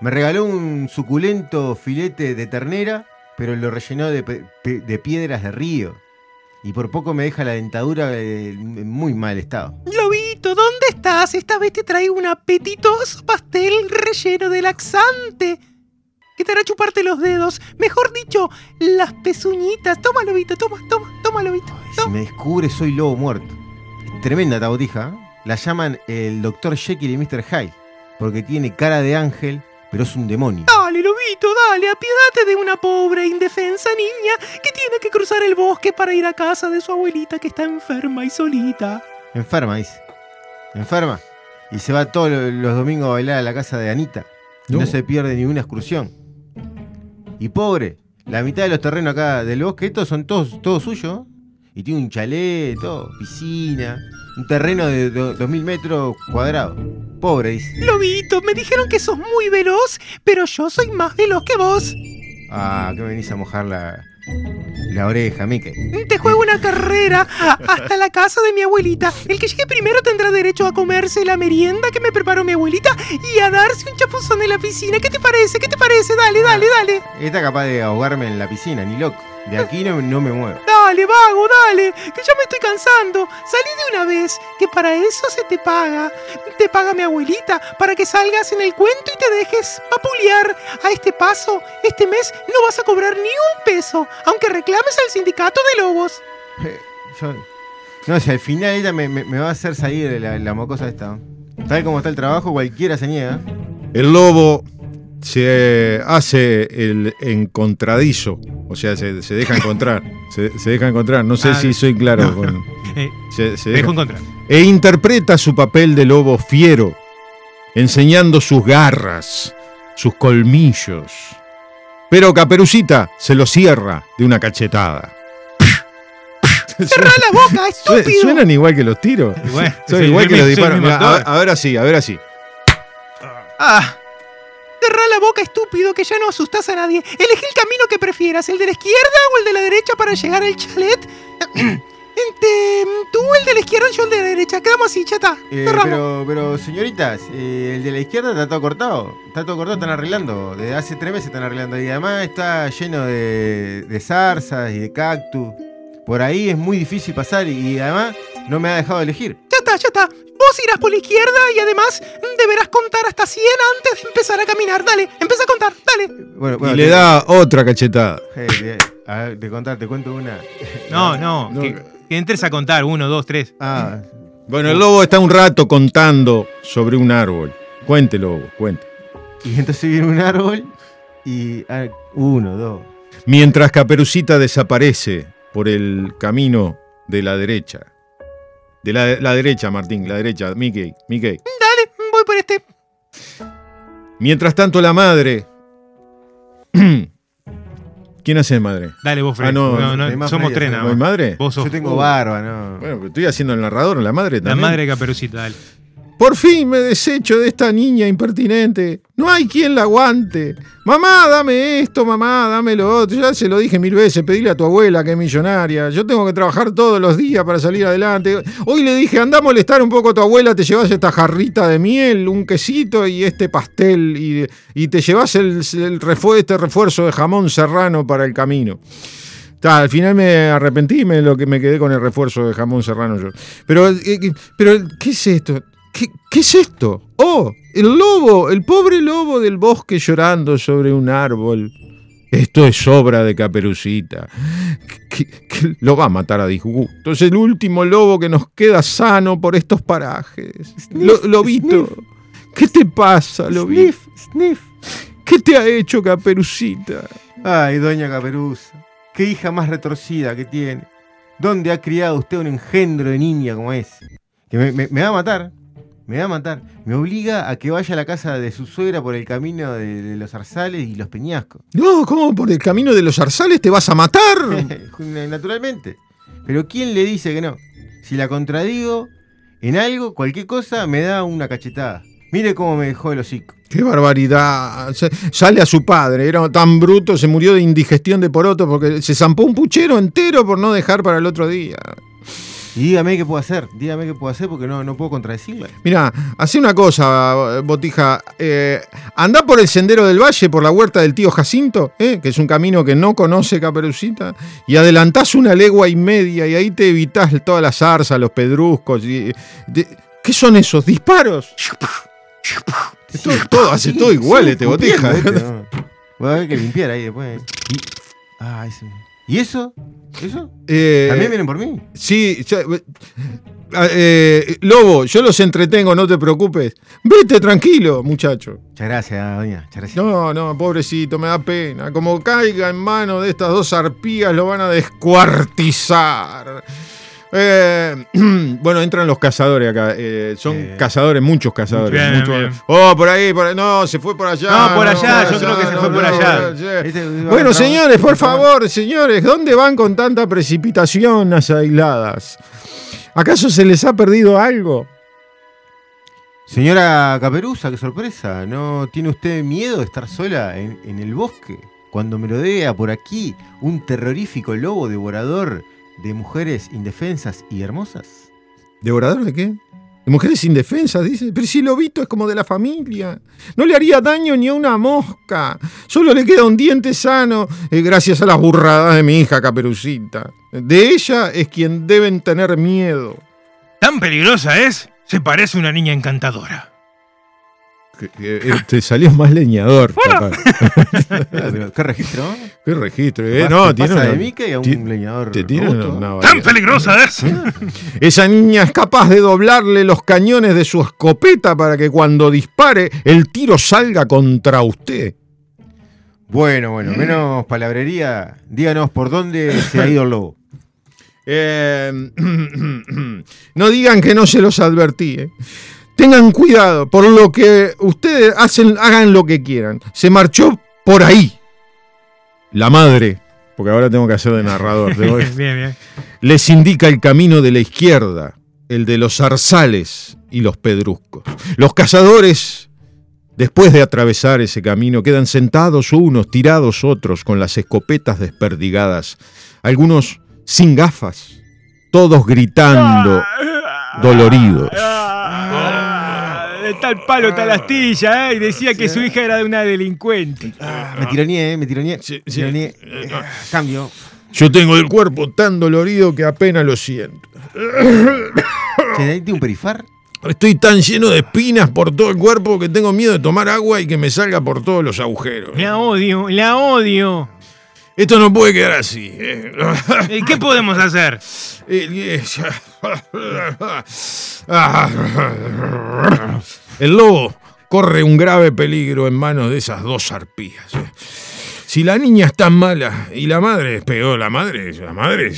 Speaker 5: Me regaló un suculento filete de ternera, pero lo rellenó de, de piedras de río. Y por poco me deja la dentadura eh, en muy mal estado.
Speaker 3: ¿Dónde estás? Esta vez te traigo un apetitoso pastel relleno de laxante. Que te hará chuparte los dedos. Mejor dicho, las pezuñitas. Toma, lobito, toma, toma, toma, lobito.
Speaker 5: Si me descubre, soy lobo muerto. Es tremenda tabotija. ¿eh? La llaman el Dr. Jekyll y Mr. Hyde, porque tiene cara de ángel, pero es un demonio.
Speaker 3: Dale, lobito, dale, apiádate de una pobre indefensa niña que tiene que cruzar el bosque para ir a casa de su abuelita que está enferma y solita.
Speaker 5: Enferma, dice. Enferma. Y se va todos lo- los domingos a bailar a la casa de Anita. Y no,
Speaker 4: No.
Speaker 5: se pierde ninguna excursión. Y pobre, la mitad de los terrenos acá del bosque, estos son todos, todos suyos. Y tiene un chalet, todo, piscina, un terreno de do- 2000 metros cuadrados. Pobre, dice.
Speaker 3: Lobito, me dijeron que sos muy veloz, pero yo soy más veloz que vos.
Speaker 5: Ah, que venís a mojar la, la oreja, Mickey.
Speaker 3: Te juego una carrera hasta la casa de mi abuelita. El que llegue primero tendrá derecho a comerse la merienda que me preparó mi abuelita y a darse un chapuzón en la piscina. ¿Qué te parece? ¿Qué te parece? Dale, dale, dale.
Speaker 5: Está capaz de ahogarme en la piscina, ni loco. De aquí no, no me muevo.
Speaker 3: Dale, vago, dale, que ya me estoy cansando. Salí de una vez, que para eso se te paga. Te paga mi abuelita para que salgas en el cuento y te dejes papulear. A este paso, este mes no vas a cobrar ni un peso, aunque reclames al sindicato de lobos.
Speaker 5: Yo- no, si al final ella me, me- me va a hacer salir de la, la mocosa esta. Tal como está el trabajo, cualquiera se niega.
Speaker 4: El lobo se hace el encontradizo, o sea, se, se deja encontrar. Se, se deja encontrar. No sé
Speaker 16: Ah,
Speaker 4: si soy claro.
Speaker 16: no,
Speaker 4: con-
Speaker 16: no. Eh,
Speaker 4: se,
Speaker 16: dejo encontrar.
Speaker 4: E interpreta su papel de lobo fiero, enseñando sus garras, sus colmillos. Pero Caperucita se lo cierra de una cachetada.
Speaker 3: ¡Cerrá la boca, estúpido!
Speaker 4: Suenan igual que los tiros.
Speaker 16: Bueno,
Speaker 4: Son igual que los disparos. a, a ver así, a ver así.
Speaker 3: ¡Ah! Cerrá la boca, estúpido, que ya no asustas a nadie. Elegí el camino que prefieras, el de la izquierda o el de la derecha para llegar al chalet. Entre tú el de la izquierda y yo el de la derecha. Quedamos así, chata.
Speaker 5: Eh, pero, pero, señoritas, eh, el de la izquierda está todo cortado. Está todo cortado, están arreglando. Desde hace tres meses están arreglando. Y además está lleno de, de zarzas y de cactus. Por ahí es muy difícil pasar y además no me ha dejado elegir.
Speaker 3: Ya está, ya está. Vos irás por la izquierda y además deberás contar hasta 100 antes de empezar a caminar. Dale, empieza a contar, dale.
Speaker 5: Bueno,
Speaker 4: Y le
Speaker 5: te-
Speaker 4: da otra cachetada.
Speaker 5: Eh, a ver, de contar, te cuento una.
Speaker 16: No, no, que, que entres a contar. Uno, dos, tres.
Speaker 5: Ah,
Speaker 4: Bueno, el lobo está un rato contando sobre un árbol. Cuente, lobo, cuente.
Speaker 5: y entonces viene un árbol y. ah, uno, dos.
Speaker 4: Mientras Caperucita desaparece por el camino de la derecha. De la, la derecha, Martín, la derecha, Mickey, Mickey.
Speaker 3: Dale, voy por este.
Speaker 4: Mientras tanto, la madre ¿Quién hace de madre?
Speaker 3: Dale vos, Fred.
Speaker 4: Ah, no,
Speaker 3: No, no,
Speaker 5: más
Speaker 3: somos tres
Speaker 5: ¿no
Speaker 3: nada
Speaker 4: ¿No madre?
Speaker 3: Vos sos
Speaker 5: Yo tengo barba, ¿no?
Speaker 4: Bueno, pero estoy haciendo el narrador, la madre
Speaker 3: la
Speaker 4: también.
Speaker 3: madre de Caperucita, dale.
Speaker 4: Por fin me desecho de esta niña impertinente. No hay quien la aguante. Mamá, dame esto, mamá, dame lo otro. Ya se lo dije mil veces, pedile a tu abuela que es millonaria. Yo tengo que trabajar todos los días para salir adelante. Hoy le dije, anda a molestar un poco a tu abuela, te llevas esta jarrita de miel, un quesito y este pastel. Y, te llevas el, este refuerzo de jamón serrano para el camino. Al final me arrepentí, me, lo que me quedé con el refuerzo de jamón serrano yo. Pero, eh, eh, pero ¿qué es esto? ¿Qué, qué es esto? Oh, el lobo, el pobre lobo del bosque llorando sobre un árbol. Esto es obra de Caperucita. Que, que lo va a matar a disgusto. Es el último lobo que nos queda sano por estos parajes. Lo- lobito, ¿qué te pasa, lobito?
Speaker 5: Sniff, sniff.
Speaker 4: ¿Qué te ha hecho Caperucita?
Speaker 5: Ay, doña Caperuza. Qué hija más retorcida que tiene. ¿Dónde ha criado usted un engendro de niña como ese? Que me, me- me va a matar. Me va a matar. Me obliga a que vaya a la casa de su suegra por el camino de, de los zarzales y los peñascos.
Speaker 4: No, ¿cómo por el camino de los zarzales te vas a matar?
Speaker 5: Naturalmente. Pero ¿quién le dice que no? Si la contradigo en algo, cualquier cosa, me da una cachetada. Mire cómo me dejó el hocico.
Speaker 4: ¡Qué barbaridad! Sale a su padre, era tan bruto, se murió de indigestión de poroto porque se zampó un puchero entero por no dejar para el otro día.
Speaker 5: Y dígame qué puedo hacer. Dígame qué puedo hacer porque no, no puedo contradecirla.
Speaker 4: Mira, hace una cosa, Botija. Eh, anda por el sendero del valle, por la huerta del tío Jacinto, eh, que es un camino que no conoce Caperucita, y adelantás una legua y media y ahí te evitás todas las zarzas, los pedruscos. Y, de- ¿Qué son esos disparos? todo, todo- hace todo igual este Botija.
Speaker 5: Este, no. Voy a ver que limpiar ahí después. Ah, ese- ¿Y eso? ¿Eso?
Speaker 4: Eh,
Speaker 5: ¿También vienen por mí?
Speaker 4: Sí, ya, eh, eh, Lobo, yo los entretengo, no te preocupes. Vete tranquilo, muchacho.
Speaker 5: Muchas gracias, doña. Muchas gracias.
Speaker 4: No, no, pobrecito, me da pena. Como caiga en manos de estas dos arpías, lo van a descuartizar. Eh, bueno, entran los cazadores acá. eh, son cazadores, muchos cazadores.
Speaker 3: Bien,
Speaker 4: muchos-
Speaker 3: bien.
Speaker 4: Oh, por ahí, por ahí. No, se fue por allá.
Speaker 3: No, por allá, yo creo que se fue por allá.
Speaker 5: Este,
Speaker 4: Bueno, señores, por favor, señores, ¿dónde van con tanta precipitación las aisladas? ¿Acaso se les ha perdido algo?
Speaker 5: Señora Caperuza, qué sorpresa. ¿No tiene usted miedo de estar sola en, en el bosque? Cuando me rodea por aquí un terrorífico lobo devorador de mujeres indefensas y hermosas.
Speaker 4: ¿Devorador de qué? De mujeres indefensas, dice. Pero si Lobito es como de la familia. No le haría daño ni a una mosca. Solo le queda un diente sano eh, gracias a las burradas de mi hija Caperucita. De ella es quien deben tener miedo.
Speaker 3: ¿Tan peligrosa es? Se parece a una niña encantadora.
Speaker 4: Te salió más leñador. papá.
Speaker 5: ¿Qué registro?
Speaker 4: ¿Qué registro? eh?
Speaker 5: Pasa-
Speaker 4: No,
Speaker 5: pasa
Speaker 4: tiene
Speaker 5: de
Speaker 4: una-
Speaker 5: Mickey a un
Speaker 4: ti-
Speaker 5: leñador
Speaker 4: te tiene
Speaker 5: robusto.
Speaker 4: una- una
Speaker 3: ¡Tan peligrosa es!
Speaker 4: Esa niña es capaz de doblarle los cañones de su escopeta para que cuando dispare el tiro salga contra usted.
Speaker 5: Bueno, bueno, menos palabrería. Díganos por dónde se ha ido el lobo.
Speaker 4: Eh, no digan que no se los advertí. eh. Tengan cuidado, por lo que ustedes hacen, hagan lo que quieran. Se marchó por ahí. La madre, porque ahora tengo que hacer de narrador.
Speaker 3: bien, bien.
Speaker 4: les indica el camino de la izquierda, el de los zarzales y los pedruscos. Los cazadores, después de atravesar ese camino, quedan sentados unos, tirados otros, con las escopetas desperdigadas, algunos sin gafas, todos gritando, doloridos.
Speaker 3: Tal palo, tal astilla, ¿eh? Y decía que su hija era de una delincuente.
Speaker 5: Me tironeé, eh, me tironeé. Eh, Cambio.
Speaker 4: Yo tengo el cuerpo tan dolorido que apenas lo siento.
Speaker 5: ¿Tiene un perifar?
Speaker 4: Estoy tan lleno de espinas por todo el cuerpo que tengo miedo de tomar agua y que me salga por todos los agujeros.
Speaker 3: La odio, la odio.
Speaker 4: Esto no puede quedar así. eh.
Speaker 3: ¿Y qué podemos hacer?
Speaker 4: Eh, El lobo corre un grave peligro en manos de esas dos arpías. eh. Si la niña es tan mala y la madre es peor, la madre, la madre,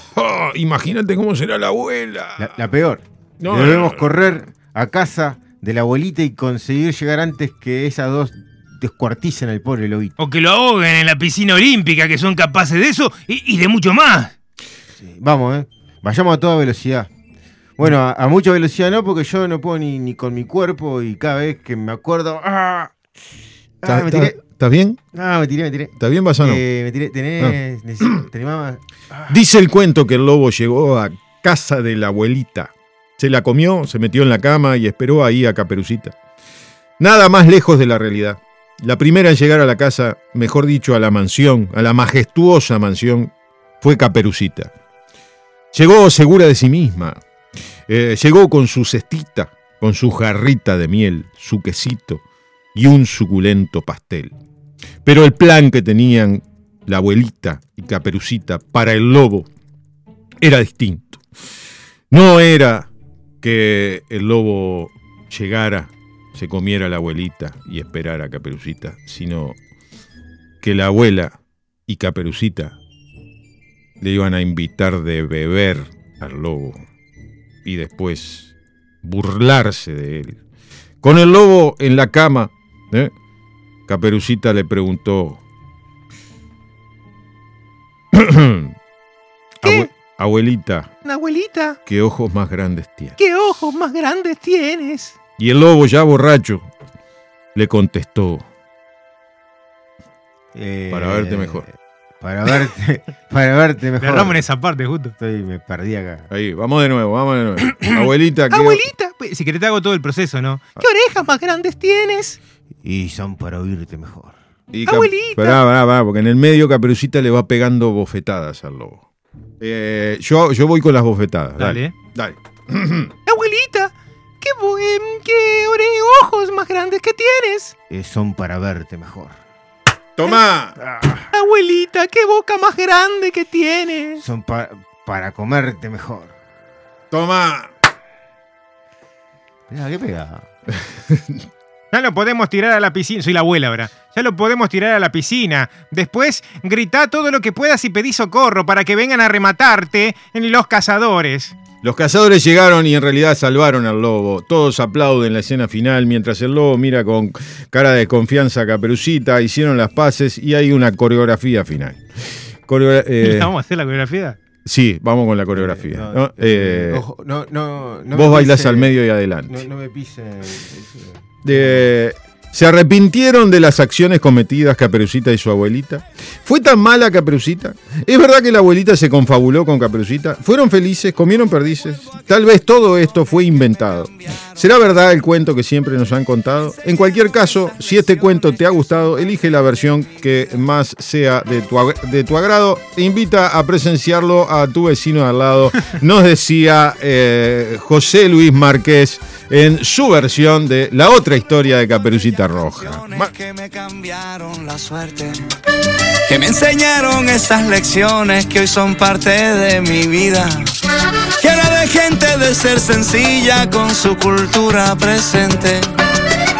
Speaker 4: imagínate cómo será la abuela.
Speaker 5: La, la peor.
Speaker 4: No,
Speaker 5: Debemos
Speaker 4: no.
Speaker 5: correr a casa de la abuelita y conseguir llegar antes que esas dos descuarticen al pobre lobito.
Speaker 3: O que lo ahoguen en la piscina olímpica, que son capaces de eso y, de mucho más.
Speaker 5: vamos, ¿eh? Vayamos a toda velocidad. Bueno, a, mucha velocidad no, porque yo no puedo ni, ni, con mi cuerpo y cada vez que me acuerdo. ¡ah!
Speaker 4: ah me tiré. ¿Estás bien?
Speaker 5: No, me tiré, me tiré.
Speaker 4: ¿Estás bien, Basano?
Speaker 5: Eh, me tiré, tenés,
Speaker 4: ah. Dice el cuento que el lobo llegó a casa de la abuelita. Se la comió, se metió en la cama y esperó ahí a Caperucita. Nada más lejos de la realidad. La primera en llegar a la casa, mejor dicho, a la mansión, a la majestuosa mansión, fue Caperucita. Llegó segura de sí misma. Eh, llegó con su cestita, con su jarrita de miel, su quesito y un suculento pastel. Pero el plan que tenían la abuelita y Caperucita para el lobo era distinto. No era que el lobo llegara, se comiera a la abuelita y esperara a Caperucita, sino que la abuela y Caperucita le iban a invitar de beber al lobo y después burlarse de él. Con el lobo en la cama, ¿eh? Caperucita le preguntó,
Speaker 17: ¿Qué?
Speaker 4: abuelita.
Speaker 17: Abuelita.
Speaker 4: ¿Qué ojos más grandes tienes?
Speaker 17: ¿Qué ojos más grandes tienes?
Speaker 4: Y el lobo, ya borracho, le contestó.
Speaker 5: Eh,
Speaker 4: para verte mejor.
Speaker 5: Para verte, para verte mejor.
Speaker 3: Cerramos en esa parte, justo.
Speaker 5: Estoy, me perdí acá.
Speaker 4: Ahí, vamos de nuevo, vamos de nuevo. Abuelita, ¿qué
Speaker 17: Abuelita.
Speaker 3: Pues, si querés te hago todo el proceso, ¿no?
Speaker 17: ¿Qué orejas más grandes tienes?
Speaker 5: Y son para oírte mejor.
Speaker 17: Abuelita.
Speaker 4: Pará, pará, pará, porque en el medio Caperucita le va pegando bofetadas al lobo. Eh, yo, yo voy con las bofetadas. Dale. Dale.
Speaker 17: Abuelita, ¿qué, em, qué ojos más grandes que tienes?
Speaker 5: Eh, son para verte mejor.
Speaker 4: ¡Toma!
Speaker 17: Abuelita, ¿qué boca más grande que tienes?
Speaker 5: Son para comerte mejor.
Speaker 4: ¡Toma!
Speaker 5: Mira, ¿qué pega?
Speaker 3: Ya lo podemos tirar a la piscina. Soy la abuela ahora. Ya lo podemos tirar a la piscina. Después grita todo lo que puedas y pedí socorro para que vengan a rematarte en los cazadores.
Speaker 4: Los cazadores llegaron y en realidad salvaron al lobo. Todos aplauden la escena final mientras el lobo mira con cara de confianza a Caperucita. Hicieron las paces y hay una coreografía final.
Speaker 3: Eh, ¿Vamos a hacer la coreografía?
Speaker 4: Sí, vamos con la coreografía.
Speaker 5: no, eh,
Speaker 4: vos bailás al medio y adelante.
Speaker 5: No, me pise.
Speaker 4: Se arrepintieron de las acciones cometidas Caperucita y su abuelita. ¿Fue tan mala Caperucita? ¿Es verdad que la abuelita se confabuló con Caperucita? ¿Fueron felices? ¿Comieron perdices? Tal vez todo esto fue inventado. ¿Será verdad el cuento que siempre nos han contado? En cualquier caso, si este cuento te ha gustado, elige la versión que más sea de tu, de tu agrado. Invita a presenciarlo a tu vecino de al lado. Nos decía eh, José Luis Márquez en su versión de la otra historia de Caperucita Roja.
Speaker 15: Que me cambiaron la suerte, que me enseñaron esas lecciones que hoy son parte de mi vida. Que era de gente de ser sencilla con su cultura presente.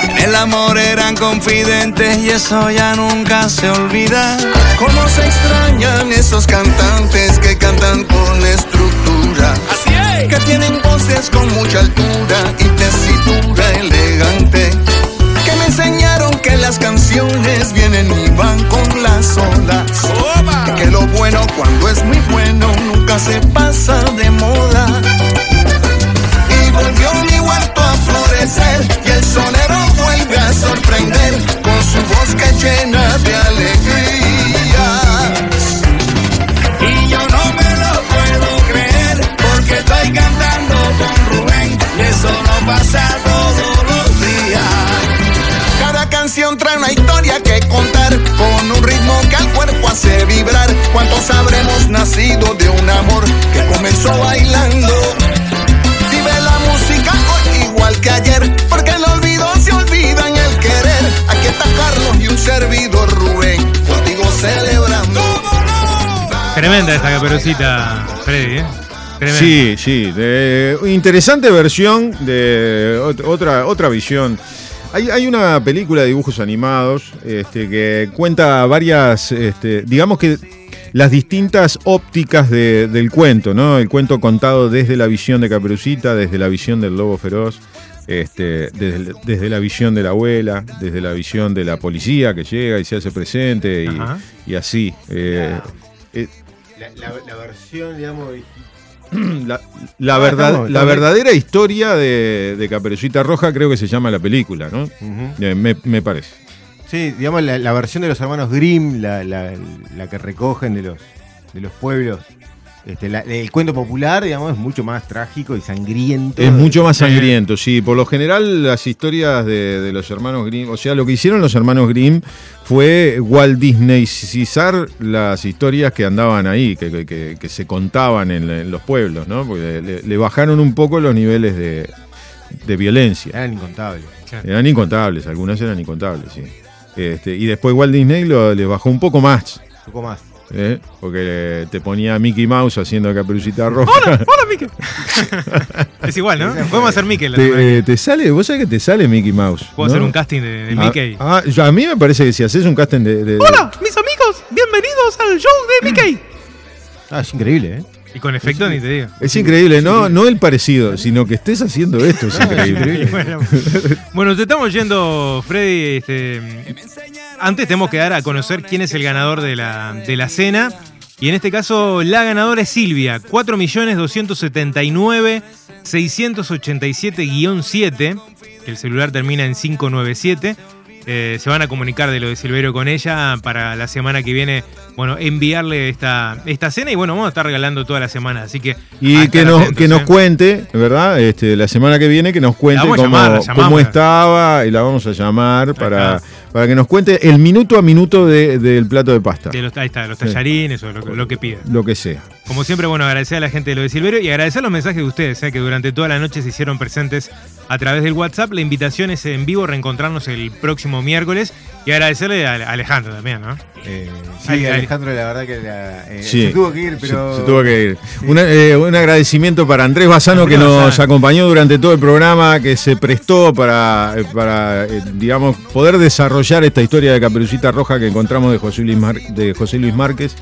Speaker 15: En el amor eran confidentes y eso ya nunca se olvida. Cómo se extrañan esos cantantes que cantan con estructura. Así es. Que tienen voces con mucha altura y tesitura elegante que las canciones vienen y van con las olas. Que lo bueno cuando es muy bueno nunca se pasa de moda. Y volvió mi huerto a florecer y el sonero vuelve a sorprender con su voz que llena de alegría. Y yo no me lo puedo creer porque estoy cantando con Rubén y eso no pasa todos los días canción trae una historia que contar con un ritmo que al cuerpo hace vibrar. ¿Cuántos habremos nacido de un amor que comenzó bailando? Vive la música hoy igual que ayer, porque el olvido se olvida en el querer. Aquí está Carlos y un servidor Rubén, contigo celebrando.
Speaker 3: Tremenda esta caperucita, Freddy, ¿eh?
Speaker 4: Sí, sí. interesante versión de otra, otra visión hay, una película de dibujos animados este, que cuenta varias, este, digamos que las distintas ópticas del cuento, ¿no? El cuento contado desde la visión de Caperucita, desde la visión del lobo feroz, Este, desde, desde la visión de la abuela, desde la visión de la policía que llega y se hace presente y, así. eh, eh,
Speaker 5: La, la- la versión, digamos,
Speaker 4: la, la
Speaker 5: Ah,
Speaker 4: verdad- la verdadera historia de, de Caperucita Roja creo que se llama la película, ¿no? Me, me parece.
Speaker 5: Sí, digamos, la, la versión de los hermanos Grimm, la, la- la que recogen de los, de los pueblos. Este, la- el cuento popular, digamos, es mucho más trágico y sangriento.
Speaker 4: Es mucho más sangriento, sí. Por lo general, las historias de, de los hermanos Grimm, o sea, lo que hicieron los hermanos Grimm fue Walt Disneyizar las historias que andaban ahí, que, que- que- que se contaban en, en los pueblos, ¿no? Porque le, le bajaron un poco los niveles de, de violencia.
Speaker 5: Eran incontables.
Speaker 4: Eran incontables, algunas eran incontables, sí. Este, y después Walt Disney lo, le bajó un poco más.
Speaker 5: Un poco más.
Speaker 4: ¿Eh? Porque te ponía a Mickey Mouse haciendo Caperucita Roja.
Speaker 3: ¡Hola, Mickey! es igual, ¿no? Podemos hacer Mickey la
Speaker 4: Te, te sale, vos sabés que te sale Mickey Mouse.
Speaker 3: Puedo
Speaker 4: ¿no?
Speaker 3: hacer un casting de, de
Speaker 4: Ah,
Speaker 3: Mickey.
Speaker 4: Ah, a mí me parece que si haces un casting de. de- de-
Speaker 18: Hola, mis amigos, bienvenidos al show de Mickey.
Speaker 5: Ah, es increíble, ¿eh?
Speaker 3: Y con efecto ni te digo.
Speaker 4: Es increíble, no, no el parecido, sino que estés haciendo esto. Es increíble.
Speaker 3: bueno, bueno, te estamos yendo, Freddy. este, antes tenemos que dar a conocer quién es el ganador de la, de la cena. Y en este caso, la ganadora es Silvia, 4.279.687-7, que el celular termina en 597. Eh, se van a comunicar de lo de Silverio con ella para la semana que viene, bueno, enviarle esta, esta cena y bueno, vamos a estar regalando toda la semana, así que...
Speaker 4: Y que nos,
Speaker 3: atentos,
Speaker 4: que nos
Speaker 3: ¿eh?
Speaker 4: cuente, ¿verdad? Este, la semana que viene que nos cuente cómo,
Speaker 3: llamar,
Speaker 4: cómo estaba y la vamos a llamar para, para que nos cuente el minuto a minuto de- del plato de pasta.
Speaker 3: De los, ahí está, los
Speaker 4: Sí.
Speaker 3: tallarines o lo, lo que pida.
Speaker 4: Lo que sea.
Speaker 3: Como siempre, bueno, agradecer a la gente de lo de Silverio y agradecer los mensajes de ustedes, eh, que durante toda la noche se hicieron presentes a través del WhatsApp. La invitación es en vivo, reencontrarnos el próximo miércoles y agradecerle a Alejandro también, ¿no?
Speaker 5: Eh, sí,
Speaker 3: Ay, ay.
Speaker 5: Alejandro, la verdad que la- eh,
Speaker 4: Sí.
Speaker 5: se tuvo que ir, pero.
Speaker 4: Se, se tuvo que ir. Una- eh, un agradecimiento para Andrés Bazano que nos acompañó durante todo el programa, que se prestó para, para eh, digamos, poder desarrollar esta historia de Caperucita Roja que encontramos de José Luis, Mar- de José Luis Márquez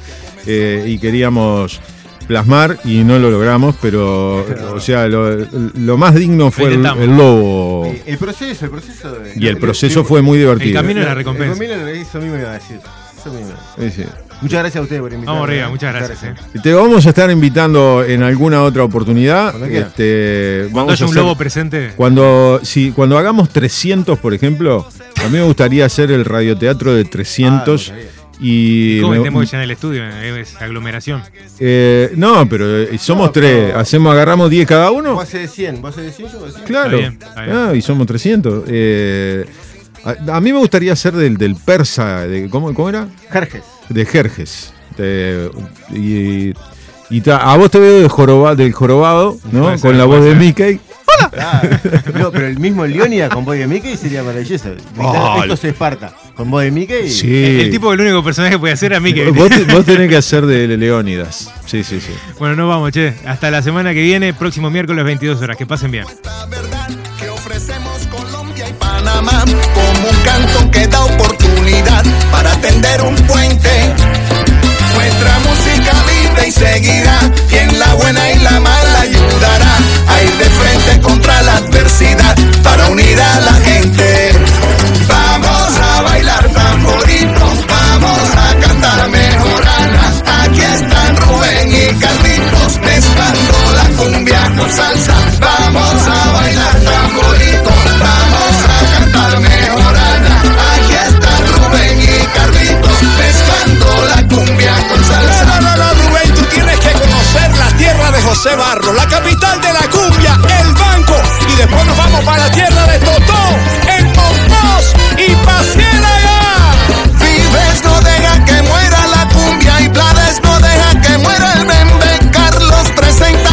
Speaker 4: eh, y queríamos plasmar y no lo logramos, pero, o sea, lo, lo más digno fue el, el lobo.
Speaker 5: Eh, El proceso, el proceso. de-
Speaker 4: Y el proceso fue muy divertido.
Speaker 3: El camino de la
Speaker 5: El
Speaker 3: recompensa.
Speaker 5: camino de- eso mismo iba a decir. Eso mismo iba a decir.
Speaker 4: Sí, sí.
Speaker 5: Muchas gracias a ustedes por invitarme.
Speaker 3: Vamos arriba, muchas gracias. eh.
Speaker 4: Te vamos a estar invitando en alguna otra oportunidad.
Speaker 5: Cuando.
Speaker 4: Este,
Speaker 3: Cuando
Speaker 4: vamos
Speaker 3: haya
Speaker 4: a
Speaker 3: un
Speaker 4: hacer-
Speaker 3: lobo presente.
Speaker 4: Cuando, si, cuando hagamos 300, por ejemplo, a mí me gustaría hacer el radioteatro de 300. Y
Speaker 3: ¿Cómo
Speaker 4: me-
Speaker 3: metemos ya en el estudio? Es aglomeración.
Speaker 4: eh, no, pero eh, somos tres. Hacemos, agarramos 10 cada uno.
Speaker 5: Vos haces de 100, vos haces de 100, yo de 100.
Speaker 4: Claro.
Speaker 3: Está bien, está bien.
Speaker 4: Ah, y somos 300. Eh, a, a mí me gustaría hacer del, del persa. De, ¿cómo, ¿Cómo era?
Speaker 5: Jerjes.
Speaker 4: De Jerjes. De- y y ta- a vos te veo de joroba- del jorobado, ¿no?
Speaker 3: Ser,
Speaker 4: Con la voz de
Speaker 3: ser.
Speaker 4: Mickey.
Speaker 5: Claro. No, pero el mismo Leónidas con voz de Mickey sería maravilloso.
Speaker 4: Oh,
Speaker 5: Esto se Esparta. Con voz de Mickey.
Speaker 4: Sí.
Speaker 3: El, el tipo el único personaje que puede hacer a que.
Speaker 4: Vos, te- vos tenés que hacer de Leónidas. Sí, sí, sí.
Speaker 3: Bueno, nos vamos, che. Hasta la semana que viene, próximo miércoles 22 horas. Que pasen bien.
Speaker 15: que ofrecemos Colombia y Panamá como un cantón que da oportunidad para tender un puente. Nuestra música vive y seguirá, y en la buena y la mala ayudará a ir de frente contra la adversidad para unir a la gente. Vamos a bailar tamborito, vamos a cantar mejorana. Aquí están Rubén y Carlitos mezclando la cumbia con salsa. Vamos a bailar tamborito, vamos a cantar mejorana. Aquí están Rubén y Carlitos mezclando la cumbia con salsa. No, no, no, Rubén, tú tienes que conocer la tierra de José Barro, la capital de la cumbia, el banco. Y después nos vamos para la tierra de Totó Mas